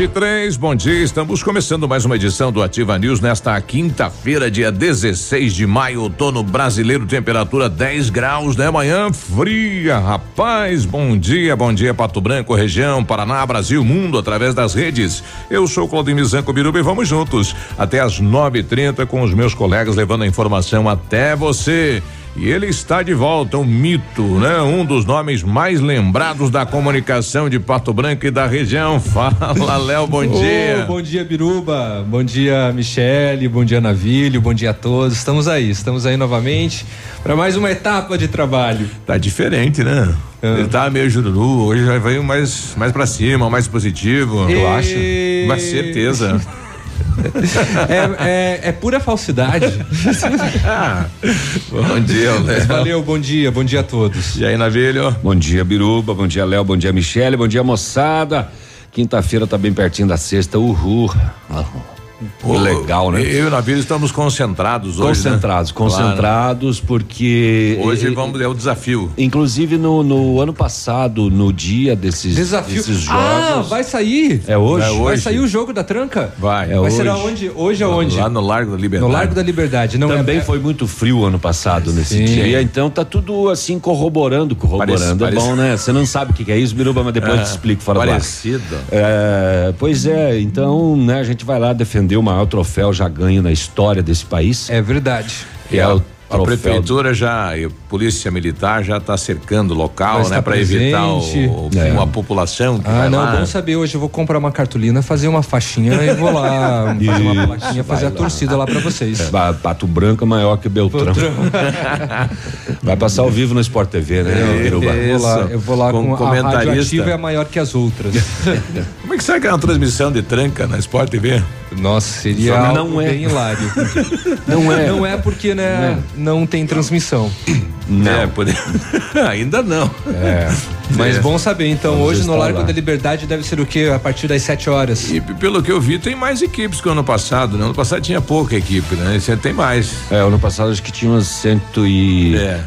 23, bom dia. Estamos começando mais uma edição do Ativa News nesta quinta-feira, dia 16 de maio, outono brasileiro, temperatura 10 graus, né? Manhã fria, rapaz. Bom dia, bom dia, Pato Branco, região, Paraná, Brasil, mundo, através das redes. Eu sou Claudemir Zanco Biruba e vamos juntos até as 9:30 com os meus colegas levando a informação até você. E ele está de volta, um mito, né? Um dos nomes mais lembrados da comunicação de Pato Branco e da região. Fala, Léo, bom dia. Oh, bom dia, Biruba. Bom dia, Michele. Bom dia, Navilho. Bom dia a todos. Estamos aí, estamos aí novamente para mais uma etapa de trabalho. Tá diferente, né? Ah. Ele tá meio jururu, hoje já veio mais, mais para cima, mais positivo. Tu acha? Mais certeza. é, é, é, pura falsidade. bom dia, Léo. Valeu, bom dia, bom dia a todos. E aí, Navilho? Bom dia, Biruba, bom dia, Léo, bom dia, Michele, bom dia, moçada. Quinta-feira tá bem pertinho da sexta, uhul. Pô, legal, né? Eu e o Navírio estamos concentrados hoje. Concentrados, né? concentrados, claro. porque. Hoje e, vamos é o desafio. Inclusive no, no, ano passado, no dia desses, desafio. desses jogos. Ah, vai sair. É hoje? É hoje. Vai sair o jogo da tranca? Vai. É vai hoje. ser aonde? Hoje aonde? Lá no Largo da Liberdade. No Largo da Liberdade. Não Também é... foi muito frio ano passado nesse Sim. dia, então tá tudo assim corroborando, corroborando. Parece, é bom, né? Você não sabe o que, que é isso, Biruba, mas depois é, eu te explico fora parecido. do ar. É, pois é, então, né, a gente vai lá defender o maior troféu já ganho na história desse país. É verdade. E é o a prefeitura já, polícia militar já está cercando o local, né, para evitar o, é. uma população. Que ah, não, lá. bom saber. Hoje eu vou comprar uma cartolina, fazer uma faixinha e vou lá fazer uma plaquinha, fazer a torcida lá para vocês. É. Pato Branco é maior que Beltrão. Beltrão. Vai passar ao vivo no Sport TV, né? Eu, eu vou lá, eu vou lá com, com a rádio ativa é maior que as outras. Como é que será que é uma transmissão de tranca na Sport TV? Nossa, seria não é. bem hilário. Não é. Não é porque, né, não, não tem transmissão. Não. É, poder... ainda não. É. Mas é. bom saber, então, Vamos hoje no Largo lá. da Liberdade deve ser o quê? A partir das 7 horas. E pelo que eu vi, tem mais equipes que o ano passado, né? Ano passado tinha pouca equipe, né? Esse ano tem mais. É, ano passado acho que tinha umas cento e... É.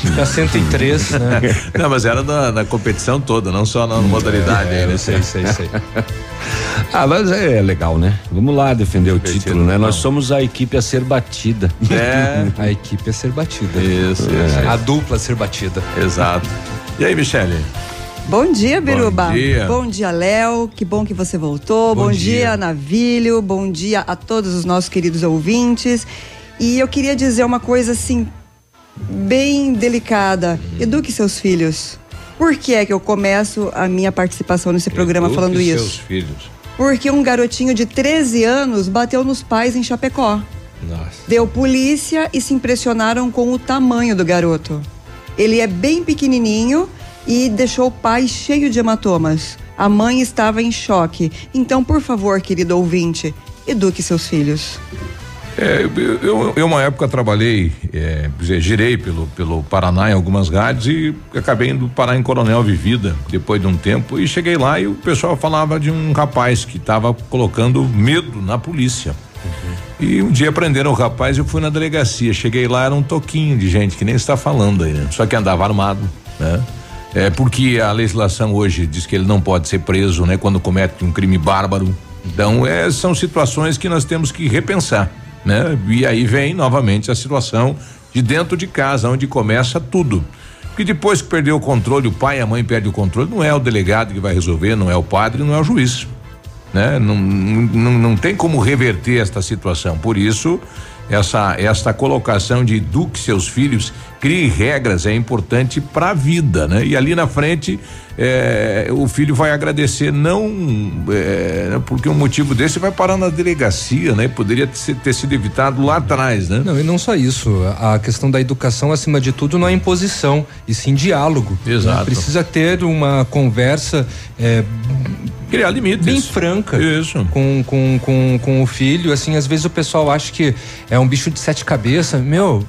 Tinha 103, né? Não, mas era na, na competição toda, não só na modalidade. É, aí, né? Eu sei, sei, sei. Ah, mas é legal, né? Vamos lá defender o título, né? Não. Nós somos a equipe a ser batida. É. a equipe a ser batida. Isso, é. A dupla a ser batida. Exato. E aí, Michele? Bom dia, Biruba. Bom dia, bom dia Léo. Que bom que você voltou. Bom, bom dia. dia, Navilho. Bom dia a todos os nossos queridos ouvintes. E eu queria dizer uma coisa assim, bem delicada. Eduque seus filhos. Por que é que eu começo a minha participação nesse programa Eduque falando seus isso? filhos. Porque um garotinho de 13 anos bateu nos pais em Chapecó. Nossa. Deu polícia e se impressionaram com o tamanho do garoto. Ele é bem pequenininho e deixou o pai cheio de hematomas. A mãe estava em choque. Então, por favor, querido ouvinte, eduque seus filhos. É, eu, eu, uma época trabalhei, é, girei pelo, pelo Paraná em algumas rádios e acabei indo parar em Coronel Vivida depois de um tempo e cheguei lá e o pessoal falava de um rapaz que estava colocando medo na polícia. Uhum. E um dia prenderam o rapaz e eu fui na delegacia. Cheguei lá, era um toquinho de gente que nem está falando aí, né? Só que andava armado, né? É porque a legislação hoje diz que ele não pode ser preso, né? Quando comete um crime bárbaro. Então, é, são situações que nós temos que repensar, né? E aí vem novamente a situação de dentro de casa, onde começa tudo. Porque depois que perdeu o controle, o pai e a mãe perdem o controle, não é o delegado que vai resolver, não é o padre, não é o juiz né? Não, não, não tem como reverter esta situação. Por isso, essa esta colocação de eduque seus filhos, crie regras é importante para a vida, né? E ali na frente é, o filho vai agradecer não é, porque um motivo desse vai parar na delegacia, né? Poderia ter, ter, sido evitado lá atrás, né? Não e não só isso, a questão da educação acima de tudo não é imposição e sim diálogo. Né? Exato. Né? Precisa ter uma conversa é, criar limites. Bem franca. Isso. Com, com, com, com o filho, assim, às vezes o pessoal acha que é um bicho de sete cabeças. Meu,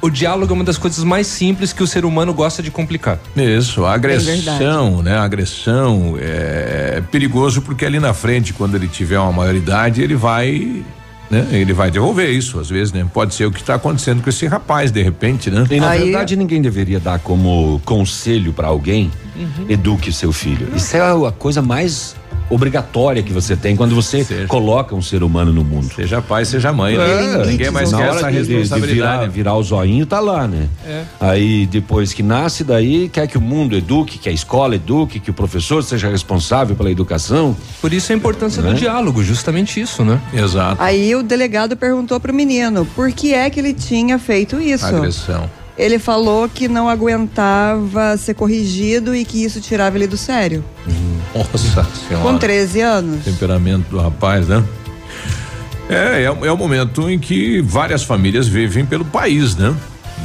o diálogo é uma das coisas mais simples que o ser humano gosta de complicar. Isso, a agressão, é né? A agressão é perigoso porque ali na frente, quando ele tiver uma maioridade, ele vai né? Ele vai devolver isso, às vezes, né? Pode ser o que está acontecendo com esse rapaz, de repente, né? E na Aí... verdade ninguém deveria dar como conselho para alguém, uhum. eduque seu filho. Isso é a coisa mais obrigatória que você tem quando você seja. coloca um ser humano no mundo. Seja pai, seja mãe. Né? É, Ninguém mais quer essa de, responsabilidade. De virar, virar, o zoinho, tá lá, né? É. Aí depois que nasce, daí quer que o mundo eduque, que a escola eduque, que o professor seja responsável pela educação. Por isso a importância né? do diálogo, justamente isso, né? Exato. Aí o delegado perguntou pro menino por que é que ele tinha feito isso. Agressão ele falou que não aguentava ser corrigido e que isso tirava ele do sério. Nossa senhora. Com 13 anos. Temperamento do rapaz, né? É, é, é o momento em que várias famílias vivem pelo país, né?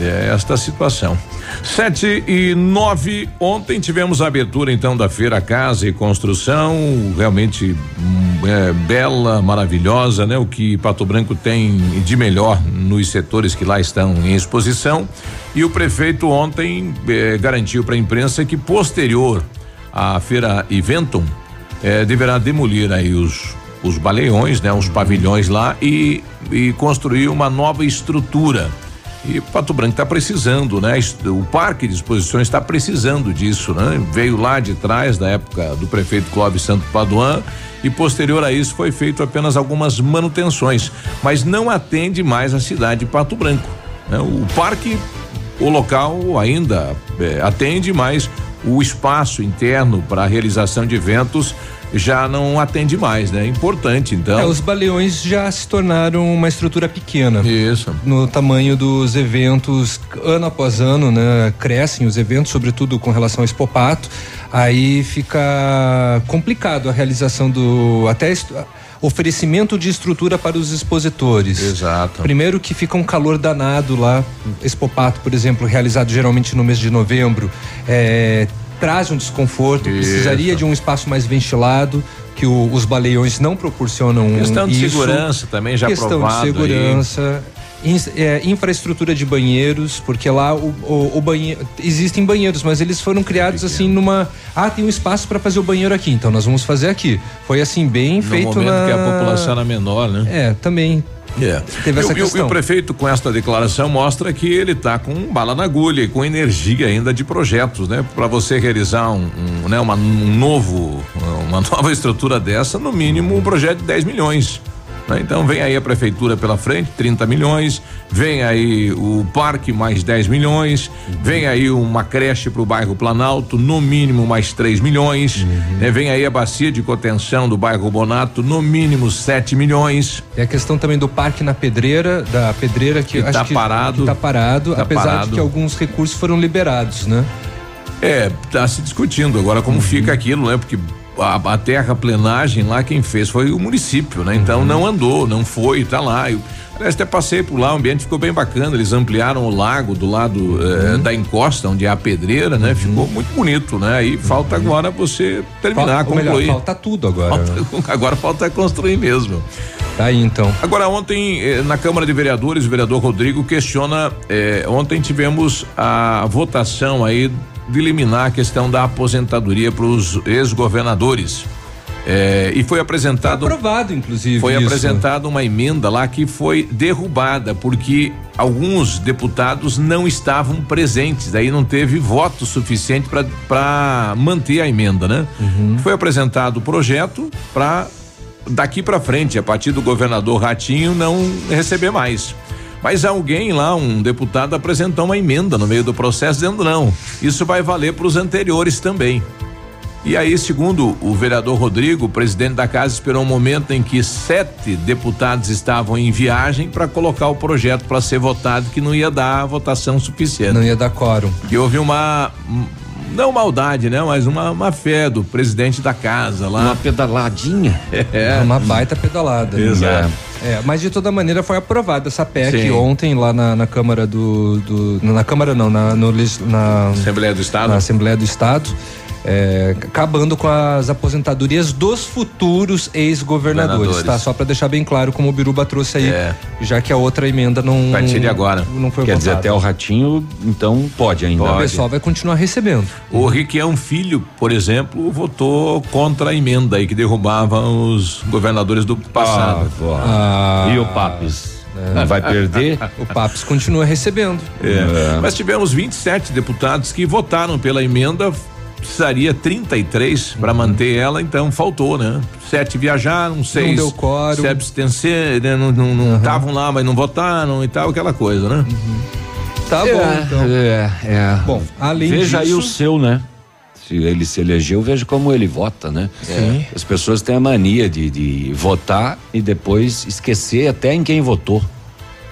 É esta situação. Sete e nove, ontem tivemos a abertura então da Feira Casa e Construção, realmente hum, é, bela, maravilhosa, né? O que Pato Branco tem de melhor nos setores que lá estão em exposição. E o prefeito ontem eh, garantiu para a imprensa que posterior à Feira Eventum eh, deverá demolir aí os os baleões, né? Os pavilhões lá e, e construir uma nova estrutura e Pato Branco está precisando, né? O parque de exposições está precisando disso, né? Veio lá de trás, da época do prefeito Clóvis Santo Paduan, e posterior a isso foi feito apenas algumas manutenções, mas não atende mais a cidade de Pato Branco. Né? O parque, o local ainda é, atende, mas o espaço interno para a realização de eventos já não atende mais, né? Importante, então. É, os baleões já se tornaram uma estrutura pequena. Isso. No tamanho dos eventos, ano após ano, né? Crescem os eventos, sobretudo com relação ao Expopato. Aí fica complicado a realização do. até oferecimento de estrutura para os expositores. Exato. Primeiro que fica um calor danado lá, Expopato, por exemplo, realizado geralmente no mês de novembro, é, traz um desconforto, Isso. precisaria de um espaço mais ventilado que o, os baleões não proporcionam questão de isso. segurança também já questão de segurança in, é, infraestrutura de banheiros porque lá o, o, o, banheiro existem banheiros mas eles foram criados assim numa ah tem um espaço para fazer o banheiro aqui então nós vamos fazer aqui. Foi assim bem no feito momento na que a população era menor né? É também é. Teve essa e, questão. E o, prefeito, com esta declaração, mostra que ele está com bala na agulha e com energia ainda de projetos, né? Para você realizar um, um, né? Uma, um novo, uma nova estrutura dessa, no mínimo um projeto de 10 milhões. Né? Então vem aí a prefeitura pela frente, 30 milhões, vem aí o parque mais 10 milhões, vem aí uma creche para o bairro Planalto, no mínimo mais 3 milhões, uhum. né? vem aí a bacia de contenção do bairro Bonato, no mínimo 7 milhões. É a questão também do parque na pedreira, da pedreira que, está parado. Está parado, tá apesar parado. de que alguns recursos foram liberados, né? É, está se discutindo agora como uhum. fica aquilo, né? Porque a, a terraplenagem lá quem fez foi o município, né? Então uhum. não andou, não foi, tá lá. Eu, aliás, até passei por lá, o ambiente ficou bem bacana. Eles ampliaram o lago do lado uhum. eh, da encosta, onde é a pedreira, né? Uhum. Ficou muito bonito, né? Aí falta uhum. agora você terminar, falta, concluir. Melhor, falta tudo agora. Falta, né? agora falta construir mesmo. Tá aí então. Agora ontem eh, na Câmara de Vereadores, o vereador Rodrigo questiona, eh, ontem tivemos a votação aí de eliminar a questão da aposentadoria para os ex-governadores. É, e foi apresentado. Foi aprovado, inclusive. Foi apresentada uma emenda lá que foi derrubada, porque alguns deputados não estavam presentes, daí não teve voto suficiente para manter a emenda, né? Uhum. Foi apresentado o projeto para daqui para frente, a partir do governador Ratinho, não receber mais. Mas alguém lá, um deputado, apresentou uma emenda no meio do processo dizendo não, isso vai valer para os anteriores também. E aí, segundo o vereador Rodrigo, o presidente da casa esperou um momento em que sete deputados estavam em viagem para colocar o projeto para ser votado, que não ia dar votação suficiente. Não ia dar quórum. E houve uma não maldade, né? Mas uma, uma fé do presidente da casa lá. Uma pedaladinha. É. Uma baita pedalada. Exato. É, mas de toda maneira foi aprovada essa PEC Sim. ontem lá na, na Câmara do, do, Na Câmara não, na, no, na Assembleia do Estado. Na Assembleia do Estado é, acabando com as aposentadorias dos futuros ex-governadores, tá? Só para deixar bem claro como o Biruba trouxe aí, é. já que a outra emenda não. A partir de agora. Não foi Quer votada. dizer, até o ratinho, então pode ainda. Pode. O pessoal vai continuar recebendo. O Riquião Filho, por exemplo, votou contra a emenda aí que derrubava os governadores do passado. Ah, ah. E o Papes? É. Vai perder? O Papes continua recebendo. É. É. Mas tivemos 27 deputados que votaram pela emenda precisaria 33 para manter ela, então faltou, né? Sete viajaram, seis. Não deu quórum. Se abstencer, né? não estavam uhum. lá, mas não votaram e tal, aquela coisa, né? Uhum. Tá é, bom, então. É, é. Bom, além Veja disso, aí o seu, né? Se ele se elegeu, veja como ele vota, né? Sim. As pessoas têm a mania de, de votar e depois esquecer até em quem votou.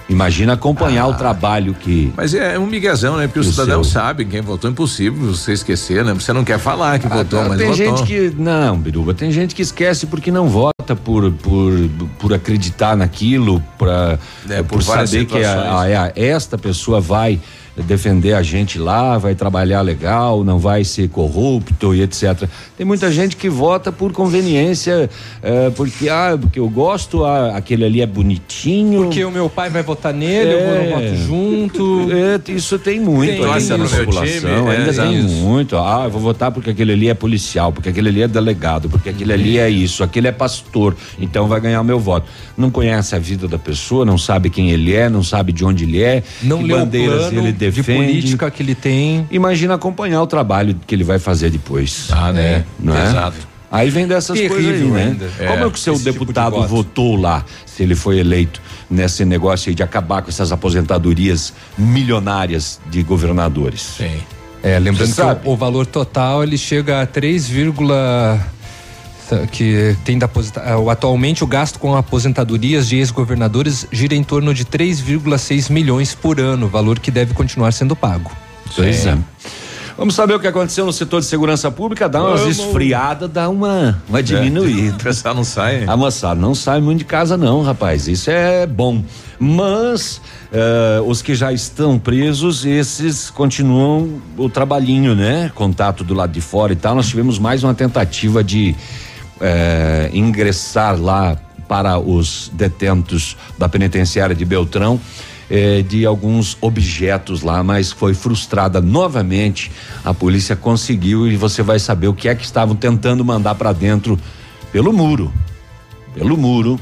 Imagina acompanhar ah, o trabalho que. Mas é um miguezão, né? Porque o cidadão seu... sabe quem votou, é impossível você esquecer, né? Você não quer falar que ah, votou, mas tem votou. gente que. Não, Biruba, tem gente que esquece porque não vota por, por, por acreditar naquilo, pra, é, por, por saber que a, a, a, esta pessoa vai defender a gente lá, vai trabalhar legal, não vai ser corrupto e etc. Tem muita gente que vota por conveniência, é, porque ah, porque eu gosto, ah, aquele ali é bonitinho. Porque o meu pai vai votar nele, é, eu voto junto. É, isso tem muito tem ainda na população, ainda tem isso. muito. Ah, eu vou votar porque aquele ali é policial, porque aquele ali é delegado, porque aquele ali é isso, aquele é pastor, então vai ganhar o meu voto. Não conhece a vida da pessoa, não sabe quem ele é, não sabe de onde ele é, não que bandeiras ele defende defende. De política que ele tem. Imagina acompanhar o trabalho que ele vai fazer depois. Ah, né? Não é? Exato. Aí vem dessas Terrível coisas aí, né? É, Como é que o seu deputado tipo de votou lá, se ele foi eleito nesse negócio aí de acabar com essas aposentadorias milionárias de governadores? Sim. É, lembrando que o, o, valor total ele chega a 3, que tem da é, atualmente o gasto com aposentadorias de ex-governadores gira em torno de 3,6 milhões por ano, valor que deve continuar sendo pago. Pois é. Vamos saber o que aconteceu no setor de segurança pública, dá umas esfriadas, dá uma, uma diminuída. É, o pessoal não sai. A moçada não sai muito de casa não, rapaz, isso é bom. Mas uh, os que já estão presos, esses continuam o trabalhinho, né? Contato do lado de fora e tal. Nós tivemos mais uma tentativa de é, ingressar lá para os detentos da penitenciária de Beltrão é, de alguns objetos lá, mas foi frustrada novamente. A polícia conseguiu e você vai saber o que é que estavam tentando mandar para dentro pelo muro. Pelo muro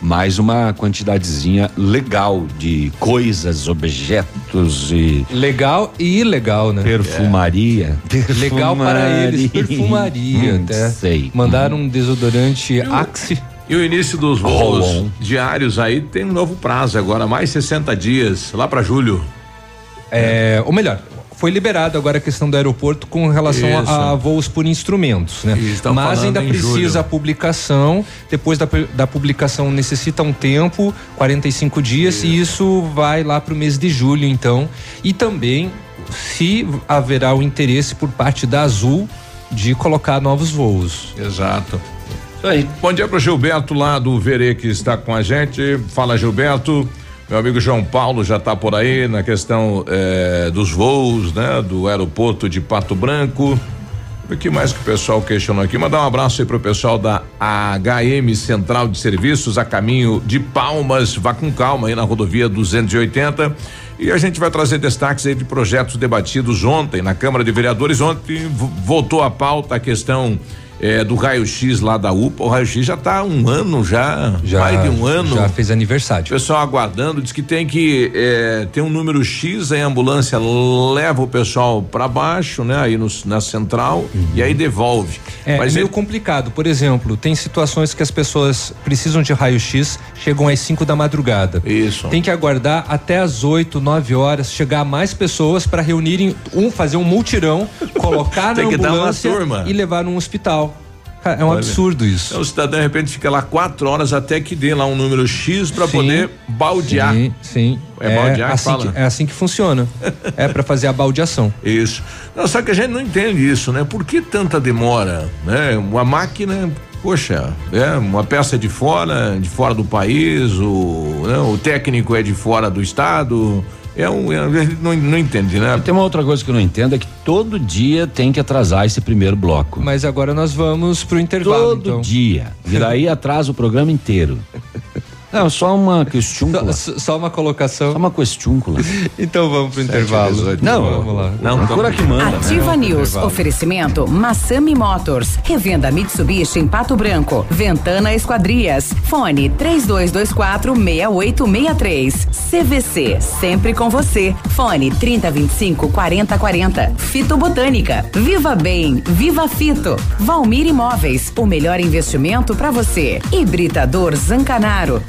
mais uma quantidadezinha legal de coisas, objetos e. Legal e ilegal, né? Perfumaria. É. Legal para eles, perfumaria hum, até. Sei. Mandaram hum. um desodorante Axe. E o início dos voos diários aí tem um novo prazo agora, mais 60 dias, lá para julho. É, ou melhor, foi liberado agora a questão do aeroporto com relação a, a, voos por instrumentos, né? Mas ainda precisa julho. a publicação, depois da, da publicação necessita um tempo, 45 dias, isso. e isso vai lá para o mês de julho, então. E também se haverá o interesse por parte da Azul de colocar novos voos. Exato. Aí. Bom dia para o Gilberto lá do Verê que está com a gente. Fala Gilberto. Meu amigo João Paulo já está por aí na questão eh, dos voos, né? Do aeroporto de Pato Branco. O que mais que o pessoal questionou aqui? Mandar um abraço aí pro pessoal da HM Central de Serviços a caminho de Palmas. Vá com calma aí na rodovia 280. E a gente vai trazer destaques aí de projetos debatidos ontem na Câmara de Vereadores. Ontem voltou à pauta a questão é, do raio-x lá da UPA. O raio-x já está um ano já, já, mais de um ano. Já fez aniversário. O pessoal aguardando, diz que tem que é, ter um número X, aí a ambulância leva o pessoal para baixo, né? Aí no, na central uhum. e aí devolve. É, Mas é meio complicado. Por exemplo, tem situações que as pessoas precisam de raio-x, chegam às 5 da madrugada. Isso. Tem que aguardar até as 8, 9 horas, chegar mais pessoas para reunirem, um, fazer um multirão, colocar na ambulância e levar num hospital. É um Olha, absurdo isso. Então, o cidadão de repente fica lá quatro horas até que dê lá um número X para poder baldear. Sim, sim. É, é baldear assim que, É assim que funciona. é para fazer a baldeação. Isso. Não, só que a gente não entende isso, né? Por que tanta demora, né? Uma máquina, poxa, é uma peça de fora, de fora do país, o, né? o técnico é de fora do estado, é um, é, não, não entende, né? E tem uma outra coisa que eu não entendo é que todo dia tem que atrasar esse primeiro bloco. Mas agora nós vamos pro intervalo. Todo então. dia. E daí atrasa o programa inteiro. Não, só uma questúncula. Só, só, uma colocação. Só uma questúncula. então vamos pro intervalo. 18, não, vamos lá. Não, procura que manda. Ativa né? News. Oferecimento Massami Motors. Revenda Mitsubishi em Pato Branco. Ventana Esquadrias. Fone 3224 6863. CVC. Sempre com você. Fone 3025 4040. Fito Botânica. Viva Bem. Viva Fito. Valmir Imóveis. O melhor investimento para você. Hibridador Zancanaro.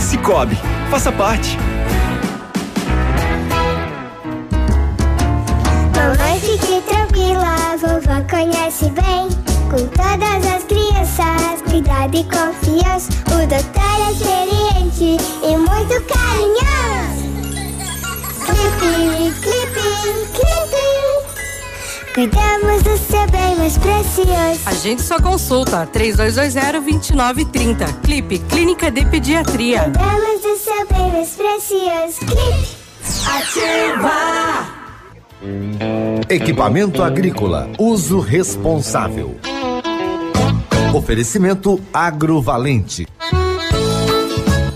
Cicobi, faça parte. Mamãe, fique tranquila, vovó conhece bem. Com todas as crianças, cuidado e confiança. O doutor é experiente e muito carinhoso. Clipe, clipe. Cuidamos do seu bem mais precioso. Agende sua consulta 3220-2930. Clipe Clínica de Pediatria. Cuidamos do seu bem mais precioso. Clipe. Ativa! Equipamento agrícola. Uso responsável. Oferecimento agrovalente.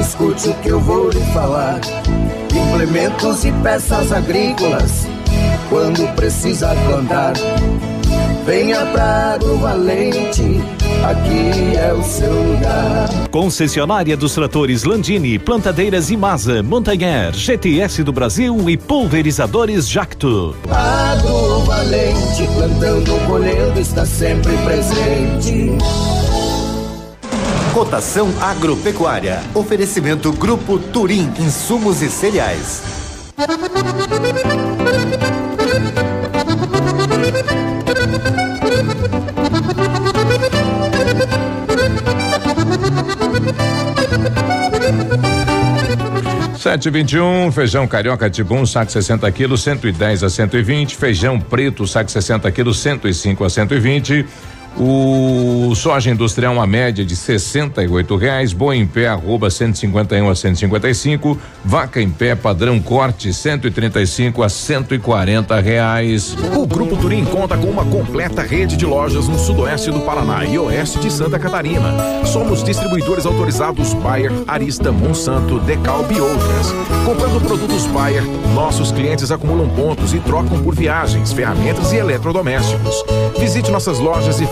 escute o que eu vou lhe falar implementos e peças agrícolas. Quando precisa plantar, venha para o Valente, aqui é o seu lugar. Concessionária dos tratores Landini, Plantadeiras Imasa, Montanher, GTS do Brasil e Pulverizadores Jacto. Agro Valente, plantando, colhendo, está sempre presente. Cotação agropecuária. Oferecimento Grupo Turim, insumos e cereais. Sete vinte e um, feijão carioca tibum, saco 60 quilos, 110 a 120, feijão preto, saco 60 quilos, 105 a 120. O soja industrial uma média de sessenta e oito reais, boi em pé arroba 151 a 155, vaca em pé padrão corte 135 a 140 reais. O Grupo Turim conta com uma completa rede de lojas no sudoeste do Paraná e oeste de Santa Catarina. Somos distribuidores autorizados Bayer, Arista, Monsanto, Decalb e outras. Comprando produtos Bayer, nossos clientes acumulam pontos e trocam por viagens, ferramentas e eletrodomésticos. Visite nossas lojas e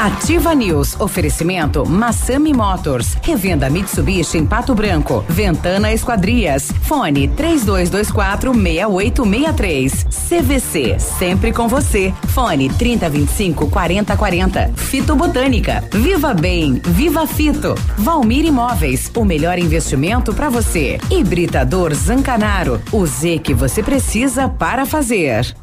Ativa News. Oferecimento Massami Motors. Revenda Mitsubishi em Pato Branco. Ventana Esquadrias. Fone 3224 6863. CVC. Sempre com você. Fone 3025 4040. Fito Botânica. Viva Bem. Viva Fito. Valmir Imóveis. O melhor investimento para você. Hibridador Zancanaro. O Z que você precisa para fazer.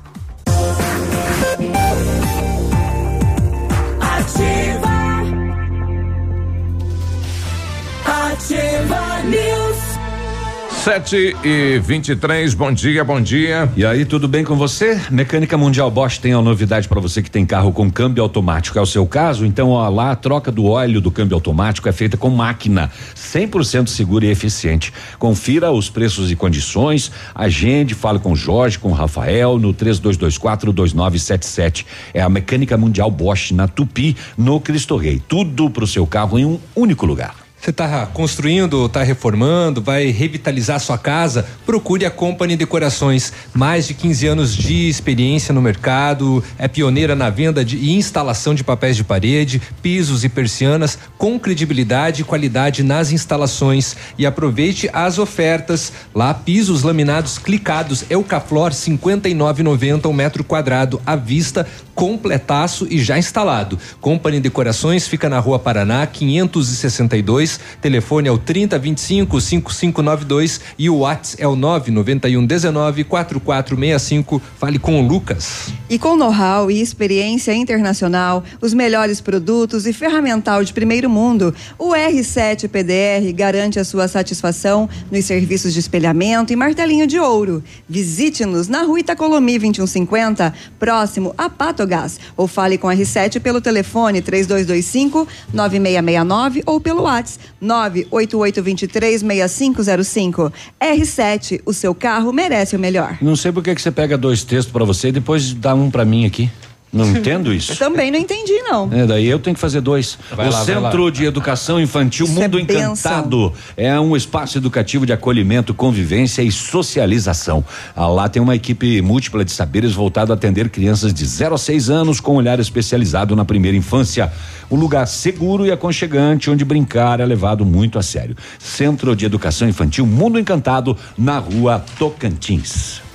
Sete e vinte e três, bom dia, bom dia. E aí, tudo bem com você? Mecânica Mundial Bosch tem uma novidade para você que tem carro com câmbio automático. É o seu caso? Então, ó, lá a troca do óleo do câmbio automático é feita com máquina, 100% segura e eficiente. Confira os preços e condições. Agende, fale com o Jorge, com o Rafael no 3224 2977. É a Mecânica Mundial Bosch na Tupi, no Cristo Rei. Tudo pro seu carro em um único lugar. Você está construindo, está reformando, vai revitalizar sua casa? Procure a Company Decorações. Mais de 15 anos de experiência no mercado, é pioneira na venda de, e instalação de papéis de parede, pisos e persianas, com credibilidade e qualidade nas instalações. E aproveite as ofertas. Lá, pisos laminados clicados, Eucaflor 59,90 um metro quadrado à vista, completaço e já instalado. Company Decorações fica na Rua Paraná, 562. Telefone é o 3025 5592 e o WhatsApp é o 991 19 4465. Fale com o Lucas. E com know-how e experiência internacional, os melhores produtos e ferramental de primeiro mundo, o R7 PDR garante a sua satisfação nos serviços de espelhamento e martelinho de ouro. Visite-nos na Rua Itacolomi 2150, próximo a Pato Gás. Ou fale com a R7 pelo telefone 3225 9669 ou pelo WhatsApp 988236505. R7, o seu carro merece o melhor. Não sei por que você pega dois textos para você e depois dá um para mim aqui. Não entendo isso. Eu também não entendi, não. É, daí eu tenho que fazer dois. Vai o lá, Centro de Educação Infantil Isso Mundo é. Encantado é um espaço educativo de acolhimento, convivência e socialização. Ah, Lá tem uma equipe múltipla de saberes voltado a atender crianças de 0 a 6 anos com olhar especializado na primeira infância. Um lugar seguro e aconchegante onde brincar é levado muito a sério. Centro de Educação Infantil Mundo Encantado na Rua Tocantins.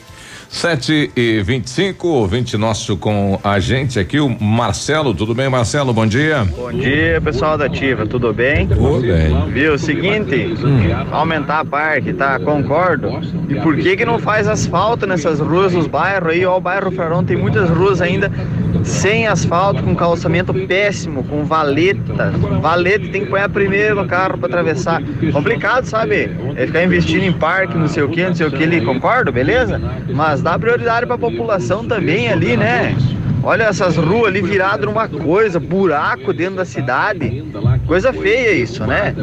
7 e 25, ouvinte nosso com a gente aqui, o Marcelo. Tudo bem, Marcelo? Bom dia. Bom dia, pessoal da Ativa, tudo bem? Tudo bem. Viu, seguinte, aumentar a parque, tá? Concordo. E por que que não faz asfalto nessas ruas dos bairros aí? Ó, o bairro Frarão tem muitas ruas ainda sem asfalto, com calçamento péssimo, com valeta. Valeta tem que pôr primeiro no carro pra atravessar. Complicado, sabe? É ficar investindo em parque, não sei o que, não sei o que ali, concordo, beleza? Mas dá prioridade pra população também ali, né? Olha essas ruas ali viradas numa coisa, buraco dentro da cidade. Coisa feia isso, né?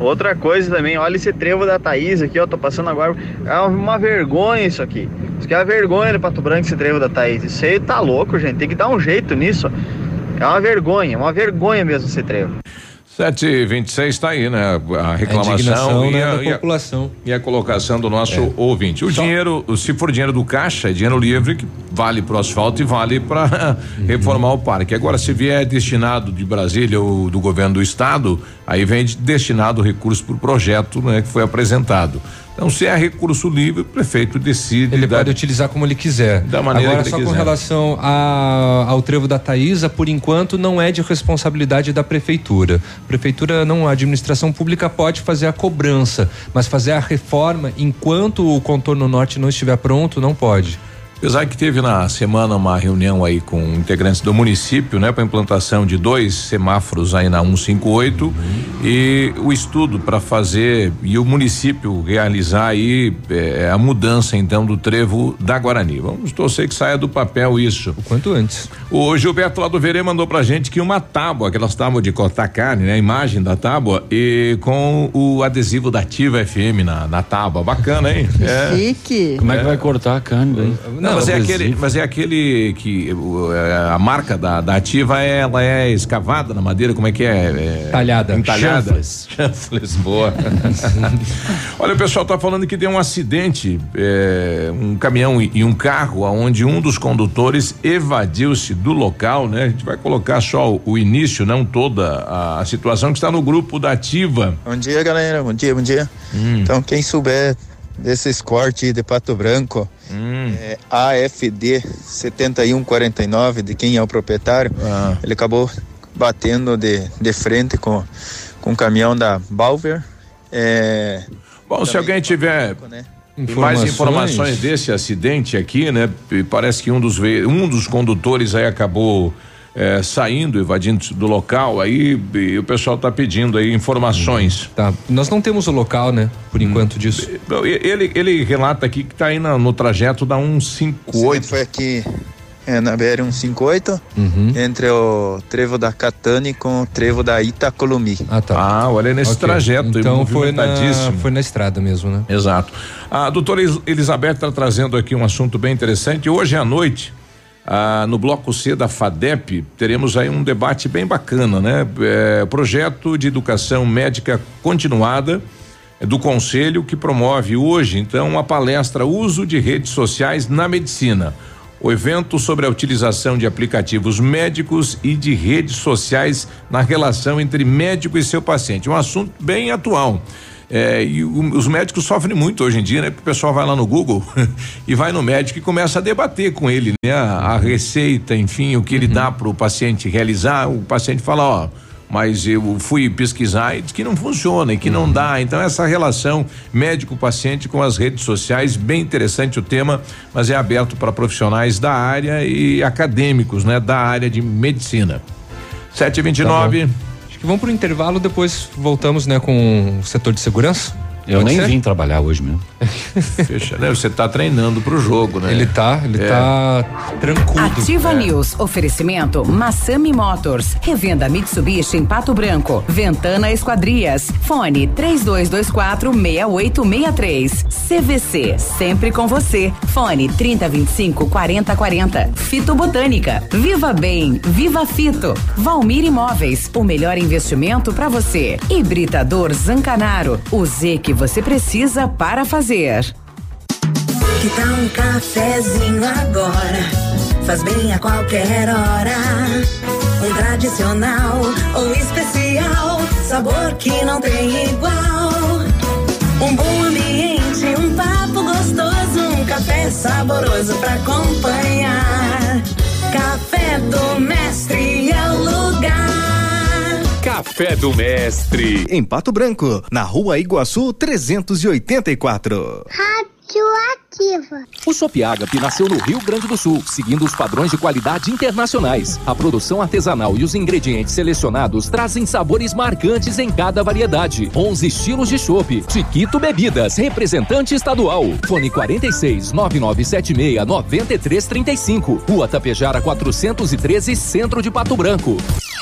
Outra coisa também, olha esse trevo da Thaís aqui, ó, tô passando agora. É uma vergonha isso aqui. Isso aqui é uma vergonha de Pato Branco, esse trevo da Thaís. Isso aí tá louco, gente. Tem que dar um jeito nisso. É uma vergonha, uma vergonha mesmo esse trevo. 7 e 26 está aí, né? A reclamação e, né, a, da e a- população. e a colocação do nosso ouvinte. O dinheiro, se for dinheiro do caixa, é dinheiro livre que vale para o asfalto e vale para reformar o parque. Agora, se vier destinado de Brasília ou do governo do estado, aí vem de- destinado o recurso para o projeto né, que foi apresentado. Então, se é recurso livre, o prefeito decide. Ele pode utilizar como ele quiser. Da maneira Agora, que ele só com quiser. relação a- ao trevo da Taísa, por enquanto, não é de responsabilidade da prefeitura. A prefeitura, não, a administração pública pode fazer a cobrança, mas fazer a reforma enquanto o contorno norte não estiver pronto, não pode. Apesar que teve na semana uma reunião aí com integrantes do município, né, para implantação de dois semáforos aí na 158 e o estudo para fazer e o município realizar aí eh, a mudança então do trevo da Guarani. Vamos torcer que saia do papel isso. O quanto antes. O Gilberto lá do Verê mandou pra gente que uma tábua, aquelas tábuas de cortar carne, né? A imagem da tábua e com o adesivo da Ativa FM na, na tábua. Bacana, hein? É. Chique. Como é que vai cortar a carne daí? Não, mas, é aquele, mas é aquele que é, a marca da, da ativa é, ela é escavada na madeira, como é que é? é Talhada. Entalhada. Chanfles. Chanfles, boa. Olha, o pessoal tá falando que deu um acidente, é, um caminhão e, e um carro, onde um dos condutores evadiu-se do local, né? A gente vai colocar só o, o início, não toda a, a situação que está no grupo da ativa. Bom dia, galera. Bom dia, bom dia. Então, quem souber desses cortes de Pato Branco, é AFD 7149, de quem é o proprietário, ele acabou batendo de, de frente com, com o caminhão da Balver. É, Bom, se alguém tiver né? mais informações desse acidente aqui, né? Parece que um dos ve- um dos condutores aí acabou é, saindo, evadindo do local, aí o pessoal está pedindo aí informações. Tá. Nós não temos o local, né? Por enquanto hum. disso. Ele, ele relata aqui que está aí no, no trajeto da 158. Foi aqui é, na BR-158, uhum. entre o trevo da Catane com o trevo da Itacolomi. Ah, tá. Ah, olha nesse okay. trajeto. Então foi na, foi na estrada mesmo, né? Exato. A doutora Elizabeth está trazendo aqui um assunto bem interessante. Hoje à noite, ah, no bloco C da FADEP, teremos aí um debate bem bacana, né? É, projeto de educação médica continuada é, do Conselho que promove hoje, então, uma palestra Uso de Redes Sociais na Medicina o evento sobre a utilização de aplicativos médicos e de redes sociais na relação entre médico e seu paciente. Um assunto bem atual. É, e o, os médicos sofrem muito hoje em dia, né? Porque o pessoal vai lá no Google e vai no médico e começa a debater com ele, né? A, a receita, enfim, o que ele uhum. dá para o paciente realizar. O paciente fala, ó mas eu fui pesquisar e diz que não funciona e que uhum. não dá. Então, essa relação médico-paciente com as redes sociais, bem interessante o tema, mas é aberto para profissionais da área e acadêmicos, né, da área de medicina. 729. Tá Acho que vamos para o intervalo, depois voltamos, né, com o setor de segurança. Eu Pode nem ser? vim trabalhar hoje mesmo. Fecha, né? Você tá treinando pro jogo, né? Ele tá, ele é. tá tranquilo. Ativa é. News, oferecimento Massami Motors, revenda Mitsubishi em Pato Branco, Ventana Esquadrias, fone 3224 6863. CVC, sempre com você. Fone 3025 4040. Fito Botânica, Viva Bem, Viva Fito. Valmir Imóveis, o melhor investimento para você. Hibridador Zancanaro, o Z que você precisa para fazer. Que tal um cafezinho agora? Faz bem a qualquer hora. Um tradicional ou especial, sabor que não tem igual. Um bom ambiente, um papo gostoso, um café saboroso para acompanhar. Café do Mestre Café do Mestre. Em Pato Branco, na rua Iguaçu 384. Radioativa. O Sopiagap nasceu no Rio Grande do Sul, seguindo os padrões de qualidade internacionais. A produção artesanal e os ingredientes selecionados trazem sabores marcantes em cada variedade. 11 estilos de chopp. Chiquito Bebidas, representante estadual. Fone 46 9976 9335. Rua Tapejara 413, Centro de Pato Branco.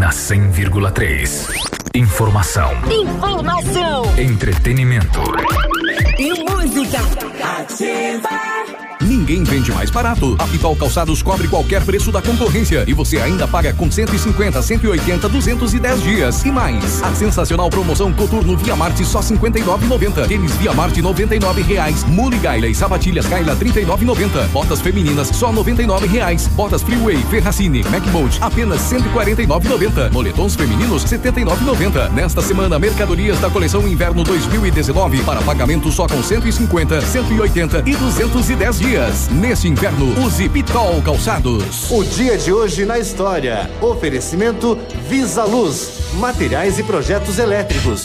na 100,3. Informação. Informação. Entretenimento. E música. Ativa. Ninguém vende mais barato. A Pitol Calçados cobre qualquer preço da concorrência e você ainda paga com 150, 180, 210 dias e mais. A sensacional promoção Coturno Via Marte só 59,90. Tênis Via Marte 99 reais. Mule Gaila e sapatilhas Gaila 39,90. Botas femininas só 99 reais. Botas Freeway, Ferracini, MacBolt apenas 149,90. Moletons femininos 79,90. Nesta semana mercadorias da coleção Inverno 2019 para pagamento só com 150, 180 e 210 dias dias. Neste inverno, use Pitol Calçados. O dia de hoje na história. Oferecimento Visa Luz. Materiais e projetos elétricos.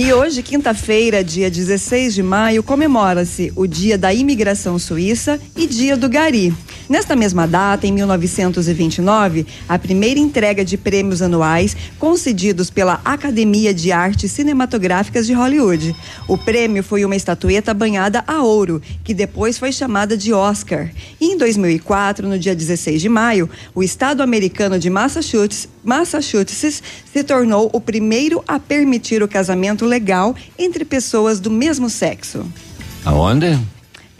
E hoje, quinta-feira, dia 16 de maio, comemora-se o Dia da Imigração Suíça e Dia do Gari. Nesta mesma data, em 1929, a primeira entrega de prêmios anuais concedidos pela Academia de Artes Cinematográficas de Hollywood. O prêmio foi uma estatueta banhada a ouro, que depois foi chamada de Oscar. E em 2004, no dia 16 de maio, o estado americano de Massachusetts, Massachusetts se tornou o primeiro a permitir o casamento legal entre pessoas do mesmo sexo. Aonde?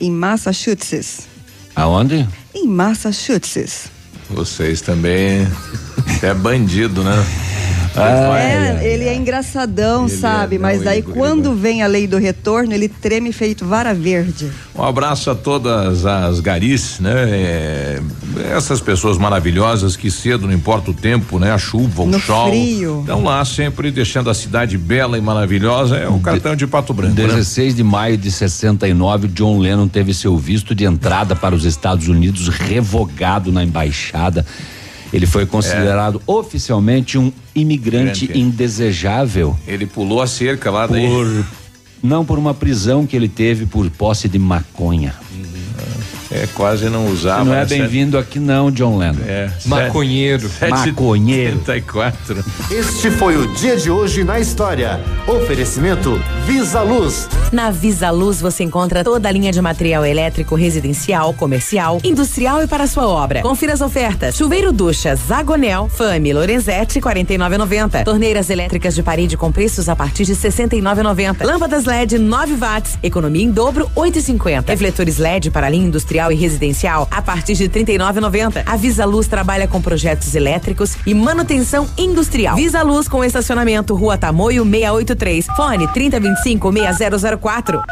Em Massachusetts. Aonde? Em Massachusetts. Vocês também é bandido, né? Ah, é, ele é engraçadão, ele é, sabe? É, não, Mas aí quando vem a lei do retorno, ele treme feito vara verde. Um abraço a todas as garis, né? É, essas pessoas maravilhosas que cedo, não importa o tempo, né? A chuva, o no sol. Frio. Estão lá sempre deixando a cidade bela e maravilhosa. É o cartão de Pato Branco. 16 né? de maio de 69, John Lennon teve seu visto de entrada para os Estados Unidos revogado na embaixada. Ele foi considerado é. oficialmente um imigrante Grande. indesejável. Ele pulou a cerca lá daí. Por, não por uma prisão que ele teve por posse de maconha. É, quase não usava. Você não é bem-vindo aqui não, John Lennon. É. Maconheiro. Sete, Maconheiro. 34. Este foi o dia de hoje na história. Oferecimento Visa Luz. Na Visa Luz você encontra toda a linha de material elétrico residencial, comercial, industrial e para sua obra. Confira as ofertas. Chuveiro ducha Zagonel, Fame, Lorenzetti, 49,90. Torneiras elétricas de parede com preços a partir de 69,90. Lâmpadas LED 9 watts, economia em dobro 8,50. Refletores LED para linha industrial industrial e residencial a partir de R$ 39,90. A Visa Luz trabalha com projetos elétricos e manutenção industrial. Visa Luz com estacionamento Rua Tamoio 683. Fone 3025 6004.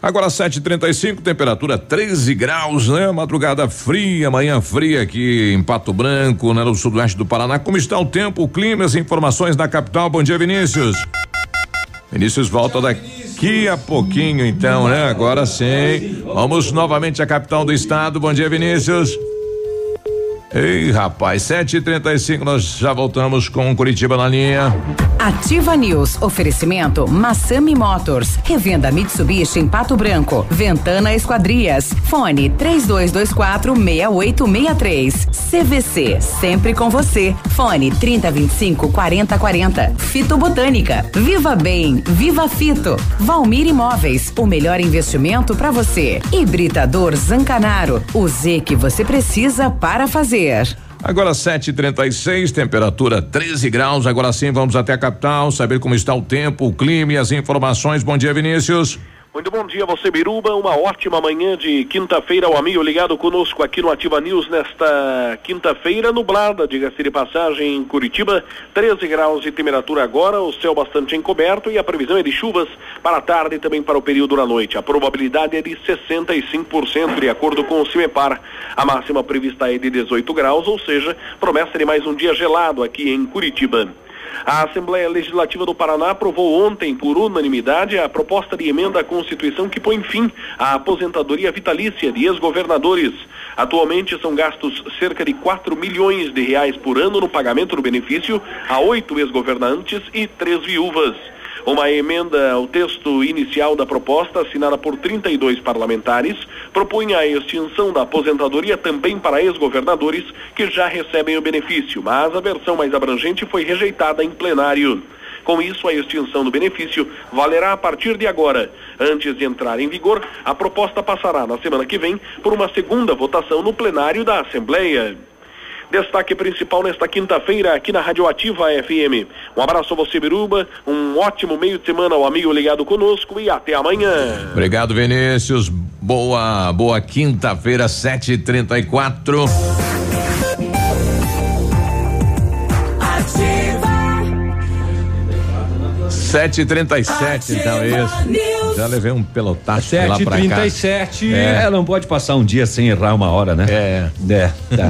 Agora 7:35, temperatura 13 graus, né? Madrugada fria, manhã fria aqui em Pato Branco, né? no sudoeste do Paraná. Como está o tempo, o clima, as informações da capital? Bom dia, Vinícius. Vinícius volta daqui a pouquinho, então, né? Agora sim. Vamos novamente à capital do estado. Bom dia, Vinícius. Ei, rapaz, 7h35, nós já voltamos com Curitiba na linha. Ativa News. Oferecimento Massami Motors. Revenda Mitsubishi em Pato Branco. Ventana Esquadrias. Fone 3224 6863. CVC. Sempre com você. Fone 3025 4040. Fito Botânica. Viva Bem. Viva Fito. Valmir Imóveis. O melhor investimento para você. Hibridador Zancanaro. O Z que você precisa para fazer fazer. Agora 7:36, temperatura 13 graus. Agora sim, vamos até a capital, saber como está o tempo, o clima e as informações. Bom dia, Vinícius. Muito bom dia, você Biruba. Uma ótima manhã de quinta-feira. O amigo ligado conosco aqui no Ativa News nesta quinta-feira, nublada, diga-se de passagem, em Curitiba. 13 graus de temperatura agora, o céu bastante encoberto e a previsão é de chuvas para a tarde e também para o período da noite. A probabilidade é de 65%, de acordo com o CIMEPAR. A máxima prevista é de 18 graus, ou seja, promessa de mais um dia gelado aqui em Curitiba. A Assembleia Legislativa do Paraná aprovou ontem, por unanimidade, a proposta de emenda à Constituição que põe fim à aposentadoria vitalícia de ex-governadores. Atualmente são gastos cerca de 4 milhões de reais por ano no pagamento do benefício a oito ex-governantes e três viúvas. Uma emenda ao texto inicial da proposta, assinada por 32 parlamentares, propunha a extinção da aposentadoria também para ex-governadores que já recebem o benefício, mas a versão mais abrangente foi rejeitada em plenário. Com isso, a extinção do benefício valerá a partir de agora. Antes de entrar em vigor, a proposta passará na semana que vem por uma segunda votação no plenário da Assembleia. Destaque principal nesta quinta-feira aqui na Radioativa FM. Um abraço a você, Biruba. Um ótimo meio de semana ao amigo ligado conosco e até amanhã. Obrigado, Vinícius. Boa, boa quinta-feira, 7h34. Sete e trinta e sete, então isso. Já levei um pelotaço Sete lá pra trinta cá. sete. É, não pode passar um dia sem errar uma hora, né? É. É, tá.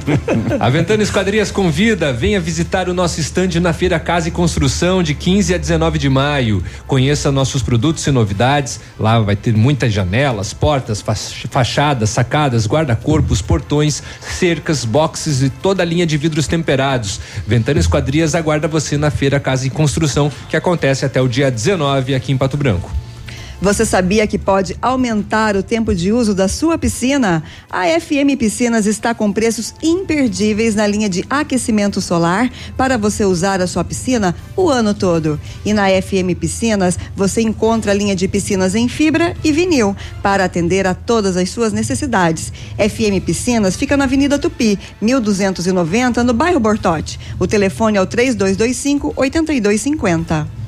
A Ventana Esquadrias convida, venha visitar o nosso estande na Feira Casa e Construção de 15 a 19 de maio. Conheça nossos produtos e novidades. Lá vai ter muitas janelas, portas, fach- fachadas, sacadas, guarda-corpos, portões, cercas, boxes e toda a linha de vidros temperados. Ventana Esquadrias aguarda você na Feira Casa e Construção, que acontece até o dia 19 aqui em Pato Branco. Você sabia que pode aumentar o tempo de uso da sua piscina? A FM Piscinas está com preços imperdíveis na linha de aquecimento solar para você usar a sua piscina o ano todo. E na FM Piscinas você encontra a linha de piscinas em fibra e vinil para atender a todas as suas necessidades. FM Piscinas fica na Avenida Tupi, 1290, no bairro Bortote. O telefone é o 3225 8250.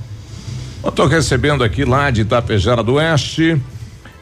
Estou recebendo aqui lá de Itapejara do Oeste.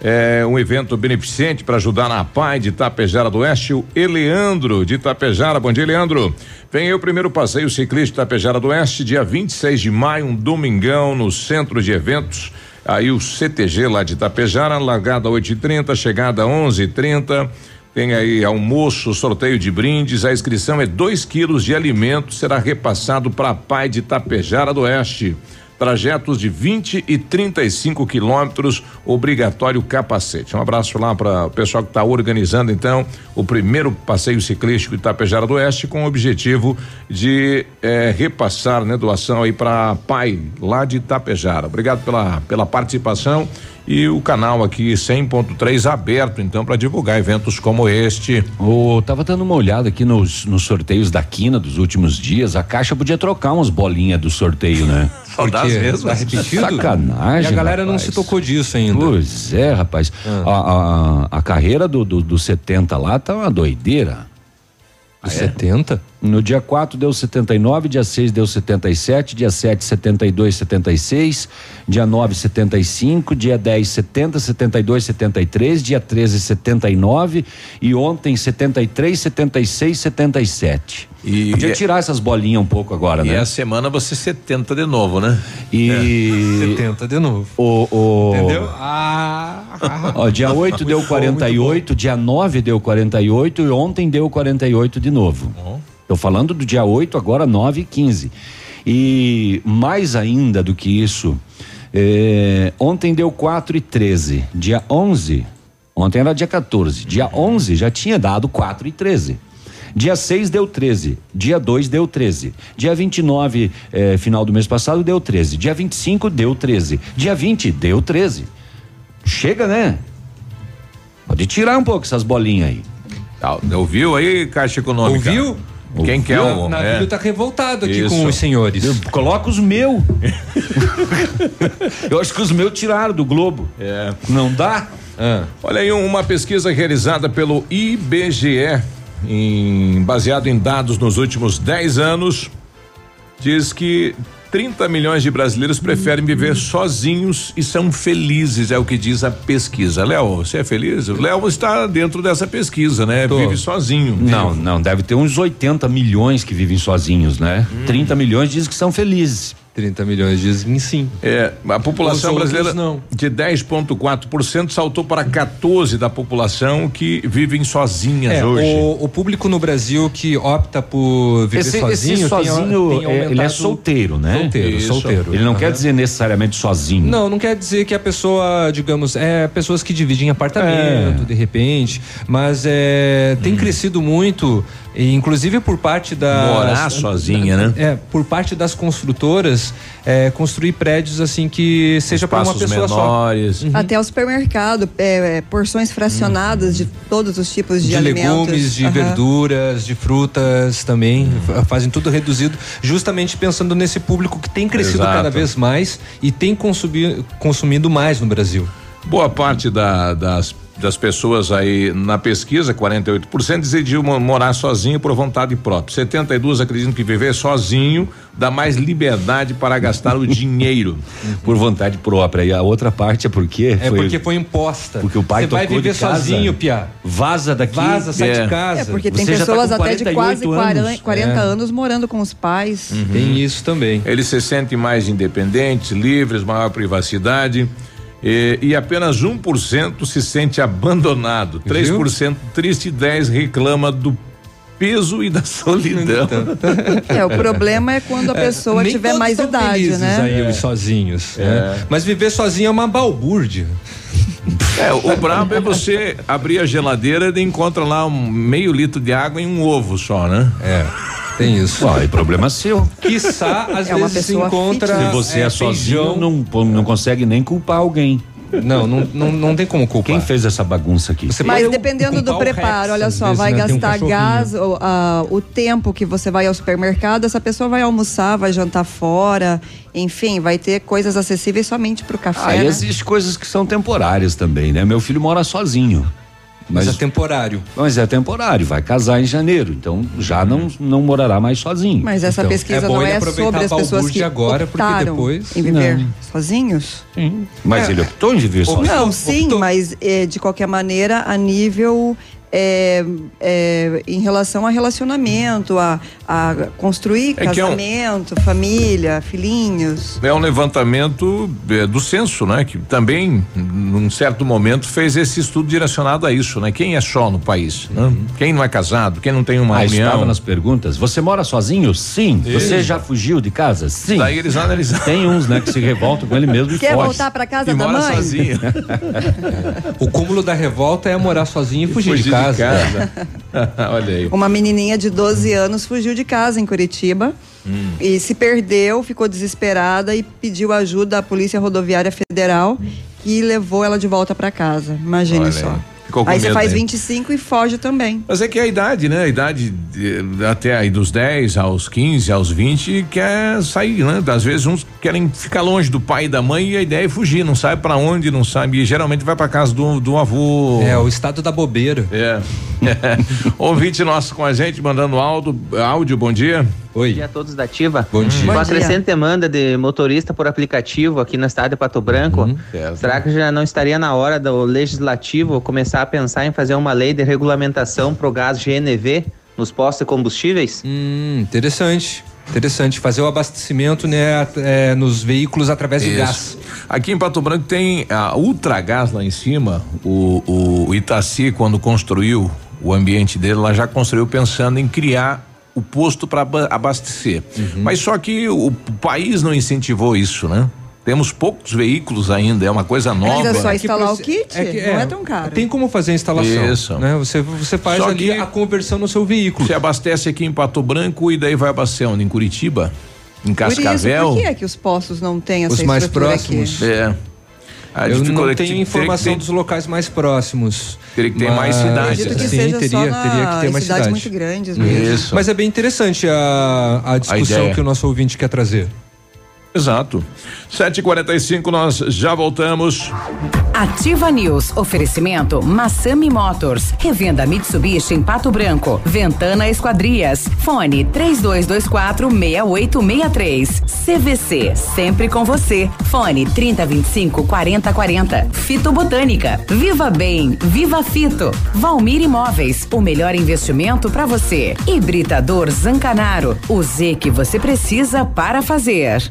É um evento beneficente para ajudar na PAI de Itapejara do Oeste, o Eleandro de Itapejara. Bom dia, Leandro. Vem aí o primeiro passeio ciclista Itapejara do Oeste, dia 26 de maio, um domingão no centro de eventos. Aí o CTG lá de Itapejara, largada 8h30, chegada 11h30. Tem aí almoço, sorteio de brindes. A inscrição é 2 quilos de alimento, será repassado para a PAI de Itapejara do Oeste trajetos de 20 e 35 quilômetros, obrigatório capacete. Um abraço lá para o pessoal que está organizando então o primeiro passeio ciclístico Itapejara do Oeste com o objetivo de eh, repassar, né, doação aí para pai lá de Itapejara. Obrigado pela pela participação e o canal aqui 100.3 aberto então para divulgar eventos como este. O, tava dando uma olhada aqui nos, nos sorteios da quina dos últimos dias. A caixa podia trocar umas bolinhas do sorteio, né? Saudades Porque mesmo. Tá repetido? Sacanagem. E a galera não rapaz. se tocou disso ainda. Pois é, rapaz. A, a, a carreira do, do, do 70 lá tá uma doideira. Do 70? No dia 4 deu 79, dia 6 deu 77, dia 7 72, 76, dia 9 75, dia 10 70, 72, 73, dia 13 79 e ontem 73, 76, 77. E Podia e- tirar essas bolinhas um pouco agora, E né? a semana você 70 de novo, né? E 70 de novo. o, o Entendeu? Ah, Ó, dia 8 Muito deu bom, 48, dia 9 deu 48 e ontem deu 48 de novo. Tô falando do dia 8, agora 9 e 15. E mais ainda do que isso, eh, ontem deu 4 e 13. Dia 11, ontem era dia 14. Dia 11 já tinha dado 4 e 13. Dia 6 deu 13, dia 2 deu 13, dia 29, eh, final do mês passado, deu 13, dia 25 deu 13, dia 20 deu 13. Chega, né? Pode tirar um pouco essas bolinhas aí. Tá, ouviu aí, Caixa Econômica? Ouviu? Quem quer O o. navio é. tá revoltado aqui Isso. com os senhores. Coloca os meus. Eu acho que os meus tiraram do Globo. É. Não dá? Ah, Olha aí, uma pesquisa realizada pelo IBGE, em- baseado em dados nos últimos 10 anos, diz que 30 milhões de brasileiros preferem viver sozinhos e são felizes, é o que diz a pesquisa. Léo, você é feliz? O Léo está dentro dessa pesquisa, né? Tô. Vive sozinho. Não, não, deve ter uns 80 milhões que vivem sozinhos, né? 30 milhões dizem que são felizes. 30 milhões dizem sim. É, a população brasileira não. de 10,4% saltou para 14% da população que vivem sozinhas É, hoje. o, o público no Brasil que opta por viver Esse, sozinho, esse tem- sozinho, tem é, ele é solteiro, né? Solteiro, Isso. solteiro. Ele não quer dizer necessariamente sozinho. Não, não quer dizer que a pessoa, digamos, é pessoas que dividem apartamento, É. de repente, mas é, tem crescido muito, e inclusive por parte da Morar sozinha, né? É, por parte das construtoras, é, construir prédios assim que seja para uma pessoa menores. só. Uhum. Até o supermercado, é, é, porções fracionadas de todos os tipos de, de alimentos. legumes, de Aham. verduras, de frutas também, fa- fazem tudo reduzido, justamente pensando nesse público que tem crescido Exato. cada vez mais e tem consumido, consumido mais no Brasil. Boa parte da- das, das pessoas aí na pesquisa, 48%, decidiu mo- morar sozinho por vontade própria. 72 acreditam que viver sozinho dá mais liberdade para gastar o dinheiro. Por vontade própria. E a outra parte é porque. É porque foi imposta. Porque o pai Você vai tocou viver de casa. sozinho, Piá. Vaza daqui. Vaza, sai É. de casa. É, porque tem Você tá pessoas com até de 48 quase 40, anos. 40 É. anos morando com os pais. Tem isso também. Eles se sentem mais independentes, livres, maior privacidade. E, e apenas 1% se sente abandonado, 3% triste e 10 reclama do peso e da solidão. É, o problema é quando a pessoa Nem tiver todos mais idade, felizes né? Aí, É. os sozinhos. né? Mas viver sozinho é uma balbúrdia. É, o brabo é você abrir a geladeira e encontra lá um meio litro de água e um ovo só, né? É. Tem isso. Ó, e problema seu. Quiçá, às É vezes pessoa encontra. Se você é, sozinho, não, não consegue nem culpar alguém. Não, não, não, não tem como culpar. Quem fez essa bagunça aqui? Você Mas dependendo do o preparo, Rex, olha só, vezes, vai né? Um gastar cachorrinho. gás, o, a- o tempo que você vai ao supermercado, essa pessoa vai almoçar, vai jantar fora, enfim, vai ter coisas acessíveis somente pro café. Ah, e né? existem coisas que são temporárias também, né? Meu filho mora sozinho. Mas é temporário. Mas é temporário, vai casar em janeiro, então já não, não morará mais sozinho. Mas essa Então, pesquisa é bom não ele é sobre as pessoas que agora, porque optaram depois- em viver Não. sozinhos? Mas É. ele optou em viver sozinho. Não, sim, mas eh, de qualquer maneira, a nível eh, eh, em relação a relacionamento, a, a construir É é um- casamento, família, filhinhos. É um levantamento é, do censo, né? Que também, num certo momento, fez esse estudo direcionado a isso, né? Quem é só no país, né? Quem não é casado, quem não tem uma Ah, união. estava nas perguntas. Você mora sozinho? Sim. Você já fugiu de casa? Sim. Daí eles analisaram. Tem uns, né, que se revoltam com ele mesmo e Quer voltar para casa E da mora mãe? sozinho. O cúmulo da revolta é morar sozinho e fugir, Fugir de casa. Olha aí. Uma menininha de 12 anos fugiu de casa em Curitiba Hum. e se perdeu, ficou desesperada e pediu ajuda à Polícia Rodoviária Federal que levou ela de volta para casa. Imagine Olha só. aí. Ficou com Aí você faz aí. 25 e foge também. Mas é que a idade, né? A idade de- até aí dos 10 aos 15, aos 20, quer sair, né? Às vezes uns querem ficar longe do pai e da mãe e a ideia é fugir, não sabe pra onde, não sabe. E geralmente vai pra casa do, do avô. É, o estado da bobeira. É. Ouvinte nosso com a gente, mandando áudio, áudio bom dia. Oi. Bom dia a todos da Ativa. Bom dia. Com a crescente demanda de motorista por aplicativo aqui na cidade de Pato Branco, Uhum. será que já não estaria na hora do legislativo começar a pensar em fazer uma lei de regulamentação pro gás GNV nos postos de combustíveis? Hum, interessante. Interessante. Fazer o abastecimento né, é, nos veículos através do Isso. gás. Aqui em Pato Branco tem a Ultragás lá em cima. O, o Itaci, quando construiu o ambiente dele, lá já construiu pensando em criar o posto para abastecer. Uhum. Mas só que o país não incentivou isso, né? Temos poucos veículos ainda, é uma coisa nova. Ainda só né? instalar o kit? é que- não é, é tão caro. Tem como fazer a instalação. Isso. Né? Você, você faz Só ali que- a conversão no seu veículo. Você abastece aqui em Pato Branco e daí vai abastecer onde? Em Curitiba? Em Por isso, Cascavel? por que é que os postos não têm essa Os mais próximos. aqui? É. A Eu não tenho que informação ter- dos locais mais próximos. Teria que ter mais Mas- cidades. Acredito que Sim, seja teria, só na, teria que ter mais cidades cidade. muito grandes mesmo. Isso. Mas é bem interessante a, a discussão ideia. que o nosso ouvinte quer trazer. Exato. 7h45, nós já voltamos. Ativa News. Oferecimento Massami Motors. Revenda Mitsubishi em Pato Branco. Ventana Esquadrias. Fone 3224 6863. CVC. Sempre com você. Fone 3025 4040. Fito Botânica. Viva Bem. Viva Fito. Valmir Imóveis. O melhor investimento para você. Hibridador Zancanaro. O Z que você precisa para fazer.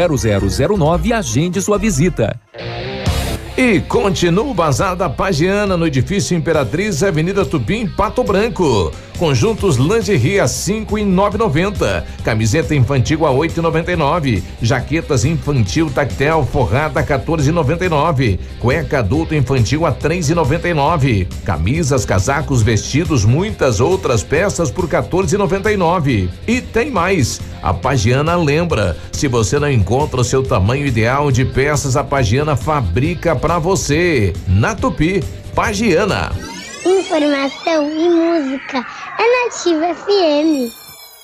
32250009 e agende sua visita. E continua o Bazar da Pagiana no edifício Imperatriz, Avenida Tupim, Pato Branco. Conjuntos lingerie a cinco e nove noventa. Camiseta infantil a oito e noventa e nove. Jaquetas infantil tactel forrada 14,99. Cueca adulto infantil a três e noventa e nove. Camisas, casacos, vestidos, muitas outras peças por 14,99. E tem mais. A Pagiana lembra, se você não encontra o seu tamanho ideal de peças, a Pagiana fabrica pra você. Na Tupi, Pagiana. Informação e música é Nativa FM.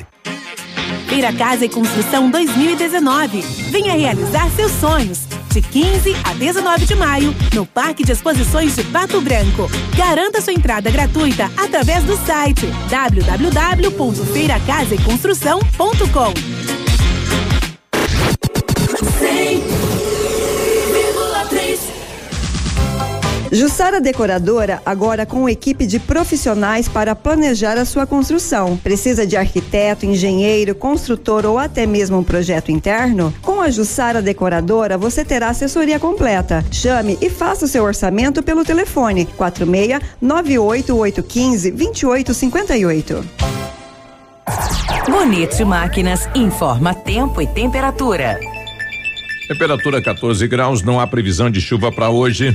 04001244/2019. Feira Casa e Construção 2019. Venha realizar seus sonhos. De 15 a 19 de maio, no Parque de Exposições de Pato Branco. Garanta sua entrada gratuita através do site www.feiracasaeconstrução.com. Jussara Decoradora, agora com equipe de profissionais para planejar a sua construção. Precisa de arquiteto, engenheiro, construtor ou até mesmo um projeto interno? Com a Jussara Decoradora, você terá assessoria completa. Chame e faça o seu orçamento pelo telefone 46 98815 2858. Bonito Máquinas informa tempo e temperatura. Temperatura 14 graus, não há previsão de chuva para hoje.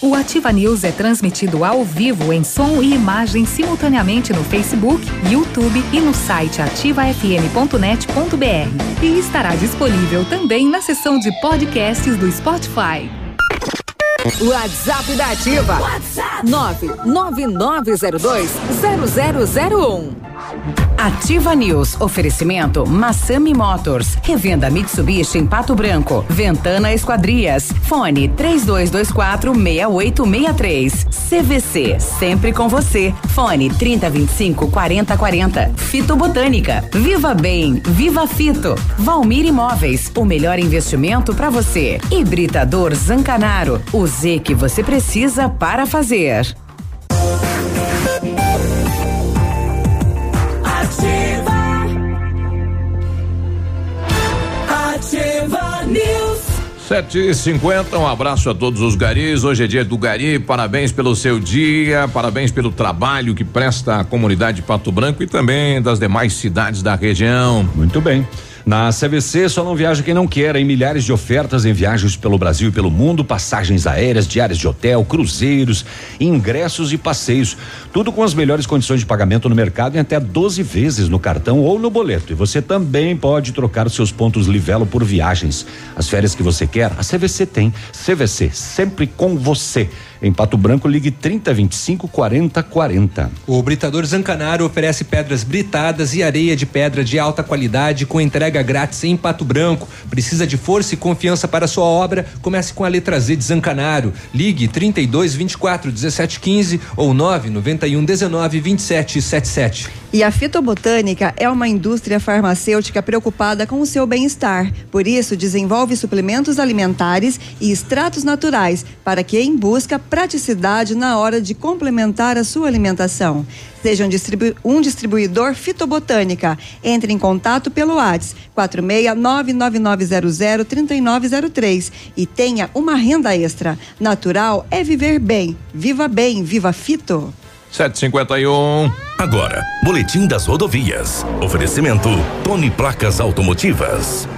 O Ativa News é transmitido ao vivo em som e imagem simultaneamente no Facebook, YouTube e no site ativafm.net.br. E estará disponível também na seção de podcasts do Spotify. WhatsApp da Ativa. WhatsApp 999020001. Ativa News. Oferecimento Massami Motors. Revenda Mitsubishi em Pato Branco. Ventana Esquadrias. Fone 3224 6863. CVC. Sempre com você. Fone 3025 4040. Fito Botânica. Viva Bem. Viva Fito. Valmir Imóveis. O melhor investimento para você. Hibridador Zancanaro. O Z que você precisa para fazer. Sete e cinquenta, um abraço a todos os garis. Hoje é dia do gari. Parabéns pelo seu dia, parabéns pelo trabalho que presta à comunidade de Pato Branco e também das demais cidades da região. Muito bem. Na CVC só não viaja quem não quer, em milhares de ofertas em viagens pelo Brasil e pelo mundo, passagens aéreas, diárias de hotel, cruzeiros, ingressos e passeios. Tudo com as melhores condições de pagamento no mercado em até 12 vezes no cartão ou no boleto. E você também pode trocar seus pontos Livelo por viagens. As férias que você quer, a CVC tem. CVC, sempre com você. Em Pato Branco, ligue 3025 4040. O Britador Zancanaro oferece pedras britadas e areia de pedra de alta qualidade com entrega grátis em Pato Branco. Precisa de força e confiança para sua obra? Comece com a letra Z de Zancanaro. Ligue 32 24 17 15 ou 9 91 19 27 77. E a fitobotânica é uma indústria farmacêutica preocupada com o seu bem-estar. Por isso, desenvolve suplementos alimentares e extratos naturais para quem busca praticidade na hora de complementar a sua alimentação. Seja um, distribu um distribuidor fitobotânica. Entre em contato pelo WhatsApp 46999003903 e tenha uma renda extra. Natural é viver bem. Viva bem, viva fito. 751. Agora, Boletim das Rodovias. Oferecimento Tony Placas Automotivas.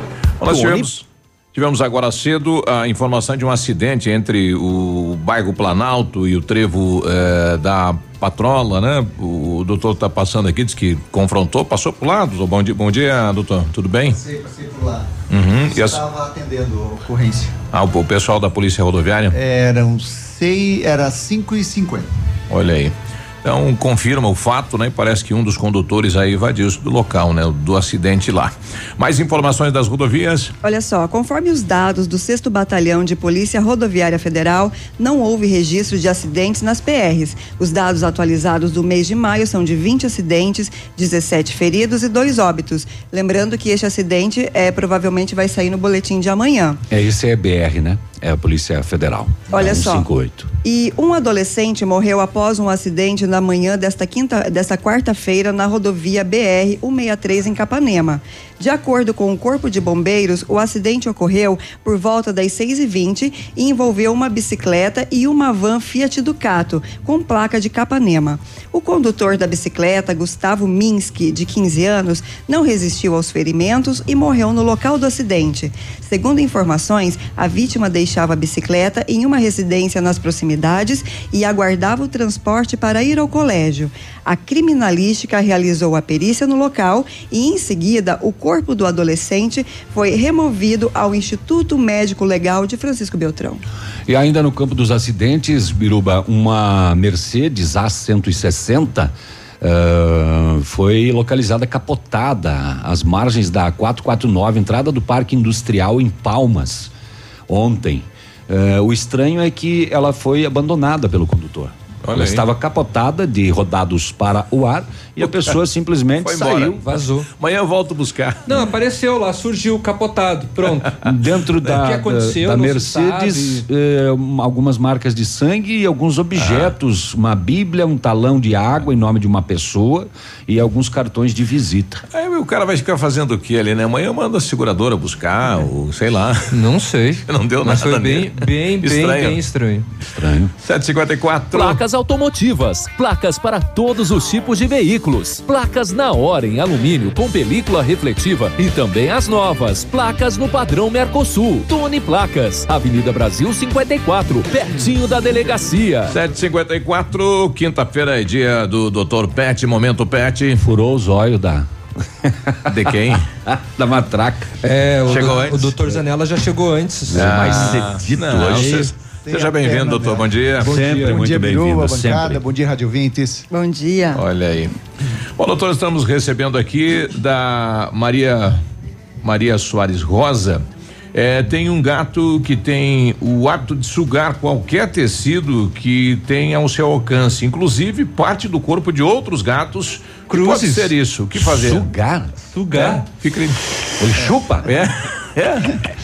Nós tivemos, tivemos agora cedo a informação de um acidente entre o bairro Planalto e o trevo eh, da Patrola, né? O doutor está passando aqui, disse que confrontou, passou por lá, doutor. Bom dia, bom dia, doutor. Tudo bem? Passei, passei por lá. Uhum. E as- estava atendendo a ocorrência. Ah, o, o pessoal da Polícia Rodoviária? Eram seis, era 5 e 50 Olha aí. Então confirma o fato, né? Parece que um dos condutores aí evadiu do local, né? Do acidente lá. Mais informações das rodovias? Olha só, conforme os dados do 6 Batalhão de Polícia Rodoviária Federal, não houve registro de acidentes nas PRs. Os dados atualizados do mês de maio são de 20 acidentes, 17 feridos e dois óbitos. Lembrando que este acidente é provavelmente vai sair no boletim de amanhã. É, esse é BR, né? É a Polícia Federal. Olha só. 158. E um adolescente morreu após um acidente na manhã desta quinta, desta quarta-feira na rodovia BR 163 em Capanema. De acordo com o Corpo de Bombeiros, o acidente ocorreu por volta das 6h20 e envolveu uma bicicleta e uma van Fiat Ducato, com placa de Capanema. O condutor da bicicleta, Gustavo Minsky, de 15 anos, não resistiu aos ferimentos e morreu no local do acidente. Segundo informações, a vítima deixava a bicicleta em uma residência nas proximidades e aguardava o transporte para ir ao colégio. A criminalística realizou a perícia no local e, em seguida, o corpo do adolescente foi removido ao Instituto Médico Legal de Francisco Beltrão. E ainda no campo dos acidentes, Biruba, uma Mercedes A160 uh, foi localizada capotada às margens da 449, entrada do Parque Industrial em Palmas, ontem. Uh, o estranho é que ela foi abandonada pelo condutor. Olha ela aí. estava capotada de rodados para o ar e a pessoa simplesmente Foi embora. saiu. Vazou. Amanhã eu volto buscar. Não, apareceu lá, surgiu capotado. Pronto. Dentro O da, que aconteceu, da, Mercedes, eh, um, algumas marcas de sangue e alguns objetos, uma bíblia, um talão de água em nome de uma pessoa e alguns cartões de visita. Aí o cara vai ficar fazendo o que ali, né? Amanhã manda a seguradora buscar, ou sei lá. Não sei. Não deu Mas nada. foi bem, nele. bem, bem, Estranho. bem estranho. Estranho. 754. Placas automotivas, placas para todos os tipos de veículos, placas na hora em alumínio com película refletiva e também as novas, placas no padrão Mercosul. Tune Placas, Avenida Brasil 54, pertinho da delegacia. 754, quinta-feira é dia do Dr. Pet, momento Pet. Furou os olhos da. De quem? da matraca. É, o, Chegou do- antes? o doutor Zanella já chegou antes. Ah, mais cedito não, hoje. Seja bem-vindo, doutor. Bom dia. Bom Sempre dia, bom muito dia, bem-vindo, bancada, bom dia, Rádio Vintes. Bom dia. Olha aí. Bom, doutor, estamos recebendo aqui da Maria Maria Soares Rosa. É, tem um gato que tem o hábito de sugar qualquer tecido que tenha ao seu alcance, inclusive parte do corpo de outros gatos. Pode Cruzes. ser isso. O que fazer? Sugar? Sugar. Fica ali. Ele chupa? É.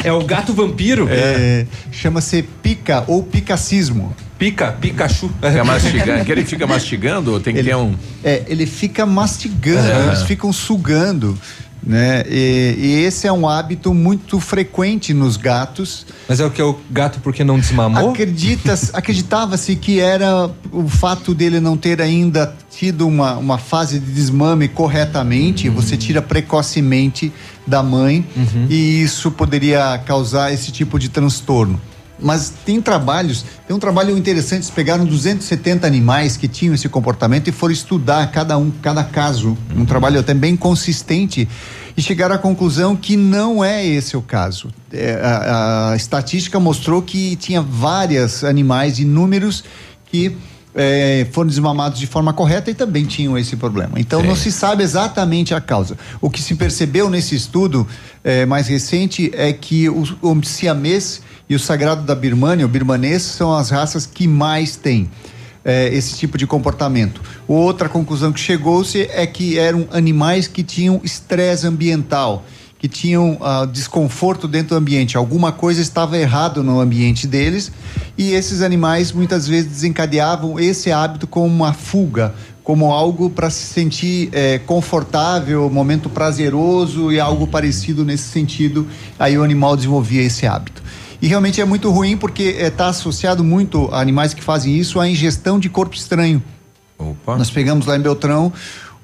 É o gato vampiro? É, Chama-se pica ou picacismo. Pica, Pikachu. Fica mastigando. Que ele fica mastigando ou tem que Ele- ter um. É, ele fica mastigando, É. eles ficam sugando, né? E, e esse é um hábito muito frequente nos gatos. Mas é o que? O gato porque não desmamou? Acredita, acreditava-se que era o fato dele não ter ainda tido uma, uma fase de desmame corretamente, Uhum. você tira precocemente da mãe e isso poderia causar esse tipo de transtorno. Mas tem trabalhos, tem um trabalho interessante, eles pegaram 270 animais que tinham esse comportamento e foram estudar cada um, cada caso, um trabalho até bem consistente e chegaram à conclusão que não é esse o caso. É, a, a estatística mostrou que tinha vários animais inúmeros que é, foram desmamados de forma correta e também tinham esse problema. Então Sim. não se sabe exatamente a causa. O que se percebeu nesse estudo é, mais recente é que o, o siamês e o sagrado da Birmania, o birmanês, são as raças que mais têm é, esse tipo de comportamento. Outra conclusão que chegou-se é que eram animais que tinham estresse ambiental, que tinham ah, desconforto dentro do ambiente. Alguma coisa estava errado no ambiente deles e esses animais muitas vezes desencadeavam esse hábito como uma fuga, como algo para se sentir eh, confortável, momento prazeroso e algo parecido nesse sentido. Aí o animal desenvolvia esse hábito. E realmente é muito ruim porque está associado muito a animais que fazem isso à ingestão de corpo estranho. Opa. Nós pegamos lá em Beltrão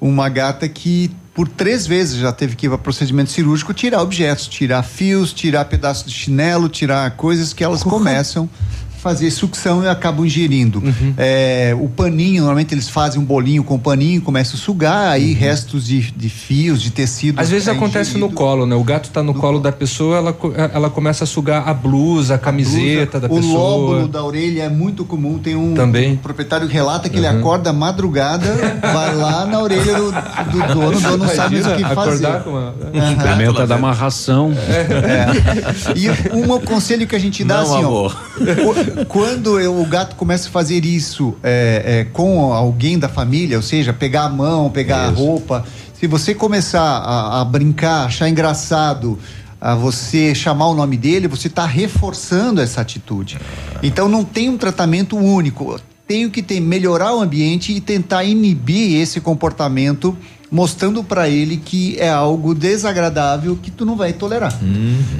uma gata que por três vezes já teve que ir para procedimento cirúrgico tirar objetos, tirar fios, tirar pedaços de chinelo, tirar coisas que elas começam fazer sucção e acabam ingerindo. Uhum. É, o paninho, normalmente eles fazem um bolinho com paninho, começam a sugar, aí restos de, de fios, de tecido. Uhum. Às vezes é acontece ingerido. no colo, né? O gato tá no, colo da pessoa, ela, co- ela começa a sugar a blusa, a camiseta da o pessoa. lóbulo da orelha é muito comum. Tem um, Também. um proprietário que relata que ele Uhum. acorda madrugada, vai lá na orelha do, do dono, o dono não sabe o que fazer. acordar com uma- Aham. Experimenta dar uma ração. É. E um conselho que a gente dá Não, assim, amor. ó, quando eu- o gato começa a fazer isso é, é, com alguém da família, ou seja, pegar a mão, pegar a roupa, se você começar a, a brincar, achar engraçado, a você chamar o nome dele, você está reforçando essa atitude. Então não tem um tratamento único. Tenho que ter, melhorar o ambiente e tentar inibir esse comportamento, mostrando para ele que é algo desagradável que tu não vai tolerar.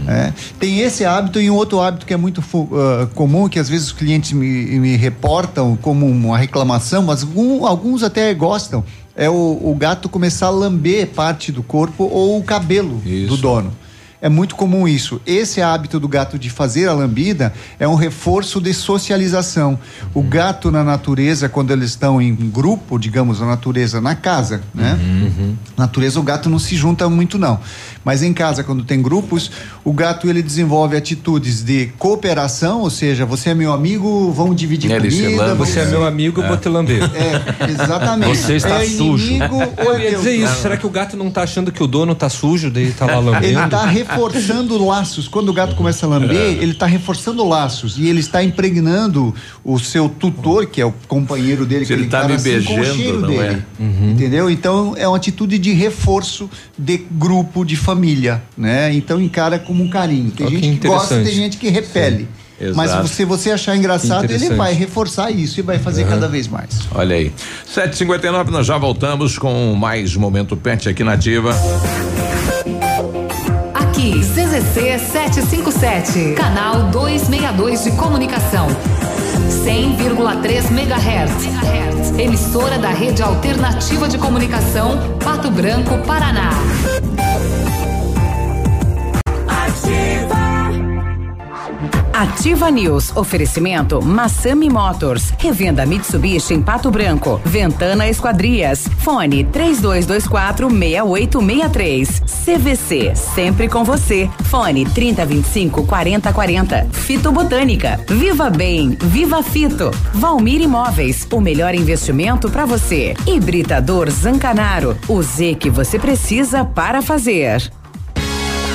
É. Tem esse hábito e um outro hábito que é muito ah, comum, que às vezes os clientes me, me reportam como uma reclamação, mas algum- alguns até gostam, é o, o gato começar a lamber parte do corpo ou o cabelo do dono. É muito comum isso. Esse hábito do gato de fazer a lambida é um reforço de socialização. O gato na natureza, quando eles estão em grupo, digamos, na natureza, na casa, né? Na natureza o gato não se junta muito não. Mas em casa, quando tem grupos, o gato ele desenvolve atitudes de cooperação, ou seja, você é meu amigo, vamos dividir Ele se comida. lambe. Você é meu amigo, vou te lamber. É, exatamente. Você está é sujo. Inimigo ou Eu é ia teu? dizer isso. Será que o gato não tá achando que o dono tá sujo, daí tá lá lambendo? Ele está reforçando laços. Quando o gato começa a lamber, É. ele está reforçando laços e ele está impregnando o seu tutor, que é o companheiro dele, Se que ele tá me assim, com o beijando, cheiro não dele. é? Entendeu? Então é uma atitude de reforço de grupo, de família, né? Então encara como um carinho. Tem que gente que gosta, tem gente que repele. Sim. Mas Exato. se você achar engraçado, ele vai reforçar isso e vai fazer Uhum. cada vez mais. Olha aí. 7h59, nós já voltamos com mais Momento Pet aqui na Ativa. Aqui, CZC 757, canal 262 de comunicação. 100,3 MHz. Emissora da Rede Alternativa de Comunicação, Pato Branco, Paraná. Ativa News. Oferecimento Massami Motors. Revenda Mitsubishi em Pato Branco. Ventana Esquadrias. Fone 3224 6863. CVC. Sempre com você. Fone 3025 4040. Fito Botânica. Viva Bem. Viva Fito. Valmir Imóveis. O melhor investimento para você. Hibridador Zancanaro. O Z que você precisa para fazer.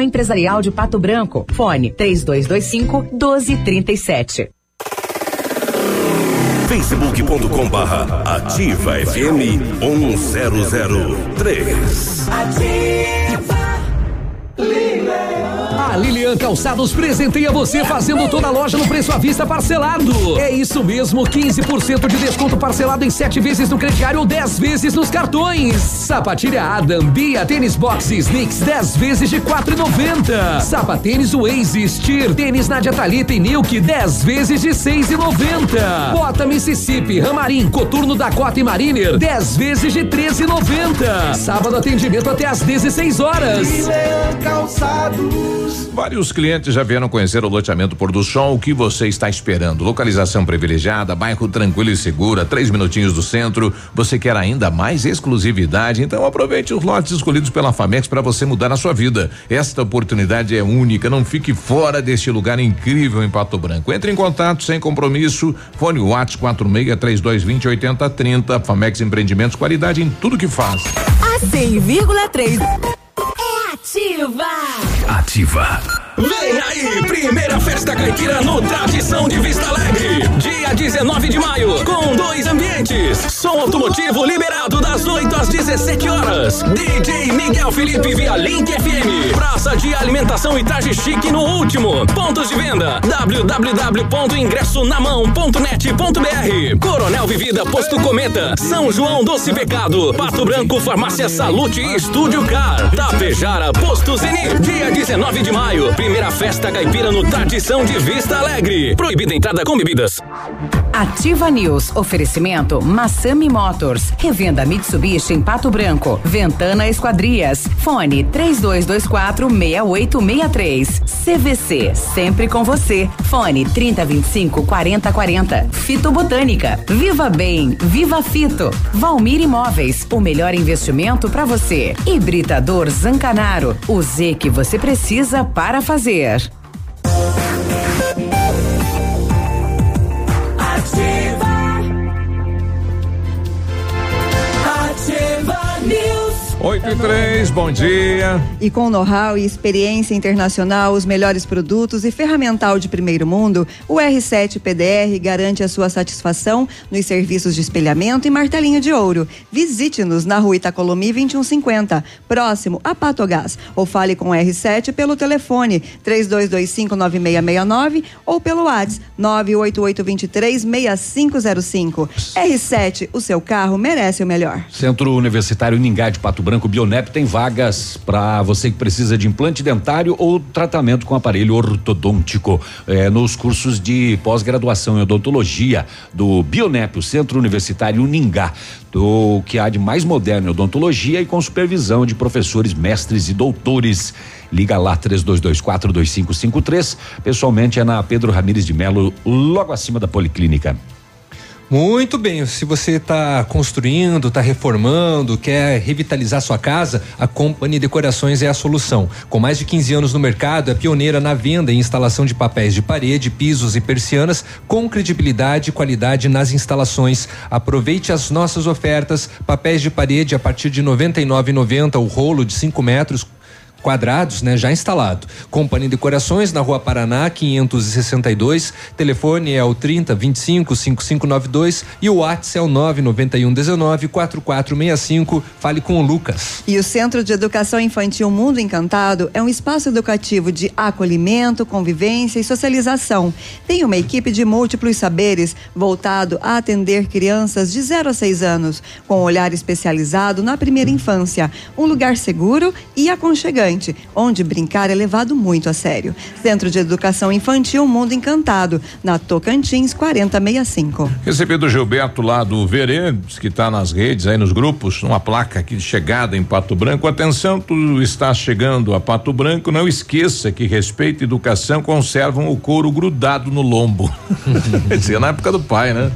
Empresarial de Pato Branco. Fone 3225 1237. facebook.com barra Ativa FM 1003. A Lilian Lilian Calçados presenteia você fazendo toda a loja no preço à vista parcelado. É isso mesmo, 15% de desconto parcelado em sete vezes no crediário ou 10 vezes nos cartões. Sapatilha Adam, Bia, tênis box e sneaks 10 vezes de 4,90. Sapatênis Waze, Steer, tênis Nadia Talita e Nilk 10 vezes de 6,90. Bota Mississippi, Ramarim, Coturno Dakota e Mariner 10 vezes de 13,90. Sábado atendimento até às 16 horas. Calçados. Vários clientes já vieram conhecer o loteamento Pôr do Sol. O que você está esperando? Localização privilegiada, bairro tranquilo e segura, três minutinhos do centro. Você quer ainda mais exclusividade? Então aproveite os lotes escolhidos pela Famex para você mudar a sua vida. Esta oportunidade é única. Não fique fora deste lugar incrível em Pato Branco. Entre em contato sem compromisso. Fone Whats 46 3220 8030. Famex Empreendimentos, qualidade em tudo que faz. A 100,3 é ativa. Ativa. Vem aí, primeira festa caipira no Tradição de Vista Alegre. Dia 19 de maio, com dois ambientes. Som automotivo liberado das 8 às 17 horas. DJ Miguel Felipe via Link FM. Praça de alimentação e traje chique no último. Pontos de venda: www.ingressonamão.net.br. Coronel Vivida, Posto Cometa, São João Doce Pecado, Pato Branco, Farmácia Salute e Estúdio Car. Tapejara, Posto Zenit. Dia 19 de maio, primeira festa caipira no Tradição de Vista Alegre. Proibida entrada com bebidas. Ativa News. Oferecimento Massami Motors. Revenda Mitsubishi em Pato Branco. Ventana Esquadrias. Fone 3224 6863. CVC. Sempre com você. Fone 3025 4040. Fito Botânica. Viva Bem. Viva Fito. Valmir Imóveis. O melhor investimento para você. Hibridador Zancanaro. O Z que você precisa para fazer. Ativa News. 8 e 3, bom dia. E com know-how e experiência internacional, os melhores produtos e ferramental de primeiro mundo, o R7 PDR garante a sua satisfação nos serviços de espelhamento e martelinho de ouro. Visite-nos na rua Itacolomi 2150, próximo a Patogás, ou fale com o R7 pelo telefone 32259669 ou pelo WhatsApp 988236505. R7, o seu carro merece o melhor. Centro Universitário Ningá de Pato Branco Bionep tem vagas para você que precisa de implante dentário ou tratamento com aparelho ortodôntico eh, nos cursos de pós-graduação em odontologia do Bionep, o Centro Universitário Ningá, do que há de mais moderno em odontologia e com supervisão de professores, mestres e doutores. Liga lá 3224 2553. Pessoalmente é na Pedro Ramires de Melo, logo acima da Policlínica. Muito bem, se você está construindo, está reformando, quer revitalizar sua casa, a Company Decorações é a solução. Com mais de 15 anos no mercado, é pioneira na venda e instalação de papéis de parede, pisos e persianas com credibilidade e qualidade nas instalações. Aproveite as nossas ofertas: papéis de parede a partir de R$ 99,90 o rolo de 5 metros quadrados, né, já instalado. Companhia Decorações na Rua Paraná, 562. Telefone é o 30 25 5592 e o WhatsApp é o 991 19 4465. Fale com o Lucas. E o Centro de Educação Infantil Mundo Encantado é um espaço educativo de acolhimento, convivência e socialização. Tem uma equipe de múltiplos saberes voltado a atender crianças de 0 a 6 anos, com um olhar especializado na primeira infância. Um lugar seguro e aconchegante, onde brincar é levado muito a sério. Centro de Educação Infantil Mundo Encantado, na Tocantins 4065. Recebi do Gilberto lá do Verê, diz que está nas redes, aí nos grupos, uma placa aqui de chegada em Pato Branco. Atenção, tu está chegando a Pato Branco, não esqueça que respeito e educação conservam o couro grudado no lombo. Quer dizer, na época do pai, né?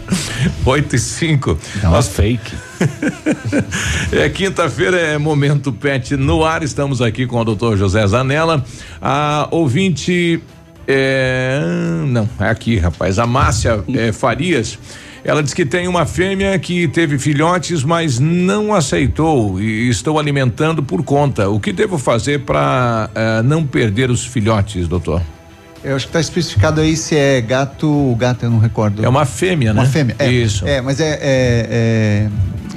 Oito e cinco. Nós fake. é quinta-feira, é momento pet no ar. Estamos aqui com o doutor José Zanella. A ouvinte. É, não, é aqui, rapaz. A Márcia é, Farias. Ela diz que tem uma fêmea que teve filhotes, mas não aceitou e estou alimentando por conta. O que devo fazer para não perder os filhotes, doutor? Eu acho que está especificado aí se é gato ou gata, eu não recordo. É uma fêmea, né? Uma fêmea. É, Isso. É, mas é, é,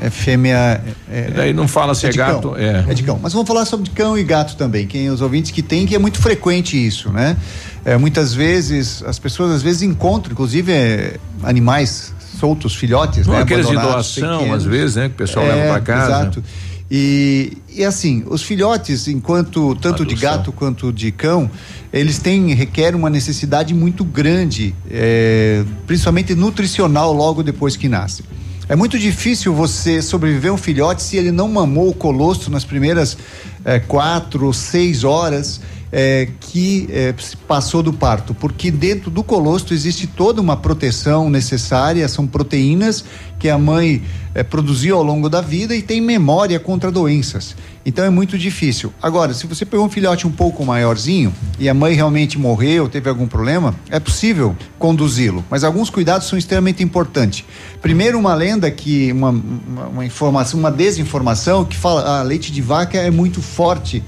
é, é fêmea. É, daí não fala se é, é gato. Cão, é. é de cão. Mas vamos falar sobre cão e gato também. Quem os ouvintes que tem, que é muito frequente isso, né? É, muitas vezes, as pessoas às vezes encontram, inclusive, é, animais soltos, filhotes, não, né? Aqueles de doação, pequenos. às vezes, né? Que o pessoal leva para casa. Exato. E, e assim, os filhotes, enquanto tanto de gato quanto de cão, eles têm requerem uma necessidade muito grande, é, principalmente nutricional, logo depois que nascem. É muito difícil você sobreviver um filhote se ele não mamou o colostro nas primeiras é, quatro ou seis horas é, que é, passou do parto, porque dentro do colostro existe toda uma proteção necessária, são proteínas que a mãe é, produziu ao longo da vida e tem memória contra doenças. Então é muito difícil. Agora, se você pegou um filhote um pouco maiorzinho e a mãe realmente morreu, teve algum problema, é possível conduzi-lo, mas alguns cuidados são extremamente importantes. Primeiro, uma lenda que uma, uma, uma informação, uma desinformação que fala, ah, leite de vaca é muito forte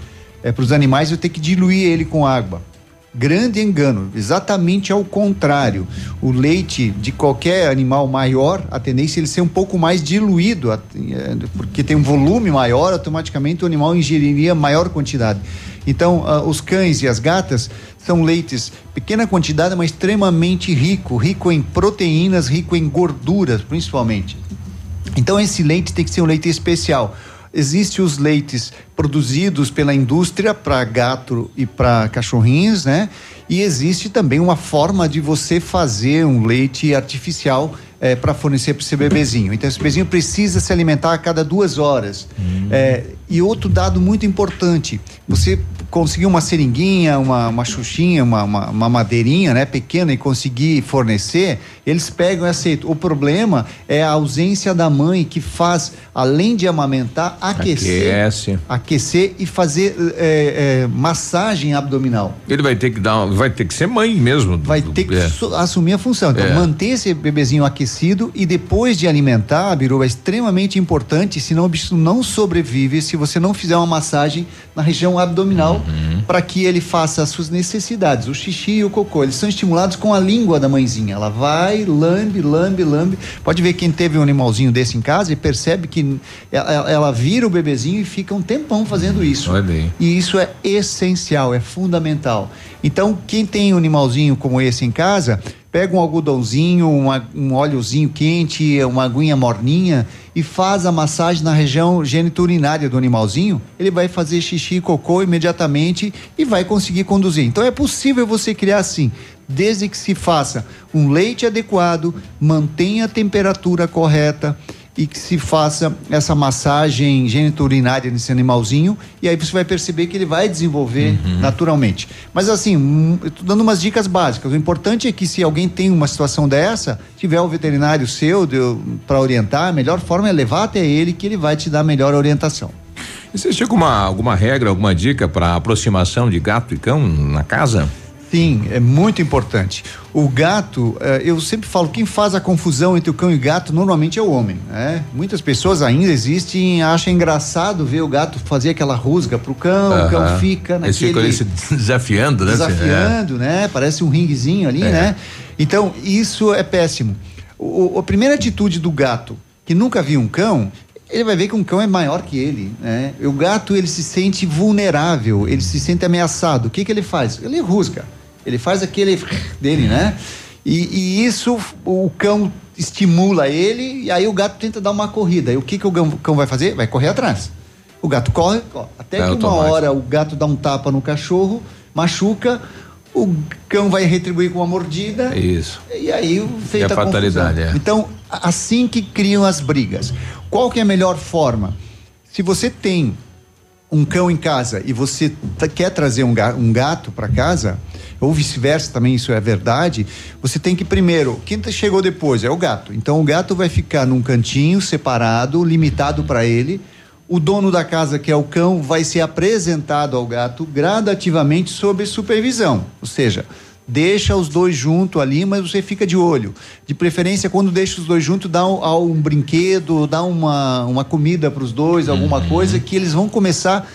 é, para os animais, eu tenho que diluir ele com água. Grande engano, exatamente ao contrário. O leite de qualquer animal maior, a tendência é ele ser um pouco mais diluído, é, porque tem um volume maior, automaticamente o animal ingeriria maior quantidade. Então, uh, os cães e as gatas são leites pequena quantidade, mas extremamente rico, rico em proteínas, rico em gorduras, principalmente. Então, esse leite tem que ser um leite especial. Existem os leites produzidos pela indústria para gato e para cachorrinhos, né? E existe também uma forma de você fazer um leite artificial é, para fornecer para esse bebezinho. Então, esse bebezinho precisa se alimentar a cada duas horas. Hum. É, e outro dado muito importante: você conseguir uma seringuinha, uma, uma xuxinha, uma, uma, uma, madeirinha né, pequena e conseguir fornecer, eles pegam e aceitam. O problema é a ausência da mãe que faz, além de amamentar, aquecer, Aquece. aquecer e fazer é, é, massagem abdominal. Ele vai ter que dar, vai ter que ser mãe mesmo. Vai ter que é. assumir a função. Então, é. manter esse bebezinho aquecido e depois de alimentar, a biruba é extremamente importante, senão o bicho não sobrevive se você não fizer uma massagem na região abdominal uhum. para que ele faça as suas necessidades. O xixi e o cocô, eles são estimulados com a língua da mãezinha. Ela vai, lambe, lambe, lambe. Pode ver quem teve um animalzinho desse em casa e percebe que ela, ela vira o bebezinho e fica um tempão fazendo isso. E isso é essencial, é fundamental. Então, quem tem um animalzinho como esse em casa, pega um algodãozinho, uma, um óleozinho quente, uma aguinha morninha e faz a massagem na região geniturinária do animalzinho, ele vai fazer xixi e cocô imediatamente e vai conseguir conduzir. Então é possível você criar assim, desde que se faça um leite adequado, mantenha a temperatura correta, e que se faça essa massagem geniturinária nesse animalzinho e aí você vai perceber que ele vai desenvolver uhum. naturalmente. Mas assim, hum, eu tô dando umas dicas básicas. O importante é que se alguém tem uma situação dessa, tiver um veterinário seu para orientar, a melhor forma é levar até ele que ele vai te dar a melhor orientação. Existe alguma, alguma regra, alguma dica para aproximação de gato e cão na casa? Sim, é muito importante. O gato, eh, eu sempre falo, quem faz a confusão entre o cão e o gato normalmente é o homem. Né? Muitas pessoas ainda existem acham engraçado ver o gato fazer aquela rusga pro cão, o cão fica naquele... Eles ficam ali se desafiando, né? Desafiando, é. né? Parece um ringuezinho ali, é. né? Então, isso é péssimo. O, a primeira atitude do gato, que nunca viu um cão, ele vai ver que um cão é maior que ele, né? O gato, ele se sente vulnerável, ele se sente ameaçado. O que que ele faz? Ele rusga. Ele faz aquele dele, né? E, e, isso o cão estimula ele e aí o gato tenta dar uma corrida. E o que, que o cão vai fazer? Vai correr atrás. O gato corre, até é que uma hora o gato dá um tapa no cachorro, machuca, o cão vai retribuir com uma mordida. Isso. E aí feita a, a fatalidade. É. Então, assim que criam as brigas. Qual que é a melhor forma? Se você tem um cão em casa e você quer trazer um gato, um gato para casa, ou vice-versa também, isso é verdade, você tem que primeiro, quem chegou depois é o gato. Então o gato vai ficar num cantinho separado, limitado para ele. O dono da casa, que é o cão, vai ser apresentado ao gato gradativamente sob supervisão. Ou seja, deixa os dois juntos ali, mas você fica de olho. De preferência, quando deixa os dois juntos, dá um, um brinquedo, dá uma, uma comida para os dois, alguma uhum. coisa que eles vão começar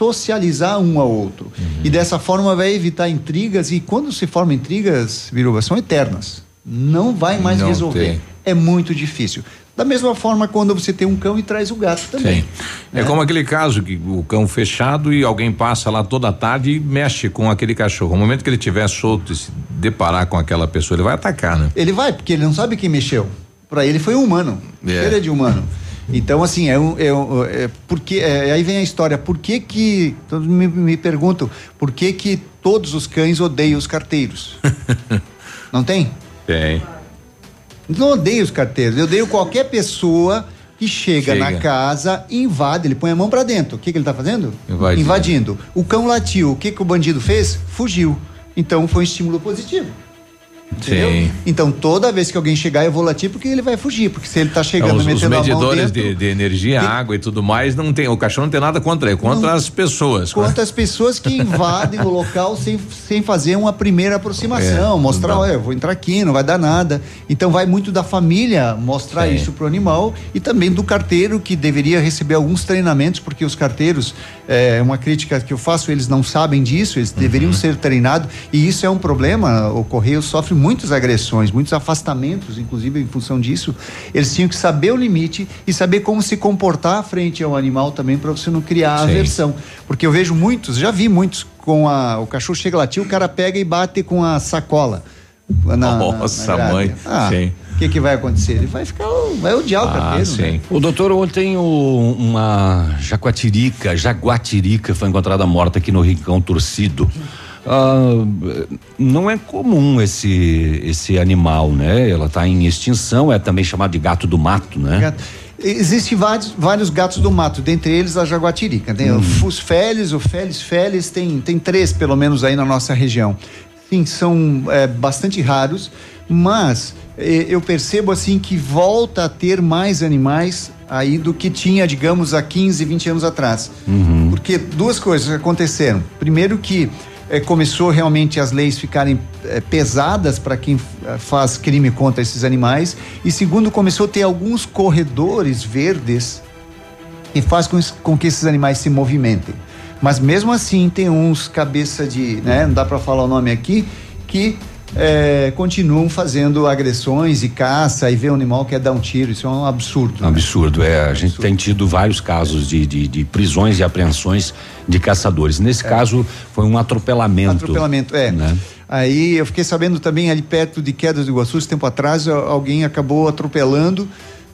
socializar um ao outro. Uhum. E dessa forma vai evitar intrigas e quando se formam intrigas, Viruba, são eternas. Não vai mais Não resolver. Tem. É muito difícil. Da mesma forma quando você tem um cão e traz o gato também. Sim. É, é como aquele caso que o cão fechado e alguém passa lá toda a tarde e mexe com aquele cachorro. No momento que ele estiver solto e se deparar com aquela pessoa, ele vai atacar, né? Ele vai, porque ele não sabe quem mexeu. Para ele foi um humano. É. Ele é de humano. Então, assim, é, um, é, um, é porque é, aí vem a história. Por que que todos me, me perguntam por que que todos os cães odeiam os carteiros? Não tem? Tem. Não odeio os carteiros. Eu odeio qualquer pessoa que chega, chega, na casa e invade, ele põe a mão para dentro. O que, que ele tá fazendo? Invadindo. Invadindo. O cão latiu. O que, que o bandido fez? Fugiu. Então foi um estímulo positivo. Entendeu? Sim. Então toda vez que alguém chegar eu vou latir porque ele vai fugir, porque se ele tá chegando os, metendo os medidores dentro, de, de, energia, tem, água e tudo mais, não tem, o cachorro não tem nada contra ele, contra não, as pessoas. Contra as pessoas que invadem o local sem, sem fazer uma primeira aproximação, é, mostrar, olha, eu vou entrar aqui, não vai dar nada. Então vai muito da família mostrar Sim. isso pro animal e também do carteiro que deveria receber alguns treinamentos, porque os carteiros, é uma crítica que eu faço, eles não sabem disso, eles uhum. deveriam ser treinados e isso é um problema, o correio sofre muitas agressões, muitos afastamentos, inclusive em função disso, eles tinham que saber o limite e saber como se comportar frente ao animal também para você não criar Sim. aversão. Porque eu vejo muitos, já vi muitos com a, o cachorro chega lá, o cara pega e bate com a sacola. Na, Nossa, na, mãe. Ah, sim. O que, que vai acontecer? Ele vai ficar, vai odiar ah, o carteiro. Sim. Né? O doutor, ontem o, uma jaguatirica, jaguatirica foi encontrada morta aqui no Rincão Torcido. Ah, não é comum esse esse animal, né? Ela está em extinção, é também chamado de gato do mato, né? Gato. Existem vários, vários gatos do mato, dentre eles a jaguatirica. Tem hum. os félis, o félis félis, tem, tem três pelo menos aí na nossa região. Sim, são é, bastante raros, mas é, eu percebo assim que volta a ter mais animais aí do que tinha, digamos, há 15, 20 anos atrás. Uhum. Porque duas coisas aconteceram. Primeiro que começou realmente as leis ficarem é, pesadas para quem é, faz crime contra esses animais. E segundo, começou a ter alguns corredores verdes que faz com, com que esses animais se movimentem. Mas mesmo assim tem uns cabeça de, né, não dá para falar o nome aqui, que é, continuam fazendo agressões e caça e vê um animal que quer dar um tiro. Isso é um absurdo. Um né? absurdo, é. A gente tem tido vários casos de, de, de, prisões e apreensões de caçadores. Nesse é. caso, foi um atropelamento. Atropelamento, é. Né? Aí eu fiquei sabendo também ali perto de Quedas do Iguaçu, esse tempo atrás, alguém acabou atropelando.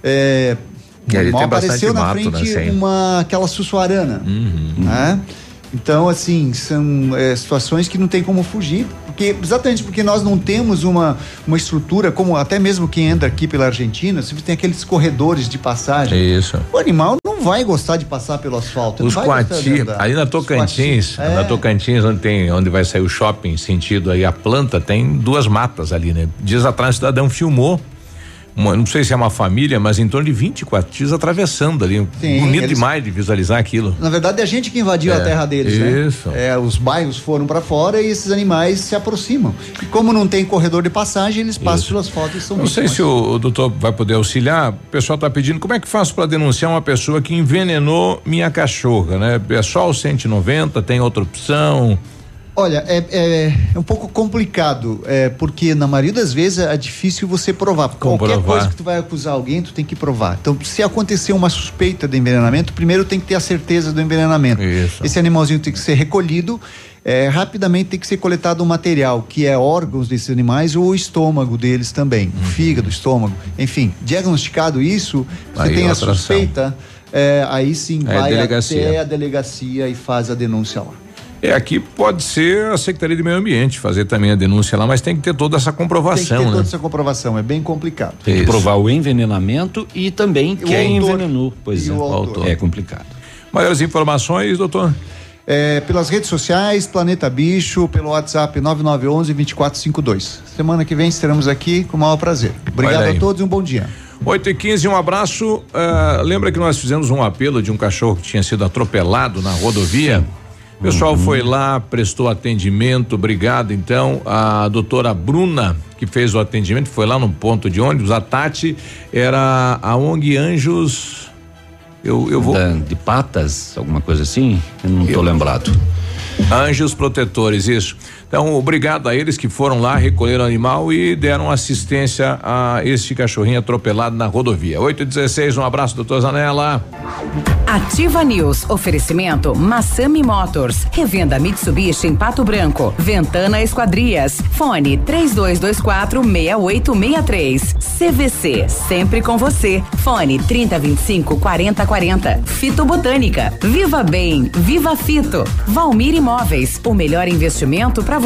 É, animal apareceu na mato, frente né? uma aquela sussuarana. Uhum. Né? Então, assim, são é, situações que não tem como fugir, porque exatamente porque nós não temos uma, uma estrutura, como até mesmo quem anda aqui pela Argentina, você tem aqueles corredores de passagem. Isso. O animal não vai gostar de passar pelo asfalto. Os quati, ali na Tocantins, é. na Tocantins, onde tem, onde vai sair o shopping, sentido aí a planta, tem duas matas ali, né? Dias atrás o cidadão filmou uma, não sei se é uma família, mas em torno de 24 dias atravessando ali. Sim, Bonito eles, demais de visualizar aquilo. Na verdade, é a gente que invadiu é, a terra deles, né? isso. né? É, os bairros foram para fora e esses animais se aproximam. E como não tem corredor de passagem, eles passam isso. pelas fotos e são Não sei se o, o, doutor vai poder auxiliar. O pessoal está pedindo como é que faço para denunciar uma pessoa que envenenou minha cachorra, né? É só o 190, tem outra opção? Olha, é, é, é, um pouco complicado, é, porque na maioria das vezes é difícil você provar. Qualquer provar? coisa que tu vai acusar alguém, tu tem que provar. Então, se acontecer uma suspeita de envenenamento, primeiro tem que ter a certeza do envenenamento. Isso. Esse animalzinho tem que ser recolhido, é, rapidamente tem que ser coletado um material, que é órgãos desses animais ou o estômago deles também, uhum. fígado, estômago, enfim. Diagnosticado isso, você aí tem a suspeita, é, aí sim é vai até a delegacia e faz a denúncia lá. É, aqui pode ser a Secretaria de Meio Ambiente fazer também a denúncia lá, mas tem que ter toda essa comprovação. Tem que ter né? toda essa comprovação, é bem complicado. Tem que provar o envenenamento e também o quem autor, envenenou. Pois é, o autor. é complicado. Maiores informações, doutor? É, pelas redes sociais, Planeta Bicho, pelo WhatsApp 9911 2452. Semana que vem estaremos aqui com o maior prazer. Obrigado a todos e um bom dia. 8 e 15 um abraço. Uh, lembra que nós fizemos um apelo de um cachorro que tinha sido atropelado na rodovia? Sim. O pessoal uhum. foi lá, prestou atendimento, obrigado então. A doutora Bruna, que fez o atendimento, foi lá no ponto de ônibus. A Tati era a ONG Anjos. Eu, eu vou. Da, de patas, alguma coisa assim? Eu não estou lembrado. Anjos protetores, isso. Então, obrigado a eles que foram lá, recolheram o animal e deram assistência a este cachorrinho atropelado na rodovia. 8 e 16 um abraço, doutor Zanella. Ativa News, oferecimento Massami Motors, revenda Mitsubishi em Pato Branco, Ventana Esquadrias, fone 3224 6863, CVC, sempre com você, fone 3025 4040, Fito Botânica, Viva Bem, Viva Fito, Valmir Imóveis, o melhor investimento para você.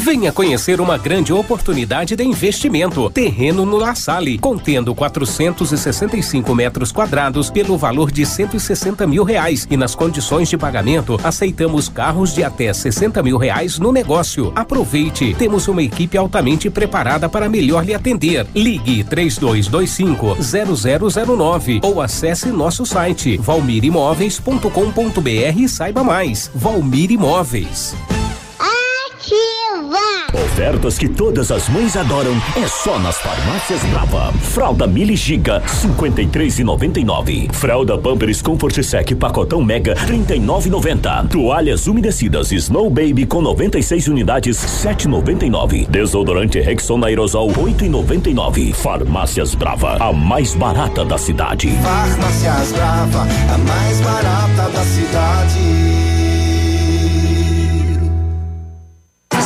Venha conhecer uma grande oportunidade de investimento. Terreno no La Salle, contendo 465 metros quadrados pelo valor de 160 mil reais. E nas condições de pagamento, aceitamos carros de até 60 mil reais no negócio. Aproveite, temos uma equipe altamente preparada para melhor lhe atender. Ligue 3225 0009 ou acesse nosso site valmirimóveis.com.br e saiba mais. Valmir Imóveis. Ofertas que todas as mães adoram é só nas farmácias Brava. Fralda Mili Giga 53,99. Fralda Pampers Comfort Sec pacotão Mega 39,90. Toalhas umedecidas Snow Baby com 96 unidades 7,99. Desodorante Rexona Aerosol 8,99. Farmácias Brava, a mais barata da cidade. Farmácias Brava, a mais barata da cidade.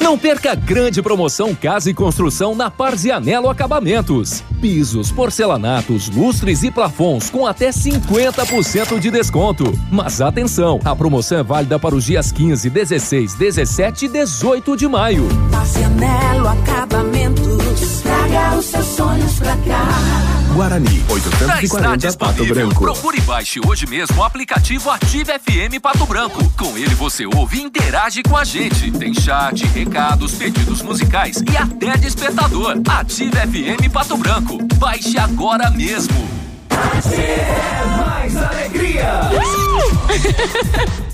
Não perca a grande promoção Casa e Construção na Parzianello Acabamentos. Pisos, porcelanatos, lustres e plafons com até 50% de desconto. Mas atenção, a promoção é válida para os dias 15, 16, 17 e 18 de maio. Parzianello Acabamentos. Traga os seus sonhos pra cá. Guarani, Já está 840 Pato disponível. Branco. Procure e baixe hoje mesmo o aplicativo Ative FM Pato Branco. Com ele você ouve e interage com a gente. Tem chat, recados, pedidos musicais e até despertador. Ative FM Pato Branco. Baixe agora mesmo. mais alegria.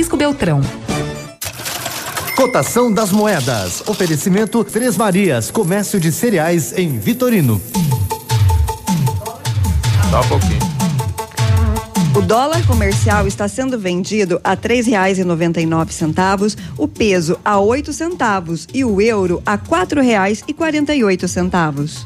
Beltrão. Cotação das moedas. Oferecimento Três Marias, comércio de cereais em Vitorino. Só um pouquinho. O dólar comercial está sendo vendido a três reais e noventa e nove centavos, o peso a oito centavos e o euro a quatro reais e quarenta e oito centavos.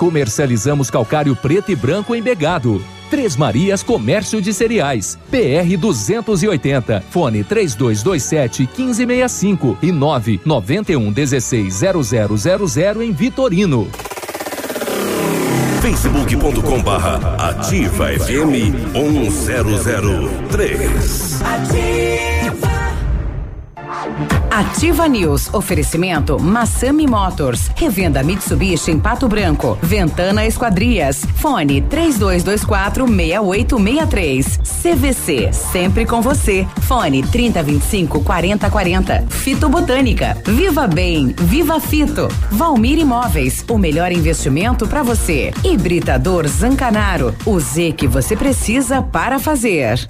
Comercializamos calcário preto e branco embegado. Três Marias Comércio de Cereais. PR 280. Fone 3227 1565 e 991 16 0000 em Vitorino. facebook.com barra ativa FM 1003. Ativa. Ativa News. Oferecimento Massami Motors. Revenda Mitsubishi em Pato Branco. Ventana Esquadrias. Fone 3224 6863. CVC. Sempre com você. Fone 3025 4040. Fito Botânica. Viva Bem. Viva Fito. Valmir Imóveis. O melhor investimento para você. Hibridador Zancanaro. O Z que você precisa para fazer.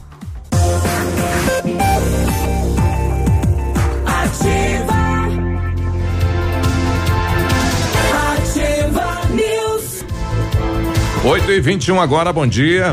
8 e 21 agora, bom dia.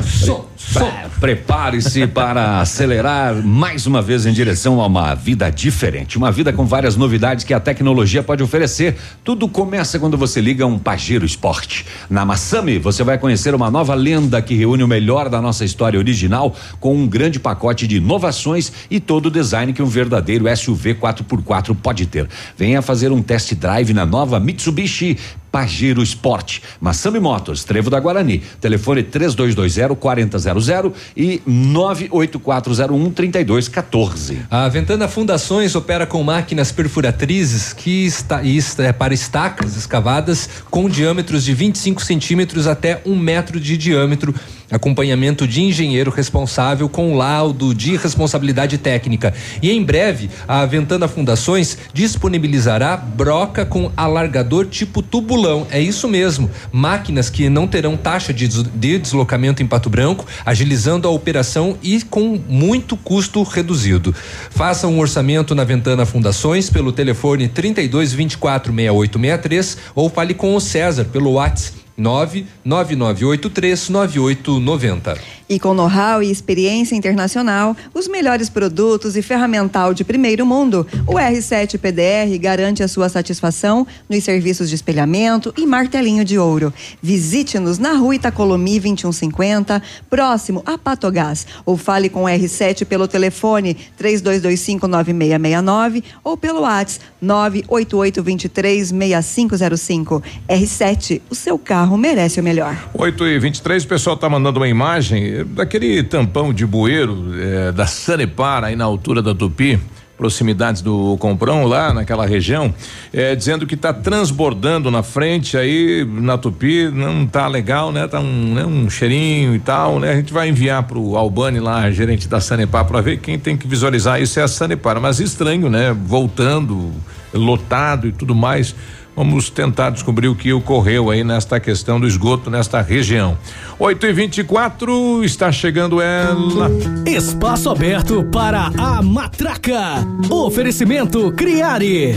Pre- Prepare-se para acelerar mais uma vez em direção a uma vida diferente, uma vida com várias novidades que a tecnologia pode oferecer. Tudo começa quando você liga um Pajero Sport. Na Massami, você vai conhecer uma nova lenda que reúne o melhor da nossa história original com um grande pacote de inovações e todo o design que um verdadeiro SUV 4x4 pode ter. Venha fazer um test drive na nova Mitsubishi Pajero Sport. Massami Motors, Trevo da Guarani. Telefone 3220 4000 e 98401 3214. A Ventana Fundações opera com máquinas perfuratrizes que está, está- é para estacas escavadas com diâmetros de 25 centímetros até um metro de diâmetro. Acompanhamento de engenheiro responsável com laudo de responsabilidade técnica. E em breve, a Ventana Fundações disponibilizará broca com alargador tipo tubulão. É isso mesmo. Máquinas que não terão taxa de, de deslocamento em Pato Branco, agilizando a operação e com muito custo reduzido. Faça um orçamento na Ventana Fundações pelo telefone 32 24 6863 ou fale com o César pelo WhatsApp 99983 9890. E com know-how e experiência internacional, os melhores produtos e ferramental de primeiro mundo, o R7 PDR garante a sua satisfação nos serviços de espelhamento e martelinho de ouro. Visite-nos na rua Itacolomi 2150, próximo a Patogás, ou fale com o R7 pelo telefone 32259669 ou pelo WhatsApp 988236505. R7, o seu carro merece o melhor. 8 e 23 o pessoal tá mandando uma imagem daquele tampão de bueiro eh, da Sanepar aí na altura da Tupi. Proximidades do Comprão, lá naquela região, eh, dizendo que está transbordando na frente aí na Tupi, não tá legal, né? Tá um, né, um cheirinho e tal, né? A gente vai enviar pro Albani lá, gerente da Sanepar, para ver quem tem que visualizar isso é a Sanepar. Mas estranho, né? Voltando, lotado e tudo mais. Vamos tentar descobrir o que ocorreu aí nesta questão do esgoto nesta região. 8 e 24 está chegando ela. Espaço aberto para a matraca. Oferecimento Criare.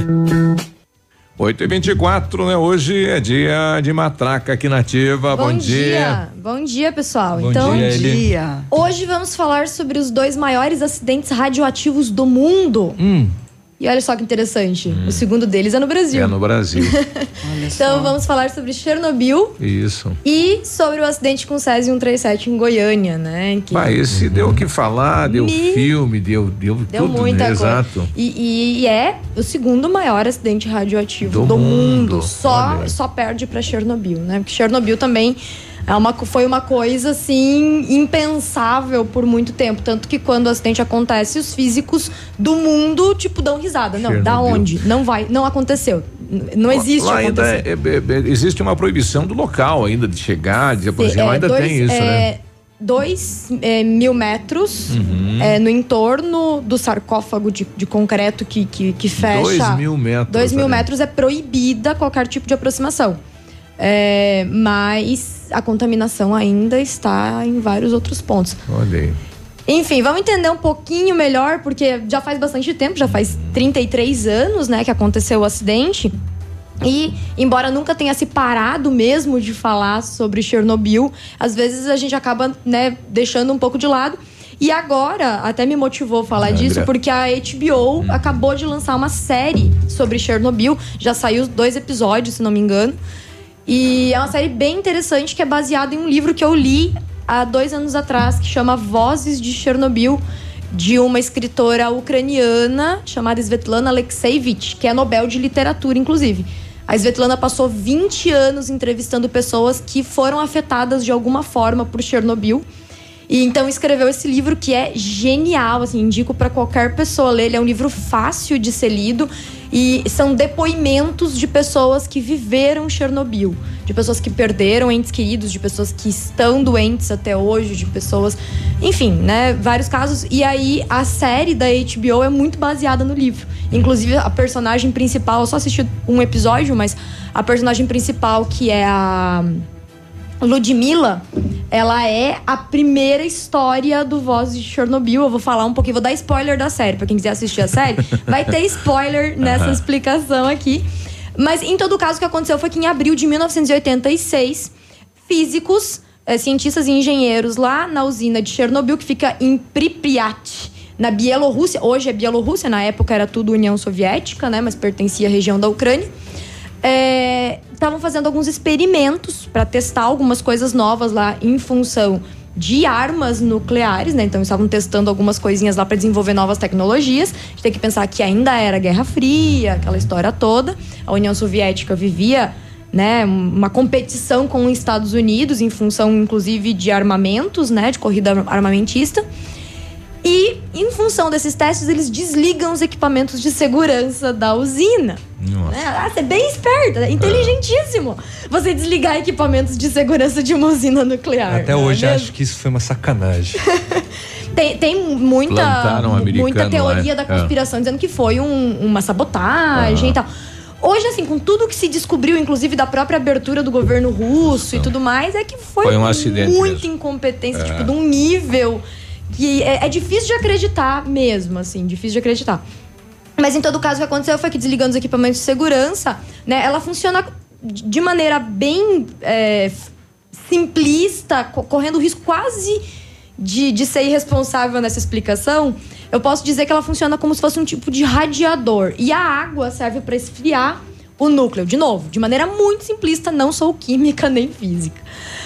8 e 24 né? Hoje é dia de matraca aqui na Ativa. Bom, Bom dia, pessoal. Bom então, dia, dia. hoje vamos falar sobre os dois maiores acidentes radioativos do mundo. E olha só que interessante. O segundo deles é no Brasil. É no Brasil. Então vamos falar sobre Chernobyl Isso. e sobre o acidente com o Césio 137 em Goiânia, né? Que Mas esse deu o que falar, deu Me- filme, deu, deu, deu tudo, muita né? coisa. Exato. E, e- é o segundo maior acidente radioativo Do do, mundo. mundo. Só, Olha só perde para Chernobyl, né? Porque Chernobyl também é uma, foi uma coisa assim impensável por muito tempo, tanto que quando o acidente acontece, os físicos do mundo tipo dão risada. Não, da onde? Não vai, não aconteceu. Não existe Lá ainda acontecer. é- é- é- existe uma proibição do local ainda de chegar, de aproximar, É, ainda dois- tem isso, é, né? Dois é, mil metros Uhum. é, no entorno do sarcófago de, de concreto que, que, que fecha. Dois mil metros, Dois mil metros é proibida qualquer tipo de aproximação. É, mas a contaminação ainda está em vários outros pontos. Olha aí. Enfim, vamos entender um pouquinho melhor, porque já faz bastante tempo, já faz 33 anos, né, que aconteceu o acidente. E, embora nunca tenha se parado mesmo de falar sobre Chernobyl, às vezes a gente acaba, né, deixando um pouco de lado. E agora, até me motivou falar André. disso, porque a HBO acabou de lançar uma série sobre Chernobyl. Já saiu dois episódios, se não me engano. E é uma série bem interessante que é baseada em um livro que eu li há dois anos atrás, que chama Vozes de Chernobyl, de uma escritora ucraniana chamada Svetlana Alexeyevich, que é Nobel de Literatura, inclusive. A Svetlana passou 20 anos entrevistando pessoas que foram afetadas de alguma forma por Chernobyl. E então escreveu esse livro que é genial, assim, indico para qualquer pessoa ler. Ele é um livro fácil de ser lido e são depoimentos de pessoas que viveram Chernobyl, de pessoas que perderam entes queridos, de pessoas que estão doentes até hoje, de pessoas, enfim, né, vários casos. E aí a série da HBO é muito baseada no livro. Inclusive a personagem principal, eu só assisti um episódio, mas a personagem principal que é a Ludmilla, ela é a primeira história do Voz de Chernobyl. Eu vou falar um pouquinho, vou dar spoiler da série. Pra quem quiser assistir a série, vai ter spoiler nessa Aham. explicação aqui. Mas em todo caso, o que aconteceu foi que em abril de 1986, físicos, eh, cientistas e engenheiros lá na usina de Chernobyl, que fica em Pripyat, na Bielorrússia, hoje é Bielorrússia, na época era tudo União Soviética, né, mas pertencia à região da Ucrânia estavam fazendo alguns experimentos para testar algumas coisas novas lá em função de armas nucleares, né? Então estavam testando algumas coisinhas lá para desenvolver novas tecnologias. A gente tem que pensar que ainda era Guerra Fria, aquela história toda. A União Soviética vivia, né, uma competição com os Estados Unidos em função inclusive de armamentos, né, de corrida armamentista. E, em função desses testes, eles desligam os equipamentos de segurança da usina. Né? Ah, você é bem esperto, é inteligentíssimo. Você desligar equipamentos de segurança de uma usina nuclear. Até é hoje mesmo? acho que isso foi uma sacanagem. Tem, tem muita, muita teoria lá, da é. conspiração dizendo que foi um- uma sabotagem Aham. e tal. Hoje, assim, com tudo que se descobriu, inclusive da própria abertura do governo russo e tudo mais, é que foi, Foi um acidente muita mesmo. incompetência, É. tipo, de um nível que é, é difícil de acreditar mesmo, assim, difícil de acreditar. Mas em todo caso, o que aconteceu foi que desligando os equipamentos de segurança, né, ela funciona de maneira bem é, simplista, co- correndo o risco quase de, de ser irresponsável nessa explicação. Eu posso dizer que ela funciona como se fosse um tipo de radiador. E a água serve para esfriar o núcleo. De novo, de maneira muito simplista, não sou química nem física.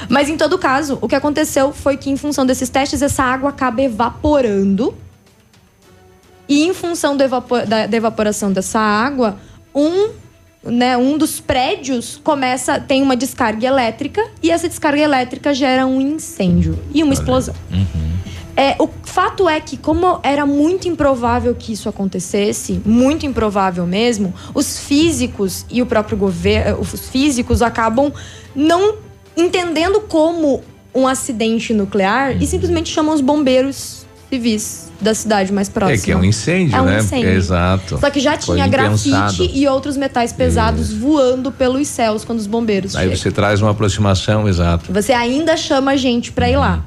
Mas em todo caso, o que aconteceu foi que, em função desses testes, essa água acaba evaporando. E em função da, da evaporação dessa água, um, né, um dos prédios começa tem uma descarga elétrica e essa descarga elétrica gera um incêndio e uma explosão. É, o fato é que, como era muito improvável que isso acontecesse, muito improvável mesmo, os físicos e o próprio governo, os físicos acabam não entendendo como um acidente nuclear e simplesmente chamam os bombeiros civis da cidade mais próxima. É que é um incêndio, É um né? incêndio. Exato. Só que já tinha grafite e outros metais pesados voando pelos céus quando os bombeiros Aí chegam. você traz uma aproximação, exato. Você ainda chama a gente pra ir lá.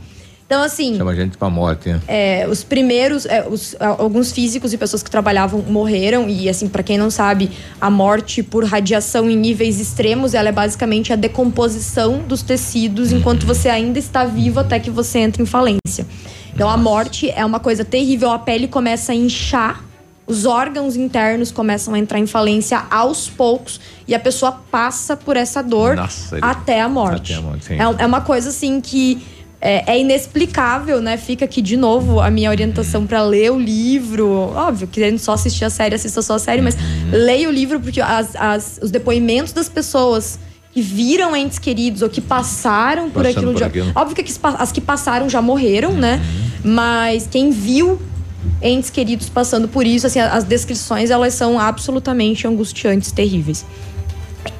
Então, assim. Chama gente pra morte, né? É, os primeiros, é, os- alguns físicos e pessoas que trabalhavam morreram e assim, para quem não sabe, a morte por radiação em níveis extremos, ela é basicamente a decomposição dos tecidos enquanto você ainda está vivo até que você entra em falência. Então a morte é uma coisa terrível, a pele começa a inchar, os órgãos internos começam a entrar em falência aos poucos e a pessoa passa por essa dor Nossa, até a morte. Até a morte. É, é uma coisa assim que é, é inexplicável, né? Fica aqui de novo a minha orientação pra ler o livro. Óbvio, querendo só assistir a série, assista só a série, mas Uhum. leia o livro porque as- as- os depoimentos das pessoas que viram entes queridos ou que passaram por Passando aquilo. por aquilo. Óbvio que as, as que passaram já morreram, né? Uhum. Mas quem viu entes queridos passando por isso, assim, as descrições elas são absolutamente angustiantes, terríveis.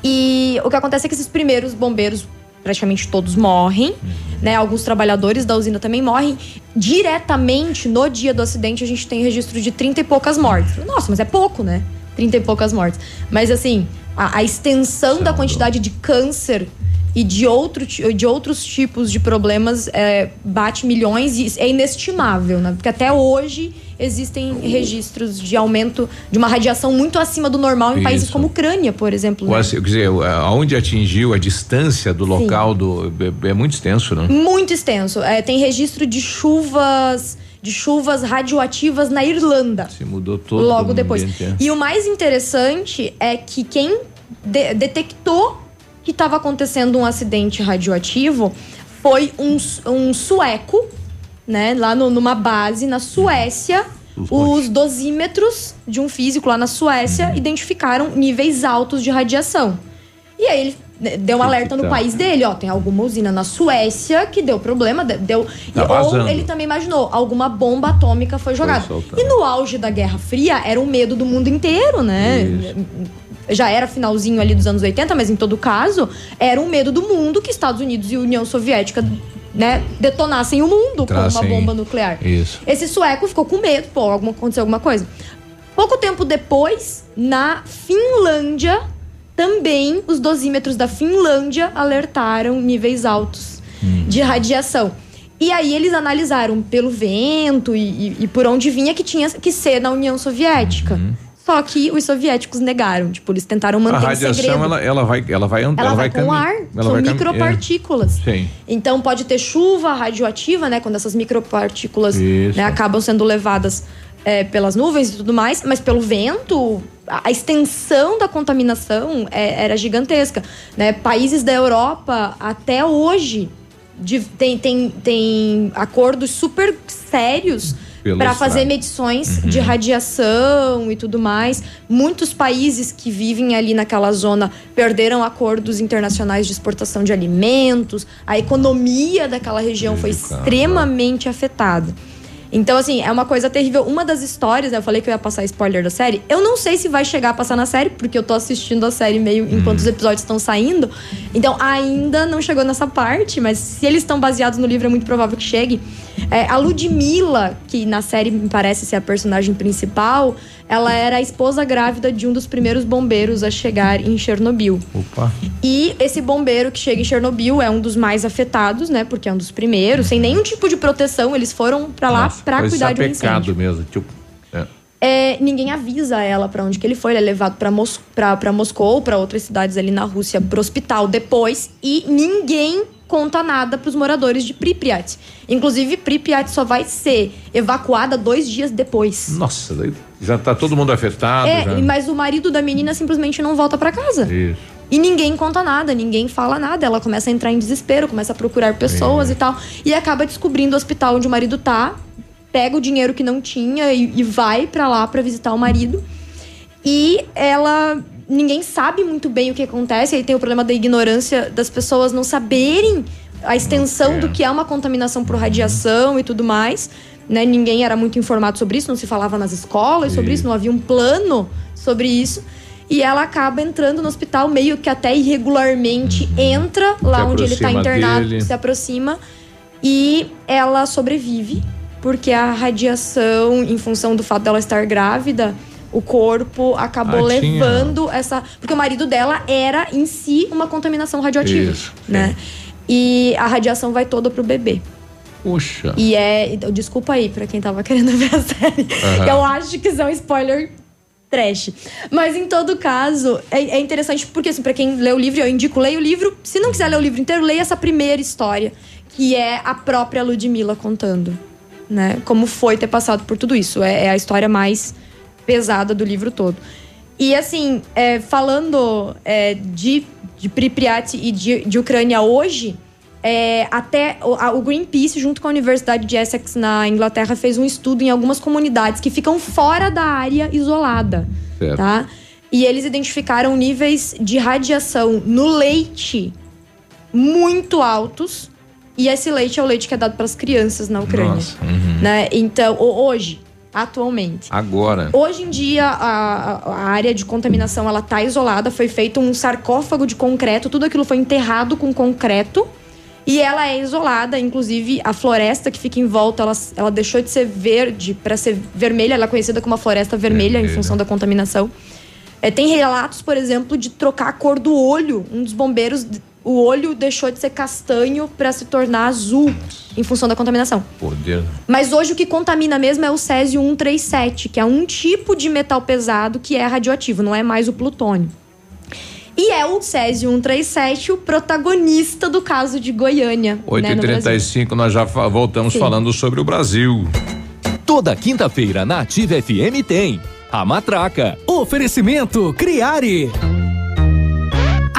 E o que acontece é que esses primeiros bombeiros, praticamente todos morrem, né? Alguns trabalhadores da usina também morrem. Diretamente no dia do acidente, a gente tem registro de 30 e poucas mortes. Nossa, mas é pouco, né? 30 e poucas mortes. Mas assim, a, a extensão da quantidade de câncer e de, outro, de outros tipos de problemas é, bate milhões e é inestimável, né? Porque até hoje existem registros de aumento de uma radiação muito acima do normal em países Isso. como Ucrânia, por exemplo. Né? Quer dizer, aonde atingiu a distância do local do. É, é muito extenso, né? Muito extenso. É, tem registro de chuvas de chuvas radioativas na Irlanda. Se mudou todo logo depois. ambiente, é. E o mais interessante é que quem de- detectou que estava acontecendo um acidente radioativo foi um, um sueco, né? Lá no- numa base na Suécia. Os dosímetros de um físico lá na Suécia identificaram níveis altos de radiação. E aí ele né, deu um alerta no país dele, ó, tem alguma usina na Suécia que deu problema, de- deu Tá e- ou ele também imaginou, alguma bomba atômica foi jogada. soltando. E no auge da Guerra Fria era o medo do mundo inteiro, né? Já era finalzinho ali dos anos 80, mas em todo caso, era um medo do mundo que Estados Unidos e União Soviética, né, detonassem o mundo com uma bomba nuclear. Isso. Esse sueco ficou com medo, pô, alguma, aconteceu alguma coisa. Pouco tempo depois, na Finlândia, também os dosímetros da Finlândia alertaram níveis altos de radiação. E aí eles analisaram pelo vento e, e- e por onde vinha que tinha que ser na União Soviética. Só que os soviéticos negaram, tipo, eles tentaram A manter em radiação, segredo. ela, ela vai, ela vai, Ela vai com cami- ar, ela são vai cami- micropartículas. É. Sim. Então pode ter chuva radioativa, né? Quando essas micropartículas né, acabam sendo levadas é, pelas nuvens e tudo mais, mas pelo vento, a, a extensão da contaminação é- era gigantesca. Né? Países da Europa, até hoje, de- tem, tem, tem acordos super sérios para fazer medições Uhum. de radiação e tudo mais. Muitos países que vivem ali naquela zona perderam acordos internacionais de exportação de alimentos. A economia daquela região foi extremamente afetada. Então, assim, é uma coisa terrível. Uma das histórias, né, eu falei que eu ia passar spoiler da série. Eu não sei se vai chegar a passar na série, porque eu tô assistindo a série meio enquanto os episódios estão saindo. Então, ainda não chegou nessa parte, mas se eles estão baseados no livro, é muito provável que chegue. É, a Ludmilla, que na série me parece ser a personagem principal, ela era a esposa grávida de um dos primeiros bombeiros a chegar em Chernobyl. Opa. E esse bombeiro que chega em Chernobyl é um dos mais afetados, né? Porque é um dos primeiros, sem nenhum tipo de proteção, eles foram pra lá pra Foi cuidar de um incêndio. mesmo. Tipo, é. É, ninguém avisa ela pra onde que ele foi. Ele é levado pra, Mos pra, pra Moscou, pra outras cidades ali na Rússia, pro hospital depois. E ninguém conta nada pros moradores de Pripyat. Inclusive, Pripyat só vai ser evacuada dois dias depois. Nossa, já tá todo mundo afetado. é, já. mas o marido da menina simplesmente não volta pra casa. Isso. E ninguém conta nada, ninguém fala nada. Ela começa a entrar em desespero, começa a procurar pessoas e tal. E acaba descobrindo o hospital onde o marido tá, pega o dinheiro que não tinha e, e vai pra lá pra visitar o marido. E ela. Ninguém sabe muito bem o que acontece. Aí tem o problema da ignorância das pessoas não saberem a extensão do que é uma contaminação por radiação e tudo mais. Né? Ninguém era muito informado sobre isso, não se falava nas escolas sobre isso, não havia um plano sobre isso. E ela acaba entrando no hospital meio que até irregularmente, entra lá onde ele tá aproxima internado, dele. se aproxima e ela sobrevive, porque a radiação, em função do fato dela estar grávida, o corpo acabou Ah, tinha. levando essa. Porque o marido dela era em si uma contaminação radioativa. Isso, Né? E a radiação vai toda pro bebê. Puxa. E é. Desculpa aí pra quem tava querendo ver a série. Aham. Eu acho que isso é um spoiler trash. Mas em todo caso, é, é interessante porque, assim, pra quem lê o livro, eu indico, leia o livro. Se não quiser ler o livro inteiro, leia essa primeira história, que é a própria Ludmilla contando. Né? Como foi ter passado por tudo isso. É, é a história mais pesada do livro todo. E assim, é, falando é, de, de Pripyat e de, de Ucrânia hoje, é, até o, a- o Greenpeace, junto com a Universidade de Essex na Inglaterra, fez um estudo em algumas comunidades que ficam fora da área isolada. Certo. Tá? E eles identificaram níveis de radiação no leite muito altos. E esse leite é o leite que é dado para as crianças na Ucrânia. Nossa. uhum. Né? Então, ho- hoje, atualmente. Agora. Hoje em dia, a, a- a área de contaminação ela tá isolada. Foi feito um sarcófago de concreto. Tudo aquilo foi enterrado com concreto. E ela é isolada. Inclusive, a floresta que fica em volta, ela, ela deixou de ser verde para ser vermelha. Ela é conhecida como uma floresta vermelha em Vermelha. função da contaminação. É, tem relatos, por exemplo, de trocar a cor do olho. Um dos bombeiros, o olho deixou de ser castanho para se tornar azul em função da contaminação. Poder. Mas hoje o que contamina mesmo é o césio 137, que é um tipo de metal pesado que é radioativo, não é mais o plutônio. E é o césio 137 o protagonista do caso de Goiânia. né, no Brasil. 8h35, nós já fa- voltamos Sim. falando sobre o Brasil. Toda quinta-feira na Ativa FM tem a Matraca. Oferecimento Criare.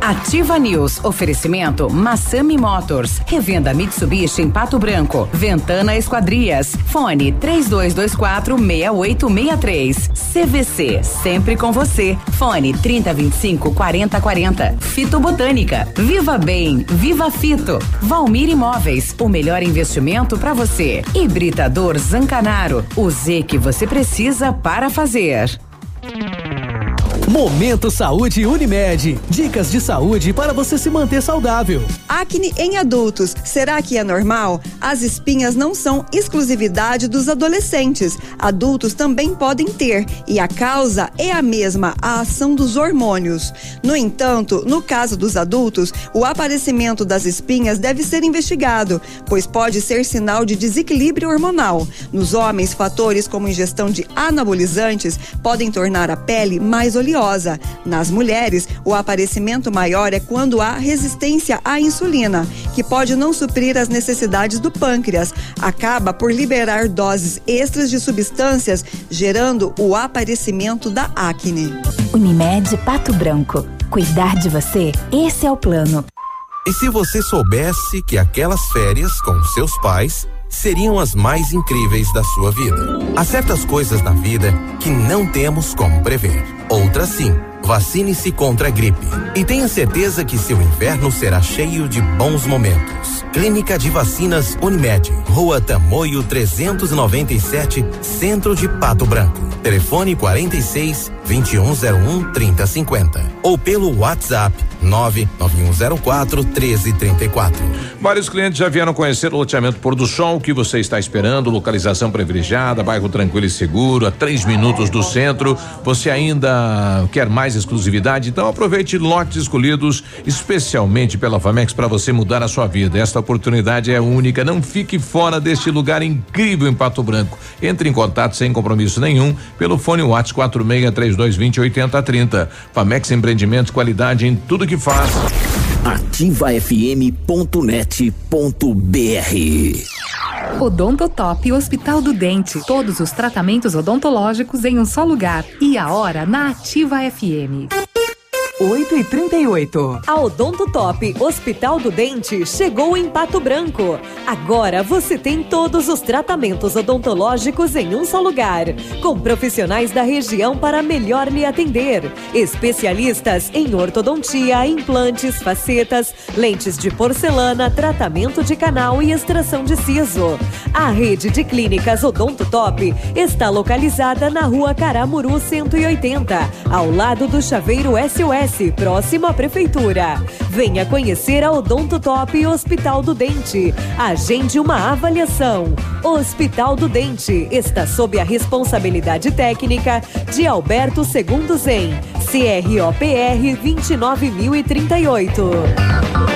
Ativa News. Oferecimento Massami Motors. Revenda Mitsubishi em Pato Branco. Ventana Esquadrias. Fone 3224 6863. CVC. Sempre com você. Fone 3025 4040. Fito Botânica. Viva Bem. Viva Fito. Valmir Imóveis. O melhor investimento para você. Hibridador Zancanaro. O Z que você precisa para fazer. Momento Saúde Unimed. Dicas de saúde para você se manter saudável. Acne em adultos. Será que é normal? As espinhas não são exclusividade dos adolescentes. Adultos também podem ter. E a causa é a mesma, a ação dos hormônios. No entanto, no caso dos adultos, o aparecimento das espinhas deve ser investigado, pois pode ser sinal de desequilíbrio hormonal. Nos homens, fatores como ingestão de anabolizantes podem tornar a pele mais oleosa oleosa. Nas mulheres, o aparecimento maior é quando há resistência à insulina, que pode não suprir as necessidades do pâncreas. Acaba por liberar doses extras de substâncias, gerando o aparecimento da acne. Unimed Pato Branco. Cuidar de você, esse é o plano. E se você soubesse que aquelas férias com seus pais seriam as mais incríveis da sua vida? Há certas coisas na vida que não temos como prever. Outras sim. Vacine-se contra a gripe. E tenha certeza que seu inverno será cheio de bons momentos. Clínica de Vacinas Unimed. Rua Tamoio 397, Centro de Pato Branco. Telefone 46 2101 3050. Ou pelo WhatsApp 99104 1334. Vários clientes já vieram conhecer o loteamento Pôr do Sol. O que você está esperando? Localização privilegiada, bairro tranquilo e seguro, a três minutos do centro. Você ainda quer mais exclusividade? Então aproveite lotes escolhidos especialmente pela Famex para você mudar a sua vida. Esta oportunidade é única. Não fique fora deste lugar incrível em Pato Branco. Entre em contato sem compromisso nenhum pelo fone WhatsApp 463220 8030. Famex Empreendimentos, qualidade em tudo que faz. Ativafm.net.br Odontotop Hospital do Dente. Todos os tratamentos odontológicos em um só lugar. E a hora na Ativa FM. 8 e 38 A Odonto Top Hospital do Dente chegou em Pato Branco. Agora você tem todos os tratamentos odontológicos em um só lugar, com profissionais da região para melhor lhe atender. Especialistas em ortodontia, implantes, facetas, lentes de porcelana, tratamento de canal e extração de siso. A rede de clínicas Odonto Top está localizada na rua Caramuru 180, ao lado do Chaveiro SOS próximo à Prefeitura. Venha conhecer a Odonto Top Hospital do Dente. Agende uma avaliação. Hospital do Dente está sob a responsabilidade técnica de Alberto Segundo Zen, CROPR 29038.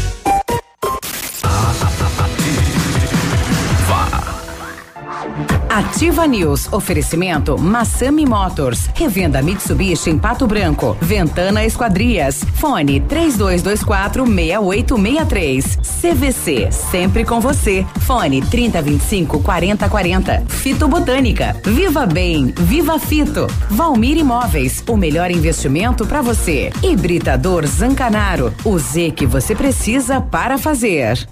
Ativa News. Oferecimento Massami Motors. Revenda Mitsubishi em Pato Branco. Ventana Esquadrias. Fone 3224 6863. CVC. Sempre com você. Fone 3025 4040. Fito Botânica. Viva Bem. Viva Fito. Valmir Imóveis. O melhor investimento para você. Hibridador Zancanaro. O Z que você precisa para fazer.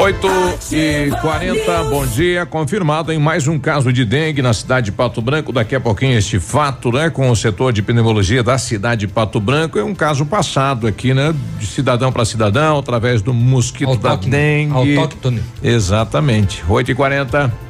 8 e 40 bom dia. Confirmado em mais um caso de dengue na cidade de Pato Branco. Daqui a pouquinho este fato, né? Com o setor de pneumologia da cidade de Pato Branco. É um caso passado aqui, né? De cidadão para cidadão, através do mosquito Autóctone. da dengue. Autóctone. Exatamente. 8 e 40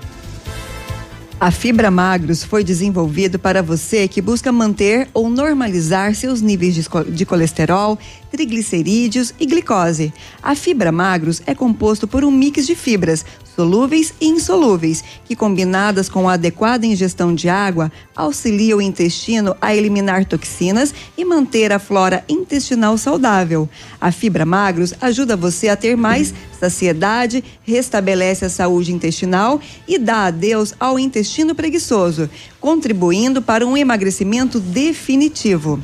A Fibra Magros foi desenvolvido para você que busca manter ou normalizar seus níveis de colesterol, triglicerídeos e glicose. A Fibra Magros é composto por um mix de fibras, solúveis e insolúveis, que combinadas com a adequada ingestão de água, auxiliam o intestino a eliminar toxinas e manter a flora intestinal saudável. A Fibra Magros ajuda você a ter mais saciedade, restabelece a saúde intestinal e dá adeus ao intestino preguiçoso, contribuindo para um emagrecimento definitivo.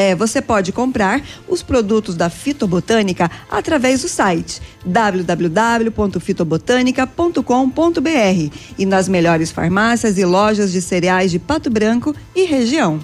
É, você pode comprar os produtos da Fitobotânica através do site www.fitobotanica.com.br e nas melhores farmácias e lojas de cereais de Pato Branco e região.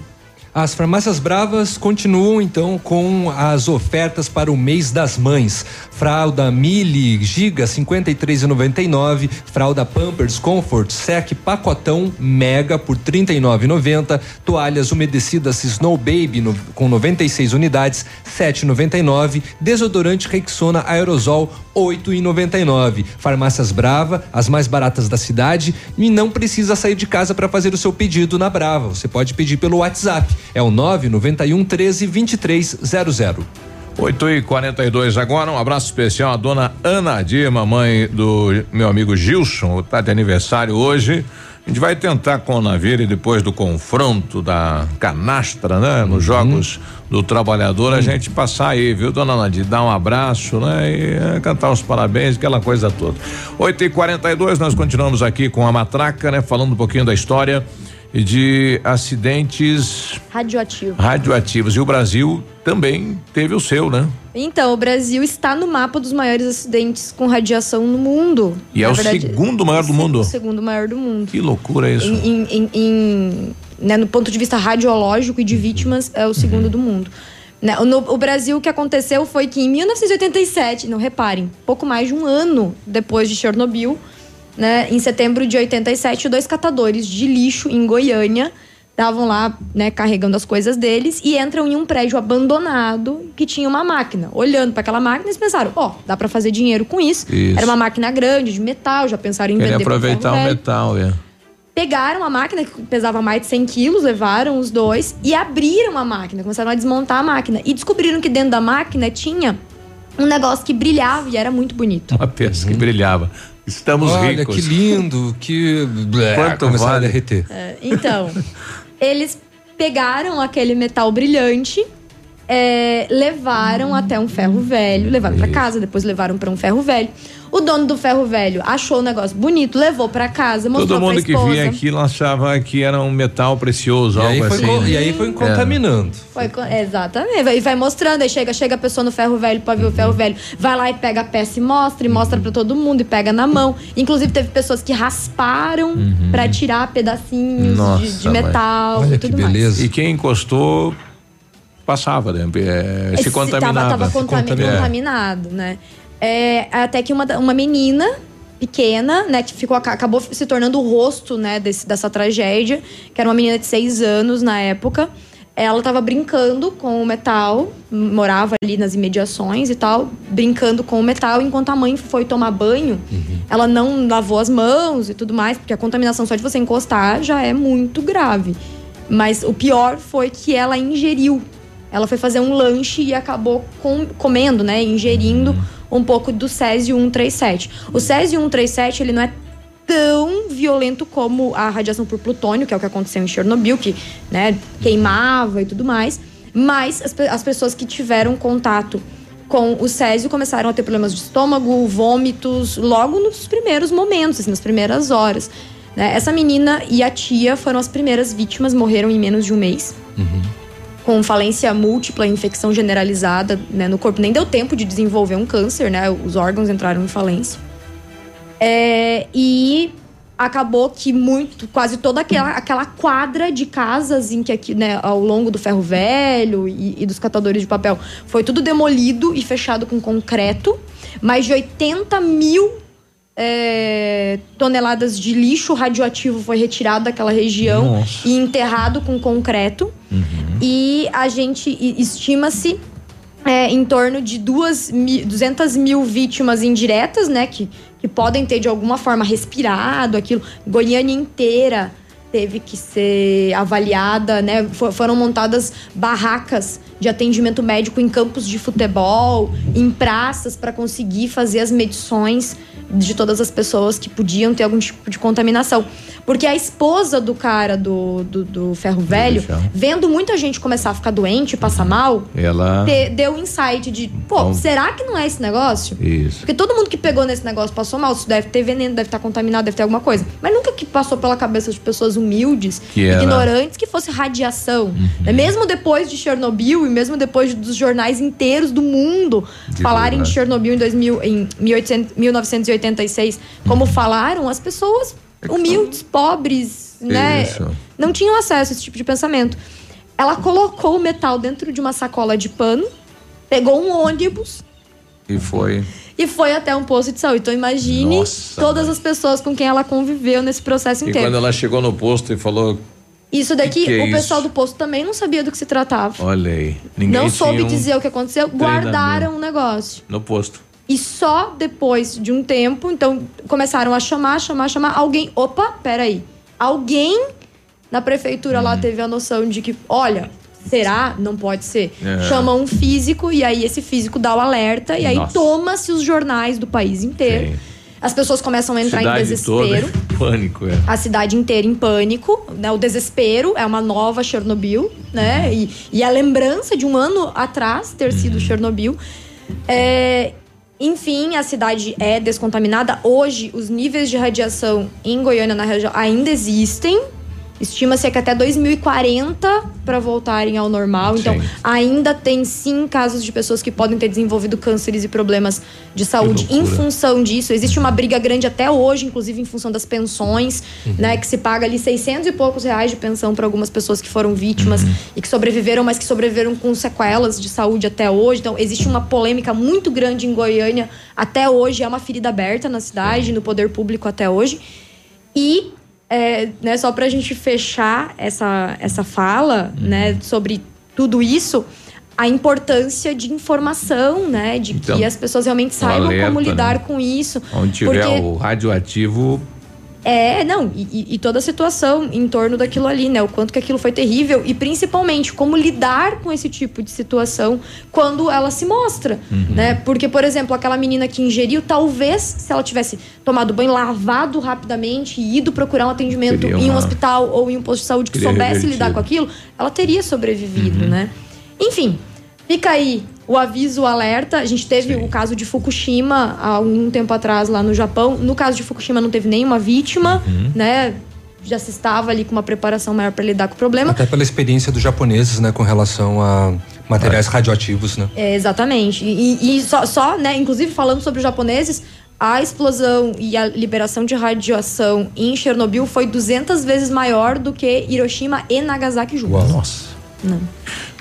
As farmácias bravas continuam então com as ofertas para o mês das mães. Fralda Mili Giga 53,99, fralda Pampers Comfort Sec pacotão Mega por 39,90, toalhas umedecidas Snow Baby no, com 96 unidades 7,99, desodorante Rexona Aerosol 8,99. Farmácias Brava, as mais baratas da cidade e não precisa sair de casa para fazer o seu pedido na Brava. Você pode pedir pelo WhatsApp. É o 991 13 2300. 8 e 42 agora, um abraço especial à dona Ana Dima, mãe do meu amigo Gilson, tá de aniversário hoje. A gente vai tentar com o Navire, depois do confronto da canastra, né? Nos uhum. Jogos do Trabalhador, uhum. a gente passar aí, viu, dona Nadir? Dar um abraço, né? E é, cantar os parabéns, aquela coisa toda. 8 e 42 nós continuamos aqui com a matraca, né? Falando um pouquinho da história de acidentes radioativos. radioativos. E o Brasil também teve o seu, né? Então, o Brasil está no mapa dos maiores acidentes com radiação no mundo. E é o verdade, segundo maior do mundo? O segundo maior do mundo. Que loucura isso. Em, em, em, né, no ponto de vista radiológico e de vítimas, é o segundo uhum. do mundo. Né, no, o Brasil, o que aconteceu foi que em 1987, não reparem, pouco mais de um ano depois de Chernobyl, né, em setembro de 87, dois catadores de lixo em Goiânia estavam lá, né, carregando as coisas deles e entram em um prédio abandonado que tinha uma máquina. Olhando para aquela máquina, eles pensaram: ó, oh, dá para fazer dinheiro com isso. isso. Era uma máquina grande, de metal, já pensaram em Queria vender aproveitar o metal, é. Pegaram a máquina que pesava mais de 100 quilos, levaram os dois e abriram a máquina, começaram a desmontar a máquina e descobriram que dentro da máquina tinha um negócio que brilhava e era muito bonito. Uma peça uhum. que brilhava. Estamos Olha, ricos. que lindo, que Blé, quanto vale a derreter. É, então, eles pegaram aquele metal brilhante é, levaram até um ferro velho, levaram para casa, depois levaram para um ferro velho. O dono do ferro velho achou o negócio bonito, levou para casa, mostrou Todo mundo que vinha aqui achava que era um metal precioso, e algo aí assim. Né? E aí foi contaminando. É. Foi, exatamente. E vai mostrando, aí chega, chega a pessoa no ferro velho para ver o ferro velho, vai lá e pega a peça e mostra, e mostra para todo mundo, e pega na mão. Inclusive teve pessoas que rasparam uhum. para tirar pedacinhos Nossa, de, de metal Olha e tudo que beleza. mais. E quem encostou passava, né? É, se contaminava. Tava, tava contami contaminado, né? É, até que uma, uma menina pequena, né, que ficou, acabou se tornando o rosto, né, desse, dessa tragédia, que era uma menina de seis anos na época. Ela estava brincando com o metal, morava ali nas imediações e tal, brincando com o metal, enquanto a mãe foi tomar banho, uhum. ela não lavou as mãos e tudo mais, porque a contaminação só de você encostar já é muito grave. Mas o pior foi que ela ingeriu ela foi fazer um lanche e acabou com, comendo, né, ingerindo um pouco do Césio 137. O Césio 137, ele não é tão violento como a radiação por plutônio, que é o que aconteceu em Chernobyl, que, né, queimava e tudo mais. Mas as, as pessoas que tiveram contato com o Césio começaram a ter problemas de estômago, vômitos, logo nos primeiros momentos, assim, nas primeiras horas. Né? Essa menina e a tia foram as primeiras vítimas, morreram em menos de um mês. Uhum com falência múltipla, infecção generalizada né, no corpo. Nem deu tempo de desenvolver um câncer, né? Os órgãos entraram em falência. É, e acabou que muito, quase toda aquela, aquela quadra de casas em que aqui, né, ao longo do ferro velho e, e dos catadores de papel foi tudo demolido e fechado com concreto. Mais de 80 mil é, toneladas de lixo radioativo foi retirado daquela região Nossa. e enterrado com concreto. Uhum. E a gente estima-se é, em torno de duas, 200 mil vítimas indiretas, né? Que, que podem ter de alguma forma respirado aquilo. Goiânia inteira teve que ser avaliada, né? foram montadas barracas de atendimento médico em campos de futebol, em praças para conseguir fazer as medições de todas as pessoas que podiam ter algum tipo de contaminação. Porque a esposa do cara do, do, do ferro velho, vendo muita gente começar a ficar doente, passar mal, ela te, deu um insight de, pô, então, será que não é esse negócio? Isso. Porque todo mundo que pegou nesse negócio passou mal, isso deve ter veneno, deve estar contaminado, deve ter alguma coisa. Mas nunca que passou pela cabeça de pessoas humildes, que ignorantes, que fosse radiação. Uhum. Mesmo depois de Chernobyl e mesmo depois dos jornais inteiros do mundo de falarem verdade. de Chernobyl em, 2000, em 1800, 1986, como uhum. falaram, as pessoas humildes, pobres, né? Isso. Não tinham acesso a esse tipo de pensamento. Ela colocou o metal dentro de uma sacola de pano, pegou um ônibus. E foi. E foi até um posto de saúde. Então imagine Nossa, todas mãe. as pessoas com quem ela conviveu nesse processo inteiro. E quando ela chegou no posto e falou. Isso daqui, que que é o pessoal isso? do posto também não sabia do que se tratava. Olha aí. Ninguém não soube um dizer o que aconteceu, guardaram o negócio. No posto. E só depois de um tempo, então começaram a chamar, chamar, chamar. Alguém, opa, peraí. Alguém na prefeitura lá uhum. teve a noção de que, olha, será? Não pode ser. É. Chama um físico e aí esse físico dá o alerta e aí toma-se os jornais do país inteiro. Sim. As pessoas começam a entrar cidade em desespero. Toda pânico, é. A cidade inteira em pânico. Né? O desespero é uma nova Chernobyl, né? E, e, a lembrança de um ano atrás ter sido uhum. Chernobyl. É, enfim, a cidade é descontaminada. Hoje, os níveis de radiação em Goiânia, na região, ainda existem. Estima-se que até 2040 para voltarem ao normal. Então, ainda tem sim casos de pessoas que podem ter desenvolvido cânceres e problemas de saúde em função disso. Existe uma briga grande até hoje, inclusive em função das pensões, uhum. né? Que se paga ali 600 e poucos reais de pensão para algumas pessoas que foram vítimas uhum. e que sobreviveram, mas que sobreviveram com sequelas de saúde até hoje. Então, existe uma polêmica muito grande em Goiânia até hoje. É uma ferida aberta na cidade, no poder público até hoje. E é, né, só para a gente fechar essa, essa fala uhum. né, sobre tudo isso, a importância de informação, né? De então, que as pessoas realmente saibam alerta, como lidar né? com isso. Onde tiver porque... o radioativo, é, não, e, e, toda a situação em torno daquilo ali, né? O quanto que aquilo foi terrível e principalmente como lidar com esse tipo de situação quando ela se mostra, uhum. né? Porque, por exemplo, aquela menina que ingeriu, talvez se ela tivesse tomado banho, lavado rapidamente e ido procurar um atendimento uma... em um hospital ou em um posto de saúde que soubesse revertido. lidar com aquilo, ela teria sobrevivido, uhum. né? Enfim, fica aí o aviso, o alerta. A gente teve Sim. o caso de Fukushima há um tempo atrás lá no Japão. No caso de Fukushima não teve nenhuma vítima, uhum. né? Já se estava ali com uma preparação maior para lidar com o problema. Até pela experiência dos japoneses, né, com relação a materiais radioativos, né? É, exatamente. E, e só, só, né, inclusive falando sobre os japoneses, a explosão e a liberação de radiação em Chernobyl foi 200 vezes maior do que Hiroshima e Nagasaki juntos. Uau. Nossa. Não.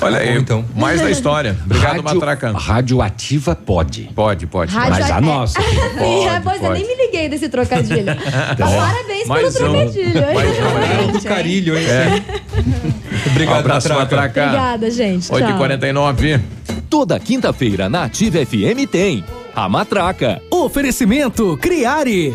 Olha aí, então. mais da história. Obrigado, Radio, Matraca. Radioativa pode. Pode, pode. Rádio Mas a nossa. pode, é, pois pode. eu nem me liguei desse trocadilho. então, Parabéns mais pelo um, trocadilho. Mais um, do carilho, hein? É. Obrigado, um abraço, Matraca. Matraca. Obrigada, gente. 8h49. Toda quinta-feira na Ativa FM tem a Matraca. Oferecimento Criare.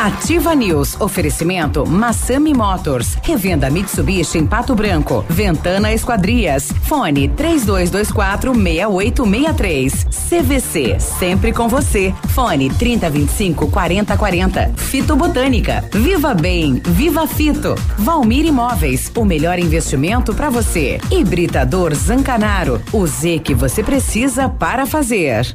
Ativa News. Oferecimento Massami Motors. Revenda Mitsubishi em Pato Branco. Ventana Esquadrias. Fone 3224 6863. CVC. Sempre com você. Fone 3025 4040. Fito Botânica. Viva Bem. Viva Fito. Valmir Imóveis. O melhor investimento para você. Hibridador Zancanaro. O Z que você precisa para fazer.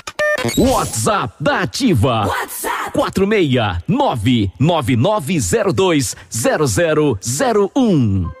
WhatsApp da Ativa. WhatsApp 46999020001.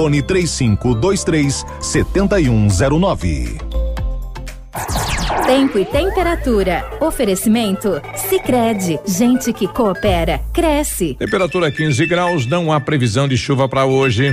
Fone 3523 7109. Tempo e temperatura. Oferecimento? Sicredi Gente que coopera, cresce. Temperatura 15 graus, não há previsão de chuva para hoje.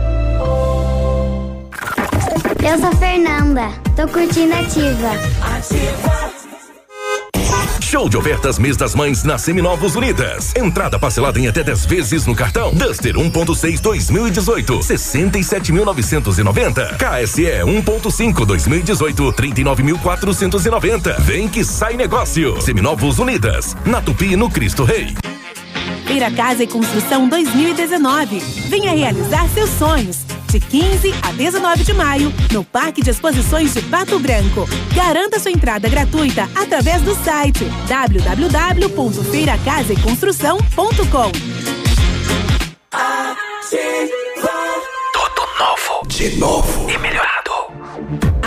Eu sou Fernanda, tô curtindo ativa. Show de ofertas mês das mães na Seminovos Unidas. Entrada parcelada em até 10 vezes no cartão. Duster 1.6 2018, 67.990. KSE 1.5 2018, 39.490. Vem que sai negócio. Seminovos Unidas, na Tupi no Cristo Rei. Feira Casa e Construção 2019. Venha realizar seus sonhos de 15 a 19 de maio, no Parque de Exposições de Pato Branco. Garanta sua entrada gratuita através do site www.feiracasaeconstrução.com. Tudo novo. De novo. E melhorado.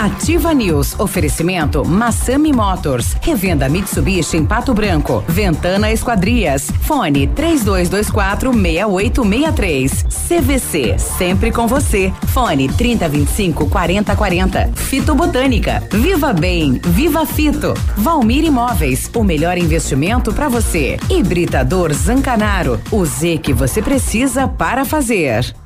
Ativa News. Oferecimento Massami Motors. Revenda Mitsubishi em Pato Branco. Ventana Esquadrias. Fone 3224 6863. CVC. Sempre com você. Fone 3025 4040. Fito Botânica. Viva Bem. Viva Fito. Valmir Imóveis. O melhor investimento para você. Hibridador Zancanaro. O Z que você precisa para fazer.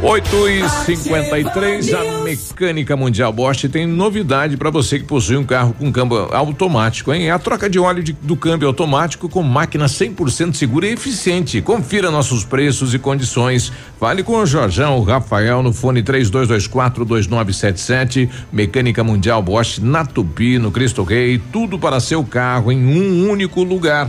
8 e 53 a Mecânica Mundial Bosch tem novidade para você que possui um carro com câmbio automático, hein? É a troca de óleo de, do câmbio automático com máquina 100% segura e eficiente. Confira nossos preços e condições. Fale com o Jorjão, Rafael no fone 3224 2977. Mecânica Mundial Bosch na Tupi, no Cristo Rei. Tudo para seu carro em um único lugar.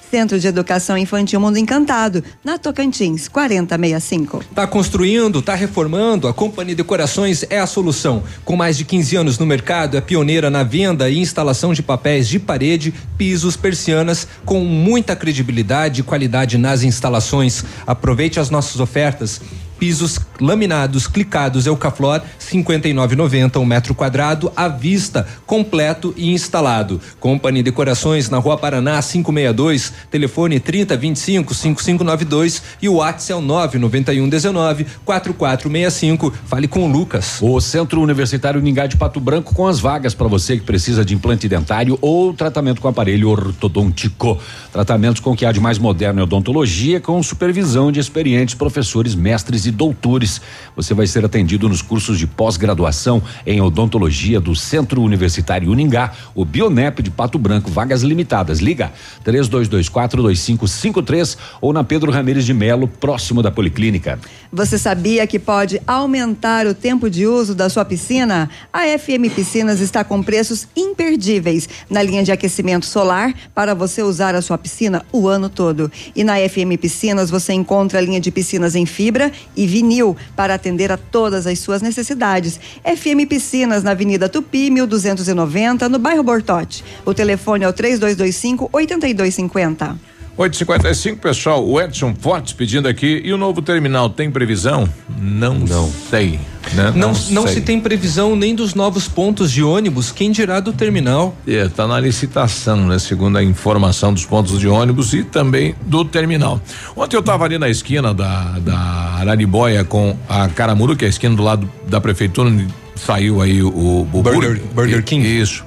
Centro de Educação Infantil Mundo Encantado, na Tocantins, 4065. Tá construindo, tá reformando? A Companhia Decorações é a solução. Com mais de 15 anos no mercado, é pioneira na venda e instalação de papéis de parede, pisos, persianas, com muita credibilidade e qualidade nas instalações. Aproveite as nossas ofertas pisos laminados, clicados Eucaflor, 59,90 um metro quadrado, à vista, completo e instalado. Companhia Decorações na Rua Paraná 562, telefone 3025 5592 e o WhatsApp é o 99119 4465. Fale com o Lucas. O Centro Universitário Ningá de Pato Branco com as vagas para você que precisa de implante dentário ou tratamento com aparelho ortodôntico. Tratamentos com o que há de mais moderno em odontologia com supervisão de experientes professores, mestres e e doutores. Você vai ser atendido nos cursos de pós-graduação em odontologia do Centro Universitário Uningá, o Bionep de Pato Branco, vagas limitadas. Liga 32242553 ou na Pedro Ramires de Melo, próximo da Policlínica. Você sabia que pode aumentar o tempo de uso da sua piscina? A FM Piscinas está com preços imperdíveis na linha de aquecimento solar para você usar a sua piscina o ano todo. E na FM Piscinas você encontra a linha de piscinas em fibra e vinil para atender a todas as suas necessidades. FM Piscinas na Avenida Tupi, 1290, no bairro Bortote. O telefone é o 3225 8250. 855, pessoal. O Edson Fortes pedindo aqui. E o novo terminal tem previsão? Não, não. sei. Né? Não, não, não se tem previsão nem dos novos pontos de ônibus, quem dirá do terminal? É, tá na licitação, né? Segundo a informação dos pontos de ônibus e também do terminal. Ontem eu estava ali na esquina da, da Araribóia com a Caramuru, que é a esquina do lado da prefeitura, onde saiu aí o, o Burger, Burger King. Isso.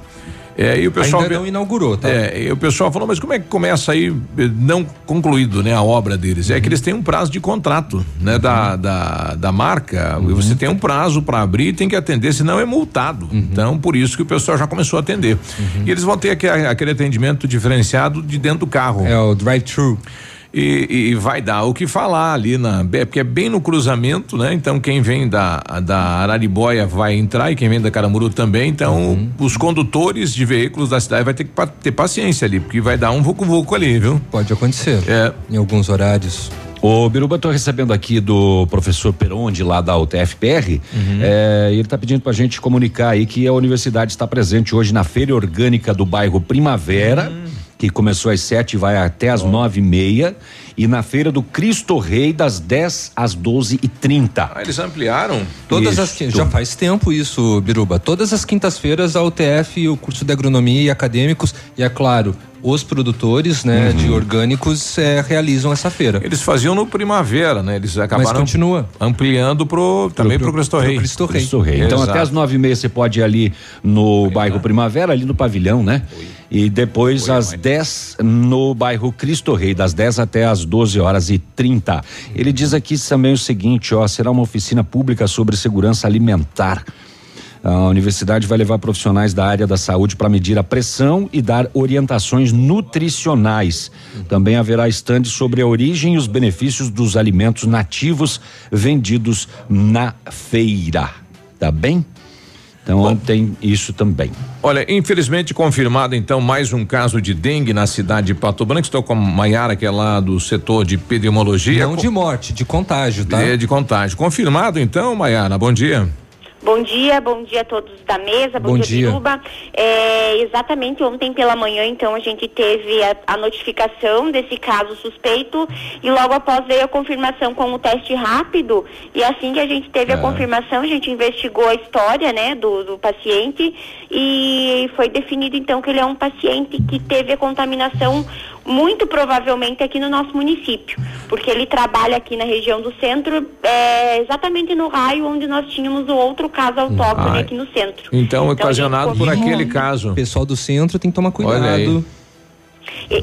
É, e o pessoal Ainda não inaugurou, tá? É, e o pessoal falou, mas como é que começa aí eh, não concluído, né, a obra deles? Uhum. É que eles têm um prazo de contrato, né, uhum. da, da, da marca. Uhum. Você tem um prazo para abrir e tem que atender, senão é multado. Uhum. Então, por isso que o pessoal já começou a atender. Uhum. E eles vão ter aquele, aquele atendimento diferenciado de dentro do carro. É o drive-thru. E, e, vai dar o que falar ali na porque é bem no cruzamento, né? Então quem vem da da Araribóia vai entrar e quem vem da Caramuru também. Então uhum. os condutores de veículos da cidade vai ter que ter paciência ali, porque vai dar um vucu vucu ali, viu? Pode acontecer. É. Em alguns horários. O Biruba, estou recebendo aqui do professor Peronde, lá da UTFPR, uhum. é, ele está pedindo para a gente comunicar aí que a universidade está presente hoje na Feira Orgânica do bairro Primavera. Uhum que começou às sete e vai até às nove e meia, e na feira do Cristo Rei das 10 às doze e trinta. Ah, eles ampliaram? Todas as já faz tempo isso, Biruba. Todas as quintas-feiras a UTF, o curso de agronomia e acadêmicos, e é claro, os produtores né, uhum. de orgânicos é, realizam essa feira. Eles faziam no primavera, né? Eles acabaram Mas continua. ampliando pro, também para o Cristo Rei. Cristo Rei. Cristo Rei. Então Exato. até as nove e meia você pode ir ali no bairro Primavera, ali no pavilhão, né? Oi. E depois Oi, às mãe. 10 no bairro Cristo Rei, das 10 até as 12 horas e 30. Ele diz aqui também o seguinte, ó, será uma oficina pública sobre segurança alimentar. A universidade vai levar profissionais da área da saúde para medir a pressão e dar orientações nutricionais. Também haverá estandes sobre a origem e os benefícios dos alimentos nativos vendidos na feira. Tá bem? Então Bom, tem isso também. Olha, infelizmente confirmado então mais um caso de dengue na cidade de Pato Branco. Estou com a Maiara, que é lá do setor de epidemiologia. Não de morte, de contágio, tá? É, de contágio. Confirmado então, Maiara, bom dia. Bom dia, bom dia a todos da mesa, bom, bom dia, dia. É, exatamente ontem pela manhã, então, a gente teve a, a, notificação desse caso suspeito e logo após veio a confirmação com o teste rápido e assim que a gente teve é. a confirmação, a gente investigou a história, né, do, do paciente e foi definido então que ele é um paciente que teve a contaminação muito provavelmente aqui no nosso município, porque ele trabalha aqui na região do centro, é, exatamente no raio onde nós tínhamos o outro caso autóctone aqui no centro. Então, então ocasionado por aquele caso. O pessoal do centro tem que tomar cuidado.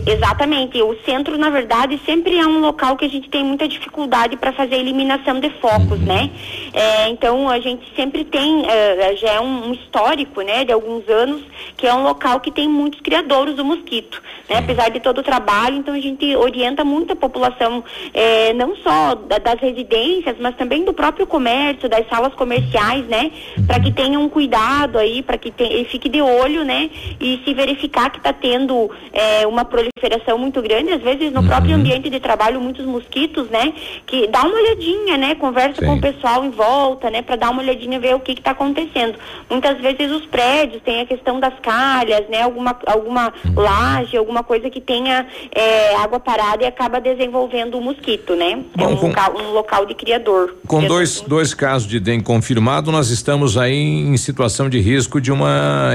Exatamente. O centro, na verdade, sempre é um local que a gente tem muita dificuldade para fazer a eliminação de focos, uhum. né? É, então, a gente sempre tem, uh, já é um, um, histórico, né, de alguns anos, que é um local que tem muitos criadores do mosquito, né? Apesar de todo o trabalho, então a gente orienta muito a população, é, não só da, das residências, mas também do próprio comércio, das salas comerciais, né? Para que tenham cuidado aí, para que tem, fique de olho, né? E se verificar que está tendo é, uma proliferação muito grande, às vezes no uhum. próprio ambiente de trabalho, muitos mosquitos, né? Que dá uma olhadinha, né? Conversa Sim. com o pessoal em volta, né? Para dar uma olhadinha ver o que está acontecendo. Muitas vezes os prédios têm a questão das calhas, né? Alguma, alguma uhum. laje, alguma coisa que tenha é, água parada e acaba desenvolvendo o mosquito, né? Bom, é um, com, local, um local de criador. Com criador dois, dois casos de dengue confirmado, nós estamos aí em situação de risco de uma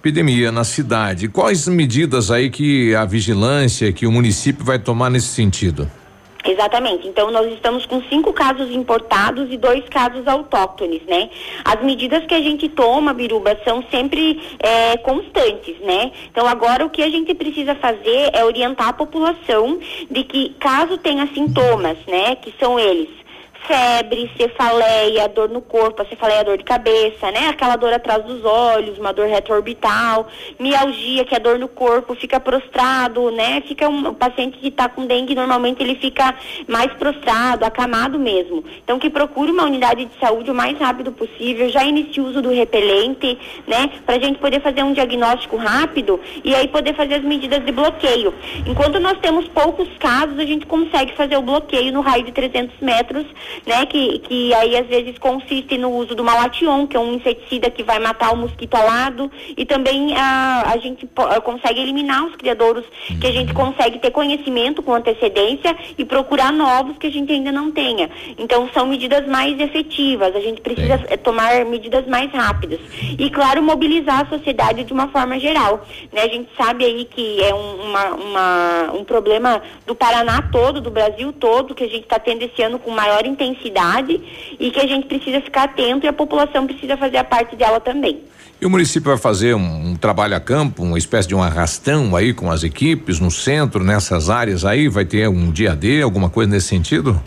epidemia na cidade. Quais medidas aí que a vigilância, que o município vai tomar nesse sentido? Exatamente. Então, nós estamos com cinco casos importados e dois casos autóctones, né? As medidas que a gente toma, Biruba, são sempre é, constantes, né? Então, agora o que a gente precisa fazer é orientar a população de que, caso tenha sintomas, né, que são eles febre, cefaleia, dor no corpo, a cefaleia, dor de cabeça, né? Aquela dor atrás dos olhos, uma dor retroorbital, mialgia, que é dor no corpo, fica prostrado, né? Fica um, paciente que está com dengue, normalmente ele fica mais prostrado, acamado mesmo. Então que procure uma unidade de saúde o mais rápido possível, já inicie o uso do repelente, né? Para a gente poder fazer um diagnóstico rápido e aí poder fazer as medidas de bloqueio. Enquanto nós temos poucos casos, a gente consegue fazer o bloqueio no raio de 300 metros né? Que, que aí às vezes consiste no uso do malation, que é um inseticida que vai matar o mosquito alado, e também a, a gente consegue eliminar os criadouros que a gente consegue ter conhecimento com antecedência e procurar novos que a gente ainda não tenha. Então são medidas mais efetivas, a gente precisa Sim. tomar medidas mais rápidas. E claro, mobilizar a sociedade de uma forma geral. Né? A gente sabe aí que é um, uma, uma, um problema do Paraná todo, do Brasil todo, que a gente está tendo esse ano com maior intensidade intensidade e que a gente precisa ficar atento e a população precisa fazer a parte dela também. E o município vai fazer um, um, trabalho a campo, uma espécie de um arrastão aí com as equipes no centro, nessas áreas aí? Vai ter um dia D, alguma coisa nesse sentido?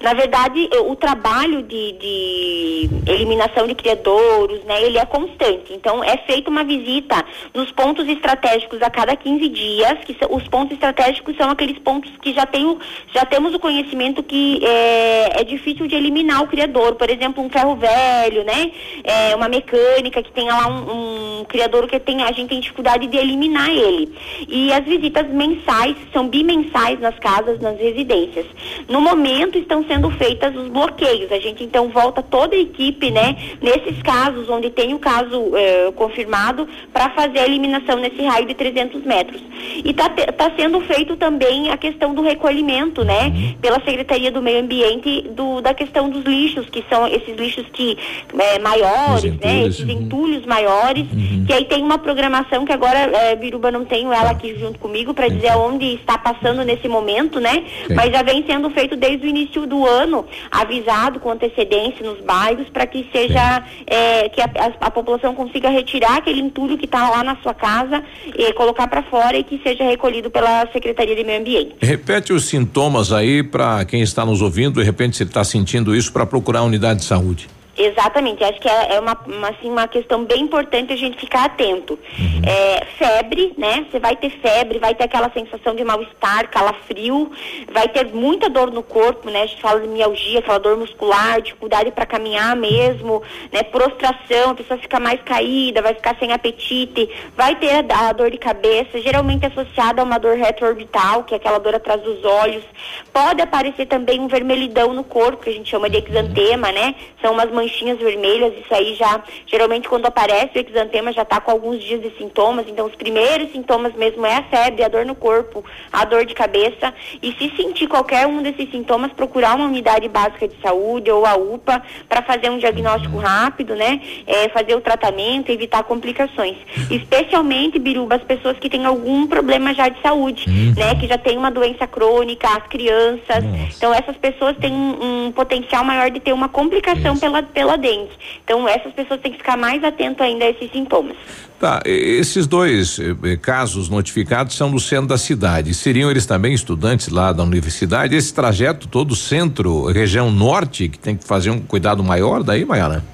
Na verdade, o trabalho de, de, eliminação de criadouros, né, ele é constante. Então, é feita uma visita nos pontos estratégicos a cada 15 dias, que são, os pontos estratégicos são aqueles pontos que já, tem já temos o conhecimento que é, é difícil de eliminar o criador. Por exemplo, um ferro velho, né, é, uma mecânica que tenha lá um, um criador que tem, a gente tem dificuldade de eliminar ele. E as visitas mensais, são bimensais nas casas, nas residências. No momento, estão sendo feitas os bloqueios. A gente então volta toda a equipe, né, nesses casos onde tem o caso eh, confirmado, para fazer a eliminação nesse raio de 300 metros. E está tá sendo feito também a questão do recolhimento, né, pela Secretaria do Meio Ambiente, do, da questão dos lixos, que são esses lixos que eh, maiores, né, esses uhum. entulhos maiores, uhum. que aí tem uma programação que agora, eh, Biruba, não tenho ela aqui junto comigo para dizer onde está passando nesse momento, né, Sim. mas já vem sendo feito desde o início do ano avisado com antecedência nos bairros para que seja é, que a, a, a, população consiga retirar aquele entulho que está lá na sua casa e colocar para fora e que seja recolhido pela Secretaria de Meio Ambiente. Repete os sintomas aí para quem está nos ouvindo, de repente se está sentindo isso para procurar a unidade de saúde. Exatamente, acho que é, é uma, uma, assim, uma questão bem importante a gente ficar atento. Uhum. É, febre, né? Você vai ter febre, vai ter aquela sensação de mal-estar, calafrio, vai ter muita dor no corpo, né? A gente fala de mialgia, aquela dor muscular, dificuldade para caminhar mesmo, né? Prostração, a pessoa fica mais caída, vai ficar sem apetite, vai ter a, a dor de cabeça, geralmente associada a uma dor retroorbital, que é aquela dor atrás dos olhos. Pode aparecer também um vermelhidão no corpo, que a gente chama de exantema, né? São umas manchinhas manchinhas vermelhas, isso aí já, geralmente quando aparece o exantema já está com alguns dias de sintomas, então os primeiros sintomas mesmo é a febre, a dor no corpo, a dor de cabeça, e se sentir qualquer um desses sintomas, procurar uma unidade básica de saúde ou a UPA para fazer um diagnóstico rápido, né, é, fazer o tratamento, evitar complicações. Especialmente, Biruba, as pessoas que têm algum problema já de saúde, uhum. né, que já tem uma doença crônica, as crianças, Nossa. então essas pessoas têm um, um, potencial maior de ter uma complicação pela, pela pela dengue. Então, essas pessoas têm que ficar mais atentas ainda a esses sintomas. Tá, esses dois eh, casos notificados são do centro da cidade. Seriam eles também estudantes lá da universidade? Esse trajeto todo centro, região norte, que tem que fazer um cuidado maior daí, Maiara?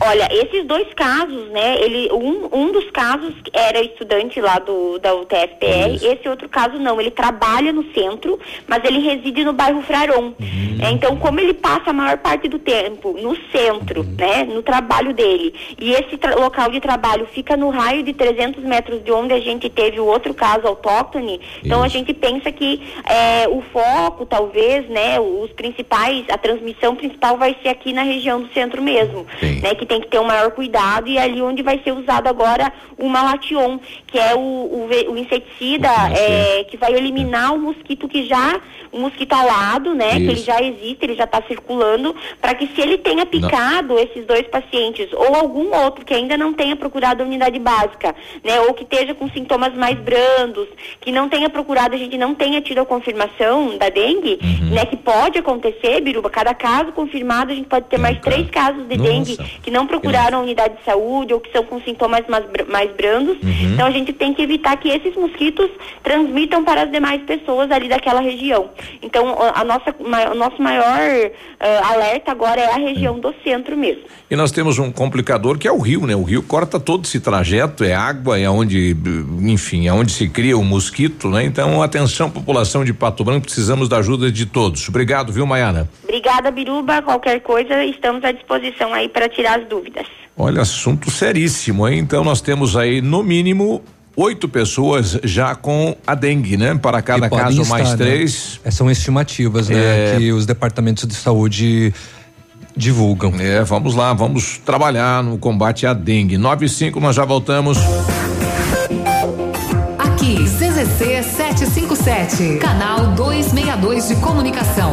Olha, esses dois casos, né? Ele, um, um dos casos era estudante lá do, da UTFPR, Isso. esse outro caso não. Ele trabalha no centro, mas ele reside no bairro Fraron. Uhum. É, então, como ele passa a maior parte do tempo no centro, uhum. né? No trabalho dele, e esse local de trabalho fica no raio de 300 metros de onde a gente teve o outro caso autóctone, Isso. então a gente pensa que é, o foco, talvez, né? Os principais, a transmissão principal vai ser aqui na região do centro mesmo né? Que tem que ter um maior cuidado e é ali onde vai ser usado agora o malation, que é o, o, o inseticida é, que vai eliminar o mosquito que já, o mosquito alado, né? Isso. Que ele já existe, ele já está circulando, para que se ele tenha picado não. esses dois pacientes ou algum outro que ainda não tenha procurado a unidade básica, né? Ou que esteja com sintomas mais brandos, que não tenha procurado, a gente não tenha tido a confirmação da dengue, uhum. né? Que pode acontecer, Biruba, cada caso confirmado a gente pode ter mais três casos de Nossa. dengue que não procuraram a unidade de saúde ou que são com sintomas mais, mais brandos. Uhum. Então a gente tem que evitar que esses mosquitos transmitam para as demais pessoas ali daquela região. Então a nossa, o nosso maior uh, alerta agora é a região do centro mesmo. E nós temos um complicador que é o rio, né? O rio corta todo esse trajeto, é água, é onde, enfim, é onde se cria o mosquito, né? Então atenção população de Pato Branco, precisamos da ajuda de todos. Obrigado, viu, Maiana? Obrigada, Biruba. Qualquer coisa, estamos à disposição aí para tirar as dúvidas. Olha, assunto seríssimo, hein? Então nós temos aí, no mínimo, oito pessoas já com a dengue, né? Para cada caso, estar, mais né? três. Né? São estimativas, né? É... Que os departamentos de saúde divulgam. É, vamos lá, vamos trabalhar no combate à dengue. 95, nós já voltamos. Aqui, CZC 757, canal 262 de comunicação.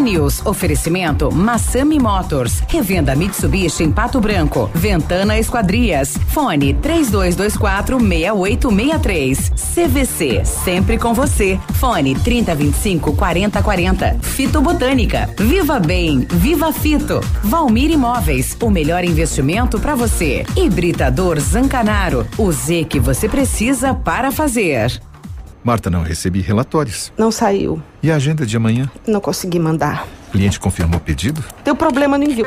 News. Oferecimento Massami Motors. Revenda Mitsubishi em Pato Branco. Ventana Esquadrias. Fone 3224 6863. CVC. Sempre com você. Fone 3025 4040. Fito Botânica. Viva Bem. Viva Fito. Valmir Imóveis. O melhor investimento para você. Hibridador Zancanaro. O Z que você precisa para fazer. Marta, não recebi relatórios. Não saiu. E a agenda de amanhã? Não consegui mandar. O cliente confirmou o pedido? Deu problema no envio.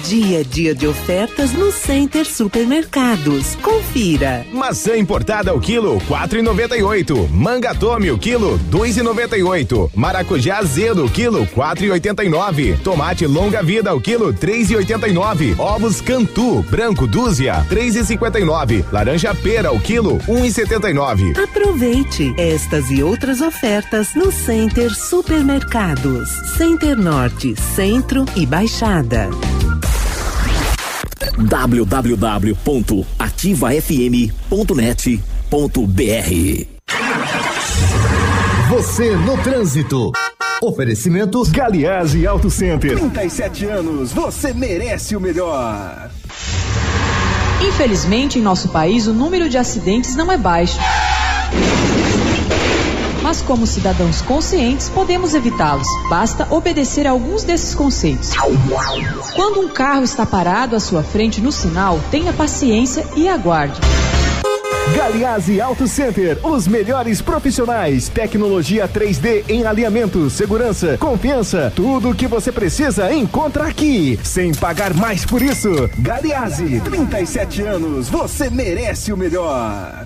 dia é dia de ofertas no Center Supermercados. Confira. Maçã importada ao quilo, quatro e noventa e oito. Manga tome o quilo, dois e noventa e oito. Maracujá azedo, quilo, quatro e oitenta e nove. Tomate longa vida, o quilo, três e oitenta e nove. Ovos Cantu, branco dúzia, três e cinquenta e nove. Laranja pera, o quilo, um e setenta e nove. Aproveite estas e outras ofertas no Center Supermercados. Center Norte, Centro e Baixada www.ativafm.net.br Você no trânsito. Oferecimento Galiase Auto Center. 37 anos, você merece o melhor. Infelizmente, em nosso país, o número de acidentes não é baixo mas como cidadãos conscientes podemos evitá-los. Basta obedecer a alguns desses conceitos. Quando um carro está parado à sua frente no sinal, tenha paciência e aguarde. Galiase Auto Center, os melhores profissionais, tecnologia 3D em alinhamento, segurança, confiança, tudo o que você precisa encontra aqui, sem pagar mais por isso. Galiase, 37 anos, você merece o melhor.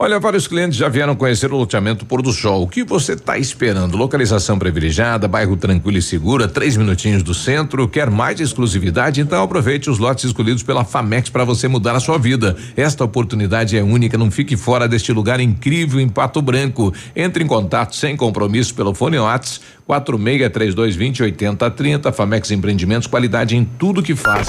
Olha, vários clientes já vieram conhecer o loteamento Pôr do Sol. O que você está esperando? Localização privilegiada, bairro tranquilo e segura, três minutinhos do centro. Quer mais exclusividade? Então aproveite os lotes escolhidos pela Famex para você mudar a sua vida. Esta oportunidade é única. Não fique fora deste lugar incrível em Pato Branco. Entre em contato sem compromisso pelo fone Whats 463220 8030. Famex Empreendimentos, qualidade em tudo que faz.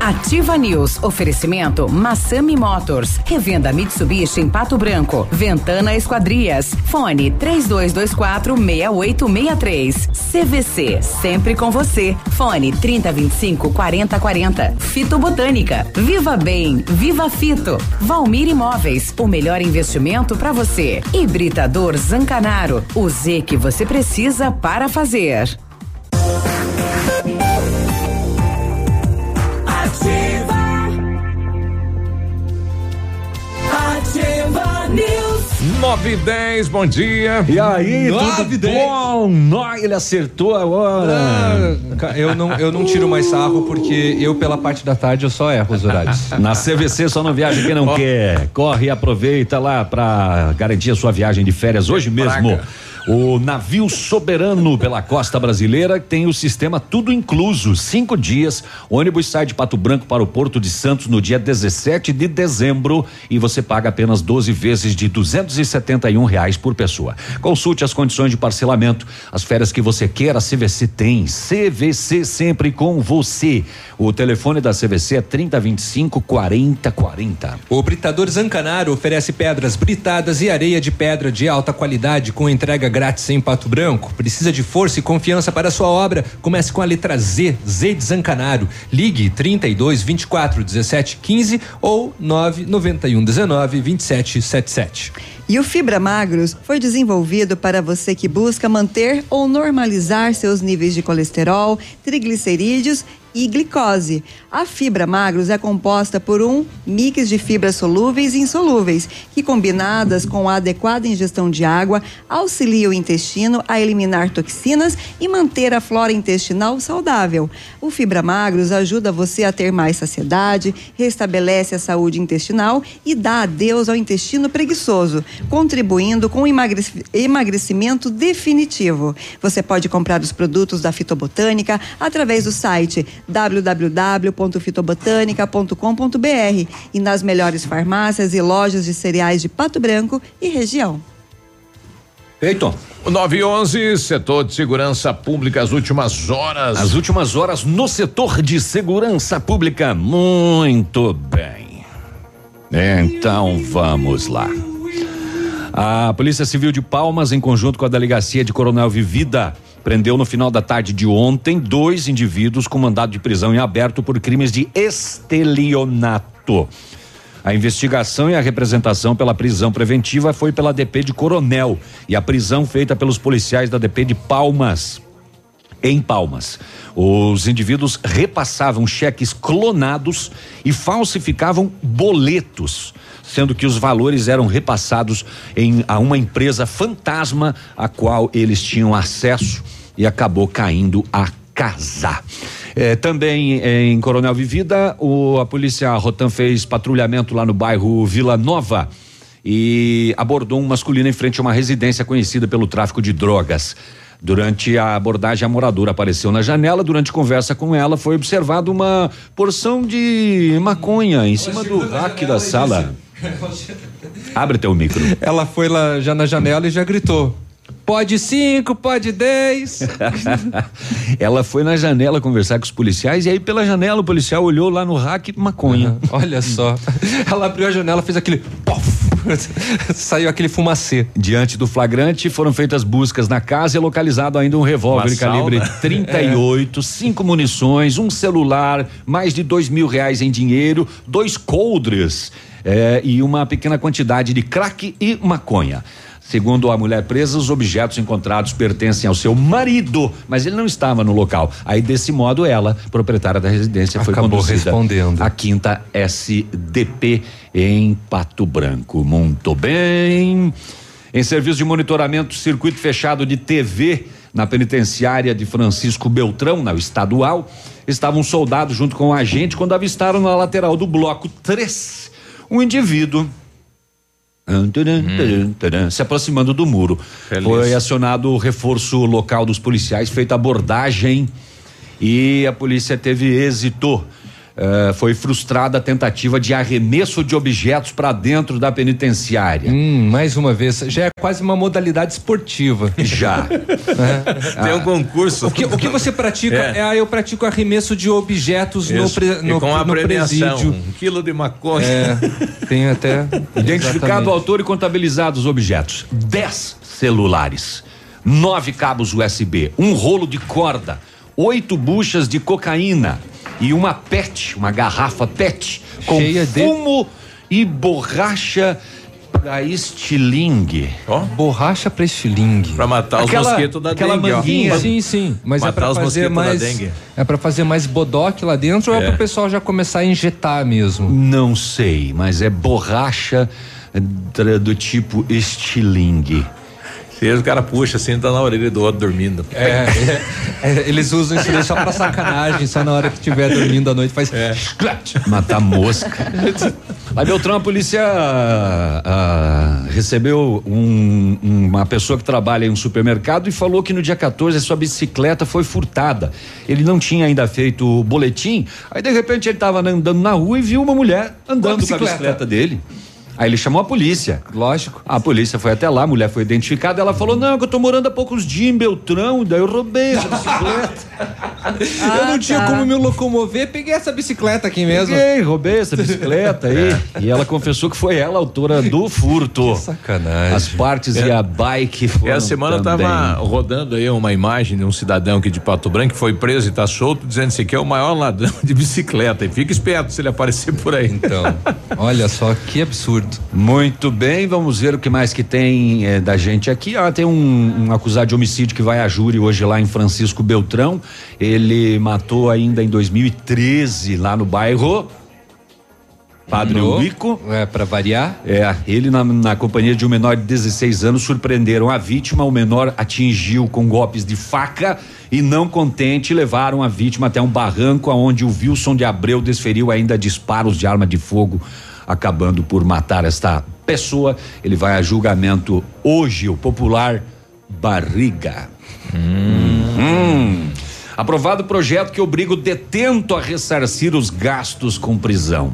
Ativa News. Oferecimento Massami Motors. Revenda Mitsubishi em Pato Branco. Ventana Esquadrias. Fone 3224 6863. CVC. Sempre com você. Fone 3025 4040. Fito Botânica. Viva Bem. Viva Fito. Valmir Imóveis. O melhor investimento para você. Hibridador Zancanaro. O Z que você precisa para fazer. 9 e 10, bom dia. E aí, Nove tudo e dez. bom? Nó, ele acertou agora. Ah, eu não, eu não tiro mais sarro porque eu, pela parte da tarde, eu só erro os horários. Na CVC só não viaja quem não quer. Corre e aproveita lá pra garantir a sua viagem de férias hoje mesmo. O navio soberano pela costa brasileira tem o sistema tudo incluso. Cinco dias. Ônibus sai de Pato Branco para o Porto de Santos no dia 17 de dezembro e você paga apenas 12 vezes de 271 reais por pessoa. Consulte as condições de parcelamento. As férias que você quer, a CVC tem. CVC sempre com você. O telefone da CVC é 3025 4040. O Britador Zancanaro oferece pedras britadas e areia de pedra de alta qualidade com entrega grátis em Pato Branco. Precisa de força e confiança para a sua obra? Comece com a letra Z, Z de Zancanaro. Ligue 32 24 17 15 ou 991 19 27 77. E o Fibra Magros foi desenvolvido para você que busca manter ou normalizar seus níveis de colesterol, triglicerídeos e glicose. A fibra magros é composta por um mix de fibras solúveis e insolúveis, que combinadas com a adequada ingestão de água, auxiliam o intestino a eliminar toxinas e manter a flora intestinal saudável. O fibra magros ajuda você a ter mais saciedade, restabelece a saúde intestinal e dá adeus ao intestino preguiçoso, contribuindo com o emagrec- emagrecimento definitivo. Você pode comprar os produtos da Fitobotânica através do site www.fitobotanica.com.br e nas melhores farmácias e lojas de cereais de Pato Branco e região. Feito. O 9 e 11, setor de segurança pública, as últimas horas. As últimas horas no setor de segurança pública. Muito bem. Então vamos lá. A Polícia Civil de Palmas, em conjunto com a Delegacia de Coronel Vivida, prendeu no final da tarde de ontem dois indivíduos com mandado de prisão em aberto por crimes de estelionato. A investigação e a representação pela prisão preventiva foi pela DP de Coronel e a prisão feita pelos policiais da DP de Palmas em Palmas. Os indivíduos repassavam cheques clonados e falsificavam boletos, sendo que os valores eram repassados em a uma empresa fantasma a qual eles tinham acesso e acabou caindo a casa. Eh, também em Coronel Vivida, o, a polícia Rotan fez patrulhamento lá no bairro Vila Nova e abordou um masculino em frente a uma residência conhecida pelo tráfico de drogas. Durante a abordagem, a moradora apareceu na janela. Durante conversa com ela, foi observado uma porção de maconha em cima do rack da sala. Abre teu micro. Ela foi lá já na janela e já gritou. Pode cinco, pode dez. Ela foi na janela conversar com os policiais e aí pela janela o policial olhou lá no rack maconha. Olha só. Ela abriu a janela, fez aquele. Pof! Saiu aquele fumacê. Diante do flagrante, foram feitas buscas na casa e localizado ainda um revólver calibre sauna. 38, cinco munições, um celular, mais de dois mil reais em dinheiro, dois coldres eh, e uma pequena quantidade de crack e maconha. Segundo a mulher presa, os objetos encontrados pertencem ao seu marido, mas ele não estava no local. Aí, desse modo, ela, proprietária da residência, foi Acabou conduzida respondendo. à quinta SDP em Pato Branco. Muito bem. Em serviço de monitoramento, circuito fechado de TV na penitenciária de Francisco Beltrão, na estadual, estava um soldado junto com um agente quando avistaram na lateral do bloco 3 um indivíduo se aproximando do muro. Feliz. Foi acionado o reforço local dos policiais, feita abordagem e a polícia teve êxito. Eh, foi frustrada a tentativa de arremesso de objetos para dentro da penitenciária. Hum, mais uma vez, já é quase uma modalidade esportiva. Já. Tem um concurso. O que, o que você pratica é, É. ah, eu pratico arremesso de objetos no, Isso. pre, E no, com a no presídio. um quilo de maconha. É, tem até. Identificado o autor e contabilizados os objetos: 10 celulares, nove cabos USB, um rolo de corda, oito buchas de cocaína e uma PET, uma garrafa PET com Cheia de- fumo e borracha para estilingue. Borracha para estilingue. Pra matar Aquela- os mosquitos da aquela dengue, ó. manguinha. Sim, sim. Mas Matar é pra os fazer mosquitos da mais. dengue. É para fazer mais bodoque lá dentro ou é É. para o pessoal já começar a injetar mesmo? Não sei, mas é borracha do tipo estilingue. Se o cara puxa assim, tá na orelha do outro dormindo. É, é, é, eles usam isso daí só pra sacanagem, só na hora que estiver dormindo à noite faz. É. Matar mosca. Lá Beltrão, a polícia ah, recebeu um, uma pessoa que trabalha em um supermercado e falou que no dia 14 a sua bicicleta foi furtada. Ele não tinha ainda feito o boletim, aí de repente ele estava andando na rua e viu uma mulher andando com a bicicleta dele. Aí ele chamou a polícia. Lógico. A polícia foi até lá, a mulher foi identificada. Ela falou: Não, que eu tô morando há poucos dias em Beltrão, daí eu roubei essa bicicleta. ah, eu não tinha tá. como me locomover, peguei essa bicicleta aqui mesmo. Peguei, roubei essa bicicleta aí. É. E ela confessou que foi ela a autora do furto. Que sacanagem. As partes é. e a bike foram. Essa semana também. tava rodando aí uma imagem de um cidadão aqui de Pato Branco que foi preso e tá solto, dizendo que é o maior ladrão de bicicleta. E fica esperto se ele aparecer por aí. Então, olha só que absurdo. Muito bem, vamos ver o que mais que tem é, da gente aqui. Ah, tem um, um, acusado de homicídio que vai a júri hoje lá em Francisco Beltrão. Ele matou ainda em 2013 lá no bairro. Padre no, Ubico. É, para variar. É, ele na, na, companhia de um menor de 16 anos surpreenderam a vítima. O menor atingiu com golpes de faca e não contente levaram a vítima até um barranco onde o Wilson de Abreu desferiu ainda disparos de arma de fogo acabando por matar esta pessoa. Ele vai a julgamento hoje, o popular Barriga. Hum. Hum. Aprovado o projeto que obriga o detento a ressarcir os gastos com prisão.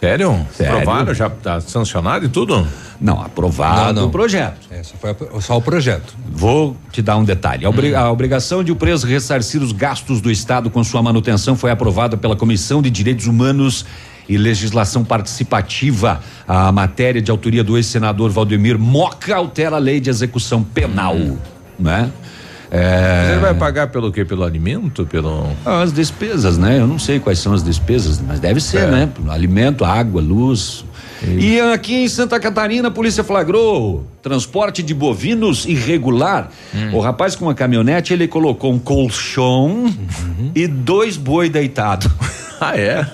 Sério? Sério? Aprovado? Já está sancionado e tudo? Não, aprovado não, não. o projeto. É, só, foi só o projeto. Vou te dar um detalhe. A, hum. a, obrigação de o preso ressarcir os gastos do Estado com sua manutenção foi aprovada pela Comissão de Direitos Humanos e legislação participativa. A matéria de autoria do ex-senador Valdemir Moca altera a lei de execução penal, hum. né? É... Você vai pagar pelo quê? Pelo alimento? Pelo... As despesas, né? Eu não sei quais são as despesas, mas deve ser, é. né? Alimento, água, luz. E... e aqui em Santa Catarina a polícia flagrou transporte de bovinos irregular. Hum. O rapaz com uma caminhonete ele colocou um colchão uhum. e dois boi deitados. Ah, é?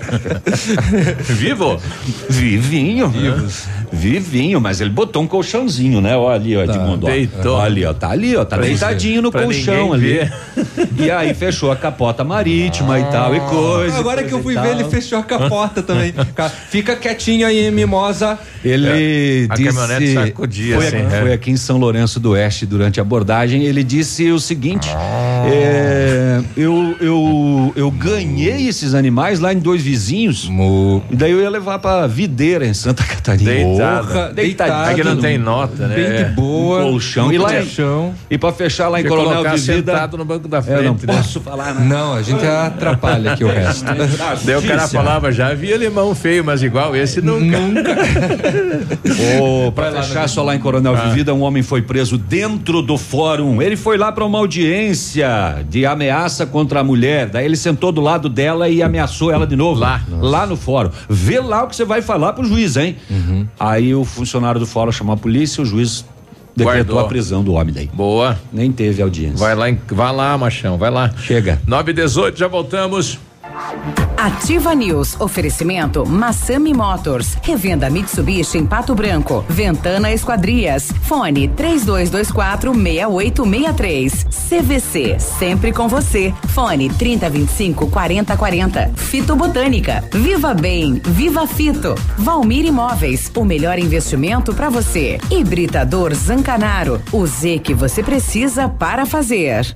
Vivo? Vivinho. Vivos. Vivinho, mas ele botou um colchãozinho, né? Olha ali, ó, tá, Edmundo. Deitou. Olha ali, ó, tá ali, ó, tá pra deitadinho no colchão ali. E aí fechou a capota marítima ah, e tal e coisa. Agora que eu fui ver, ele fechou a capota também. Fica quietinho aí, mimosa. Ele é, disse. A caminhonete sacudia, foi, assim, aqui, é. foi aqui em São Lourenço do Oeste durante a abordagem. Ele disse o seguinte: ah. é, eu, eu, eu ganhei esses animais lá em dois vizinhos. Mo. E daí eu ia levar pra videira em Santa Catarina. Deitada. Deitado. Aqui não tem nota, né? Bem de boa. Um colchão. E, lá, colchão. e pra fechar lá em Coronel de Vida. sentado no banco da frente. Eu não né? posso falar, né? Não, a gente atrapalha aqui o resto. daí o cara falava, já havia limão feio, mas igual esse nunca. Nunca. oh, pra fechar só lá em Coronel ah. de Vida, um homem foi preso dentro do fórum. Ele foi lá pra uma audiência de ameaça contra a mulher. Daí ele sentou do lado dela e ameaçou ela de novo. Lá. Nossa. Lá no fórum. Vê lá o que você vai falar pro juiz, hein? Uhum. Aí o funcionário do fórum chamou a polícia, o juiz decretou Guardou. a prisão do homem daí. Boa. Nem teve audiência. Vai lá, vai lá, machão, vai lá. Chega. 9 e 18, já voltamos. Ativa News. Oferecimento Massami Motors. Revenda Mitsubishi em Pato Branco. Ventana Esquadrias. Fone 3224 6863. CVC. Sempre com você. Fone 3025 4040. Fito Botânica. Viva Bem. Viva Fito. Valmir Imóveis. O melhor investimento para você. Hibridador Zancanaro. O Z que você precisa para fazer.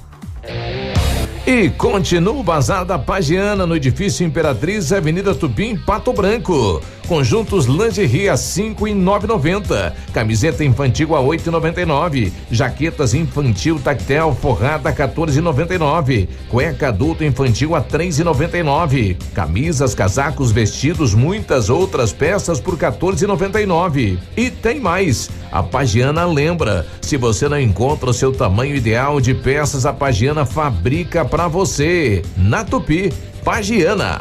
E continua o Bazar da Pagiana no edifício Imperatriz, Avenida Tupim, Pato Branco. Conjuntos lingerie a cinco e nove noventa. Camiseta infantil a oito e noventa e nove. Jaquetas infantil tactel forrada 14,99. Cueca adulto infantil a três e noventa e nove. Camisas, casacos, vestidos, muitas outras peças por 14,99. E tem mais. A Pagiana lembra, se você não encontra o seu tamanho ideal de peças, a Pagiana fabrica para você. Na Tupi, Pagiana.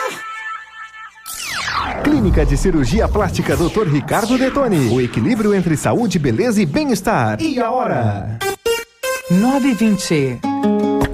Clínica de Cirurgia Plástica Dr. Ricardo Detoni. O equilíbrio entre saúde, beleza e bem-estar. E a hora? 920.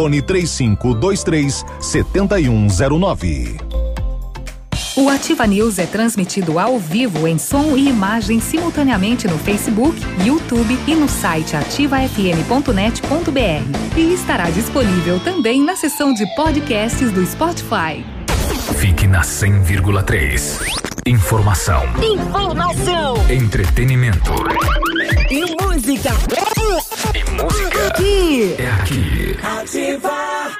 Fone 3523 7109. O Ativa News é transmitido ao vivo em som e imagem simultaneamente no Facebook, YouTube e no site ativafm.net.br. E estará disponível também na seção de podcasts do Spotify. Fique na 100,3. Informação. Informação. Entretenimento. E música. E música. Aqui. É aqui. Ativa.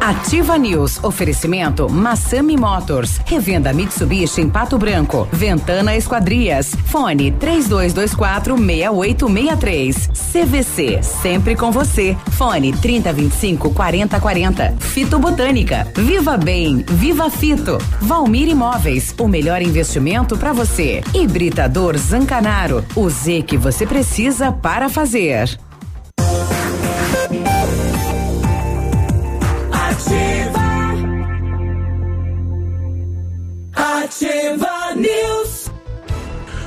Ativa News. Oferecimento Massami Motors. Revenda Mitsubishi em Pato Branco. Ventana Esquadrias. Fone 3224 6863. CVC. Sempre com você. Fone 3025 4040. Fito Botânica. Viva Bem. Viva Fito. Valmir Imóveis. O melhor investimento para você. Hibridador Zancanaro. O Z que você precisa para fazer. Ativa News.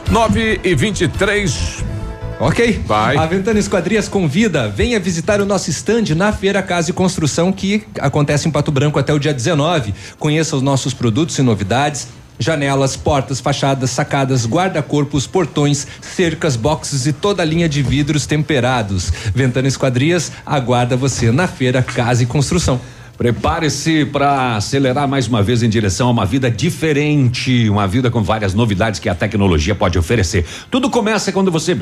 9 e 23 Ok. Vai. A Ventana Esquadrias convida, venha visitar o nosso stand na Feira Casa e Construção que acontece em Pato Branco até o dia 19. Conheça os nossos produtos e novidades. Janelas, portas, fachadas, sacadas, guarda-corpos, portões, cercas, boxes e toda a linha de vidros temperados. Ventana Esquadrias aguarda você na Feira Casa e Construção. Prepare-se para acelerar mais uma vez em direção a uma vida diferente, uma vida com várias novidades que a tecnologia pode oferecer. Tudo começa quando você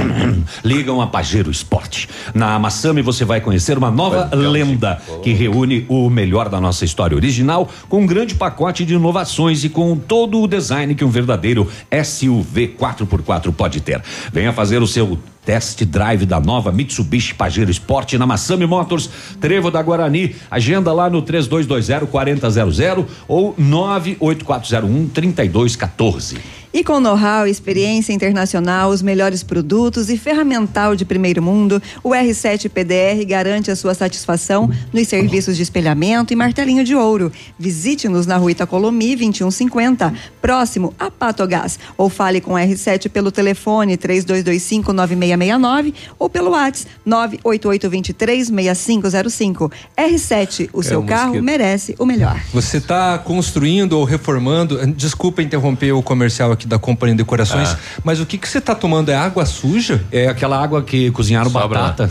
liga um Pajero Sport. Na Massami você vai conhecer uma nova lenda que reúne o melhor da nossa história original com um grande pacote de inovações e com todo o design que um verdadeiro SUV 4x4 pode ter. Venha fazer o seu Test drive da nova Mitsubishi Pajero Sport na Massami Motors, Trevo da Guarani. Agenda lá no 3220 4000 ou 98401 3214. E com know-how, experiência internacional, os melhores produtos e ferramental de primeiro mundo, o R7 PDR garante a sua satisfação nos serviços de espelhamento e martelinho de ouro. Visite-nos na rua Itacolomi 2150, próximo a Patogás, ou fale com o R7 pelo telefone 3225 9669 ou pelo WhatsApp 98823 6505. R7, o É, seu o carro mosquito. merece o melhor. Você está construindo ou reformando? Desculpa interromper o comercial aqui da Companhia Decorações, Ah. mas o que que você está tomando? É água suja? É aquela água que cozinharam Sobra. batata.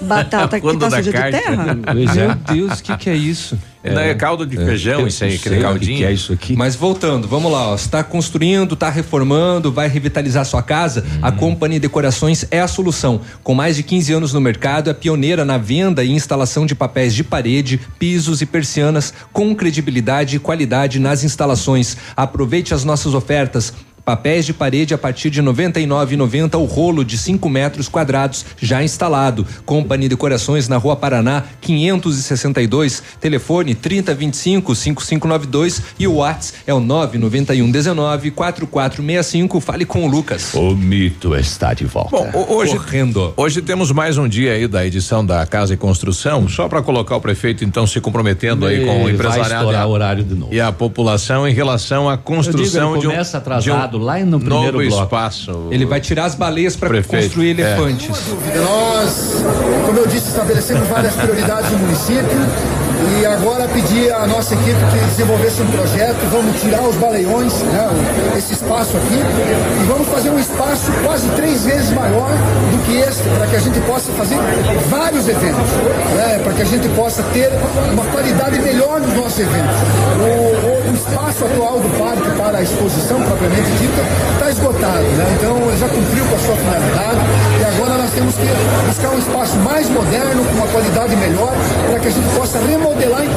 Batata que tá suja de terra? Meu Deus, o que, que é isso? É, é caldo de feijão, isso aí, aquele caldinho. Que, é isso aqui? Mas voltando, vamos lá, ó. Está construindo, está reformando, vai revitalizar sua casa? Uhum. A Companhia Decorações é a solução. Com mais de 15 anos no mercado, é pioneira na venda e instalação de papéis de parede, pisos e persianas com credibilidade e qualidade nas instalações. Aproveite as nossas ofertas. Papéis de parede a partir de R$ 99,90 o rolo de 5 metros quadrados já instalado. Companhia Decorações na Rua Paraná, 562, telefone 3025 5592 e o WhatsApp é o 991 19 4465. Fale com o Lucas. O mito está de volta. Bom, hoje, Correndo. hoje temos mais um dia aí da edição da Casa e Construção, só para colocar o prefeito então se comprometendo aí com o empresariado e a, horário de novo. e a população em relação à construção digo, de um, começa atrasado lá no primeiro novo bloco. espaço. Ele vai tirar as baleias para construir elefantes. É. Nós, como eu disse, estabelecemos várias prioridades no município e agora pedir à nossa equipe que desenvolvesse um projeto, vamos tirar os baleiões, né, esse espaço aqui, e vamos fazer um espaço quase três vezes maior do que este, para que a gente possa fazer vários eventos, né, para que a gente possa ter uma qualidade melhor nos nossos eventos. O, o, o espaço atual do parque para a exposição propriamente dita está esgotado, né, então já cumpriu com a sua finalidade. E agora nós temos que buscar um espaço mais moderno, com uma qualidade melhor, para que a gente possa remodelar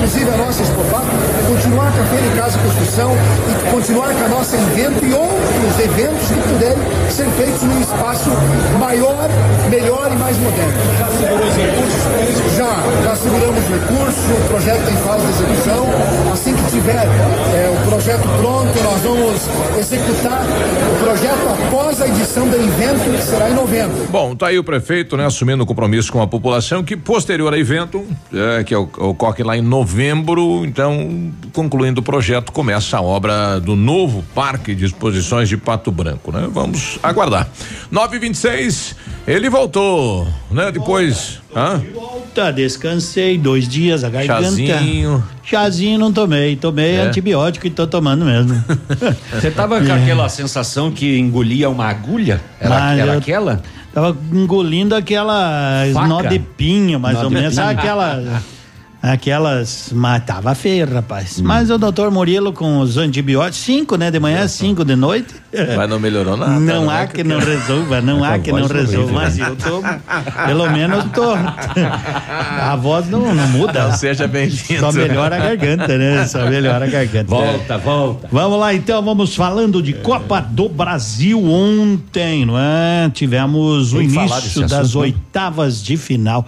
inclusive a nossa Expopac, continuar a Feira em Casa Construção e continuar com a nossa evento e outros eventos que puderem ser feitos num espaço maior, melhor e mais moderno. Já segurou os recursos? Já, já seguramos recursos, o projeto em fase de execução. Assim que tiver é, projeto pronto, nós vamos executar o projeto após a edição do evento, que será em novembro. Bom, tá aí o prefeito, né, assumindo o compromisso com a população, que posterior ao evento, é, que ocorre lá em novembro, então, concluindo o projeto, começa a obra do novo Parque de Exposições de Pato Branco, né? Vamos aguardar. 926, ele voltou, né? Depois. Hã? Volta, descansei dois dias, a garganta. Chazinho. Chazinho não tomei, tomei É. antibiótico e tô tomando mesmo. Você tava com aquela sensação que engolia uma agulha? Era, Mas era eu aquela? Tava engolindo aquela Faca? nó de pinho, mais Nó ou de menos. Sabe aquela. Aquelas. Mas tava feio, rapaz. Hum. Mas o doutor Murilo com os antibióticos, cinco, né? De manhã, cinco de noite. Mas não melhorou nada. Não né? há que não resolva, não há que não resolva. horrível. Mas eu tô. Pelo menos tô. A voz não, não muda. Não seja bem-vindo. Só melhora a garganta, né? Só melhora a garganta. Volta, volta. Vamos lá, então, vamos falando de Copa do Brasil ontem, não é? Tivemos o Tem que falar início das assunto, né? oitavas de final.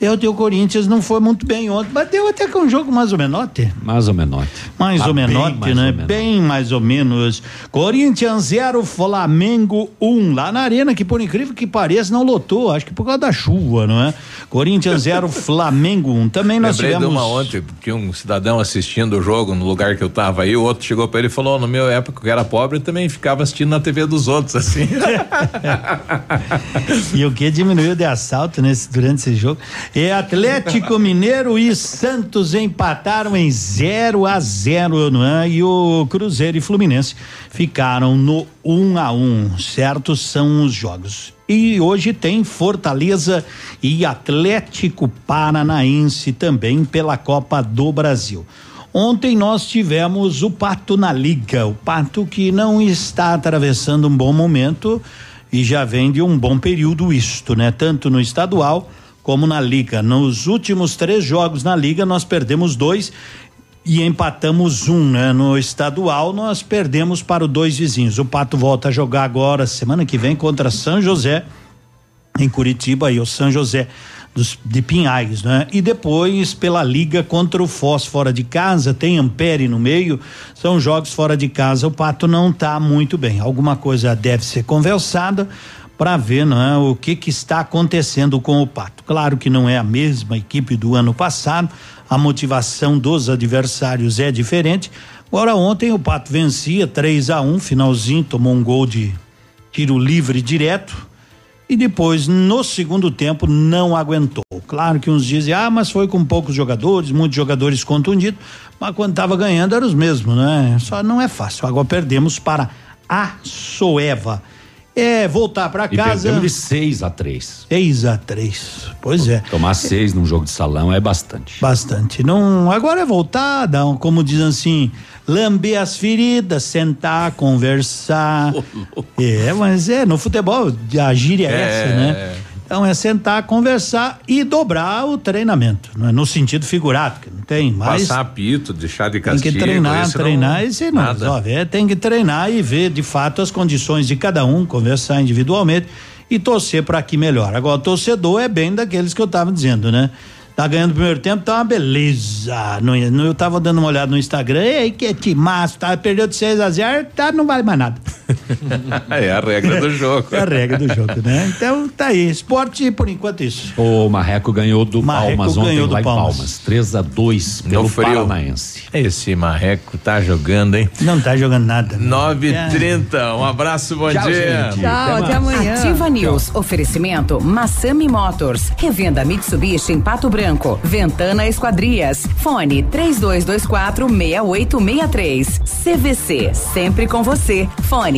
Eu o Corinthians não foi muito bem ontem, mas deu até que um jogo mais ou menote. Mais ou menos. Mais Tá ou menos, mais né? ou menos. Bem mais ou menos. Corinthians 0, Flamengo 1. Um, lá na arena, que por incrível que pareça, não lotou. Acho que por causa da chuva, não é? Corinthians 0, Flamengo 1. Um. Também nós Lembrei tivemos. de uma ontem, tinha um cidadão assistindo o jogo no lugar que eu tava aí, o outro chegou pra ele e falou, no meu época eu era pobre, eu também ficava assistindo na TV dos outros, assim. E o que diminuiu de assalto nesse, durante esse jogo? E Atlético Mineiro e Santos empataram em 0 a 0 não é? E o Cruzeiro e Fluminense ficaram no 1 a 1 certo? São os jogos. E hoje tem Fortaleza e Atlético Paranaense também pela Copa do Brasil. Ontem nós tivemos o Pato na Liga, o Pato que não está atravessando um bom momento e já vem de um bom período isto, né? Tanto no estadual como na liga. Nos últimos três jogos na liga nós perdemos dois e empatamos um, né? No estadual nós perdemos para os dois vizinhos. O Pato volta a jogar agora semana que vem contra São José em Curitiba e o São José dos, de Pinhais, né? E depois pela liga contra o Foz fora de casa, tem Ampere no meio, são jogos fora de casa, o Pato não tá muito bem. Alguma coisa deve ser conversada para ver, não é, o que que está acontecendo com o Pato. Claro que não é a mesma equipe do ano passado, a motivação dos adversários é diferente. Agora ontem o Pato vencia 3 a 1, finalzinho tomou um gol de tiro livre direto e depois no segundo tempo não aguentou. Claro que uns dizem, ah, mas foi com poucos jogadores, muitos jogadores contundidos, mas quando estava ganhando eram os mesmos, né? Só não é fácil. Agora perdemos para a Soeva. É voltar para casa. E de 6 a 3. 6 a 3. Pois é. Tomar seis num jogo de salão é bastante. Bastante. Não, agora é voltar, dar um, como dizem assim, lamber as feridas, sentar, conversar. é, mas é, no futebol a gíria é, é essa, né? Então é sentar, conversar e dobrar o treinamento, não é? no sentido figurado, que não tem mais. Passar apito, deixar de castigo. Tem que treinar, treinar, esse não resolve. É, tem que treinar e ver de fato as condições de cada um, conversar individualmente e torcer para que melhor. Agora, o torcedor é bem daqueles que eu estava dizendo, né? Tá ganhando o primeiro tempo, tá uma beleza. No, no, eu tava dando uma olhada no Instagram, ei, que timaço, tá, perdeu de 6 a 0 tá, não vale mais nada. é a regra do jogo. É a regra do jogo, né? Então tá aí, esporte por enquanto isso. O Marreco ganhou do Marreco Palmas ontem ganhou lá Palmas. em Palmas, 3 a 2 pelo frio. Paranaense. Esse Marreco tá jogando, hein? Não tá jogando nada. 9h30, é. um abraço, bom Tchau, dia. Gente. Tchau, até, até amanhã. Ativa News, oferecimento Massami Motors, revenda Mitsubishi em Pato Branco. Ventana Esquadrias. Fone 3224 6863. CVC, sempre com você.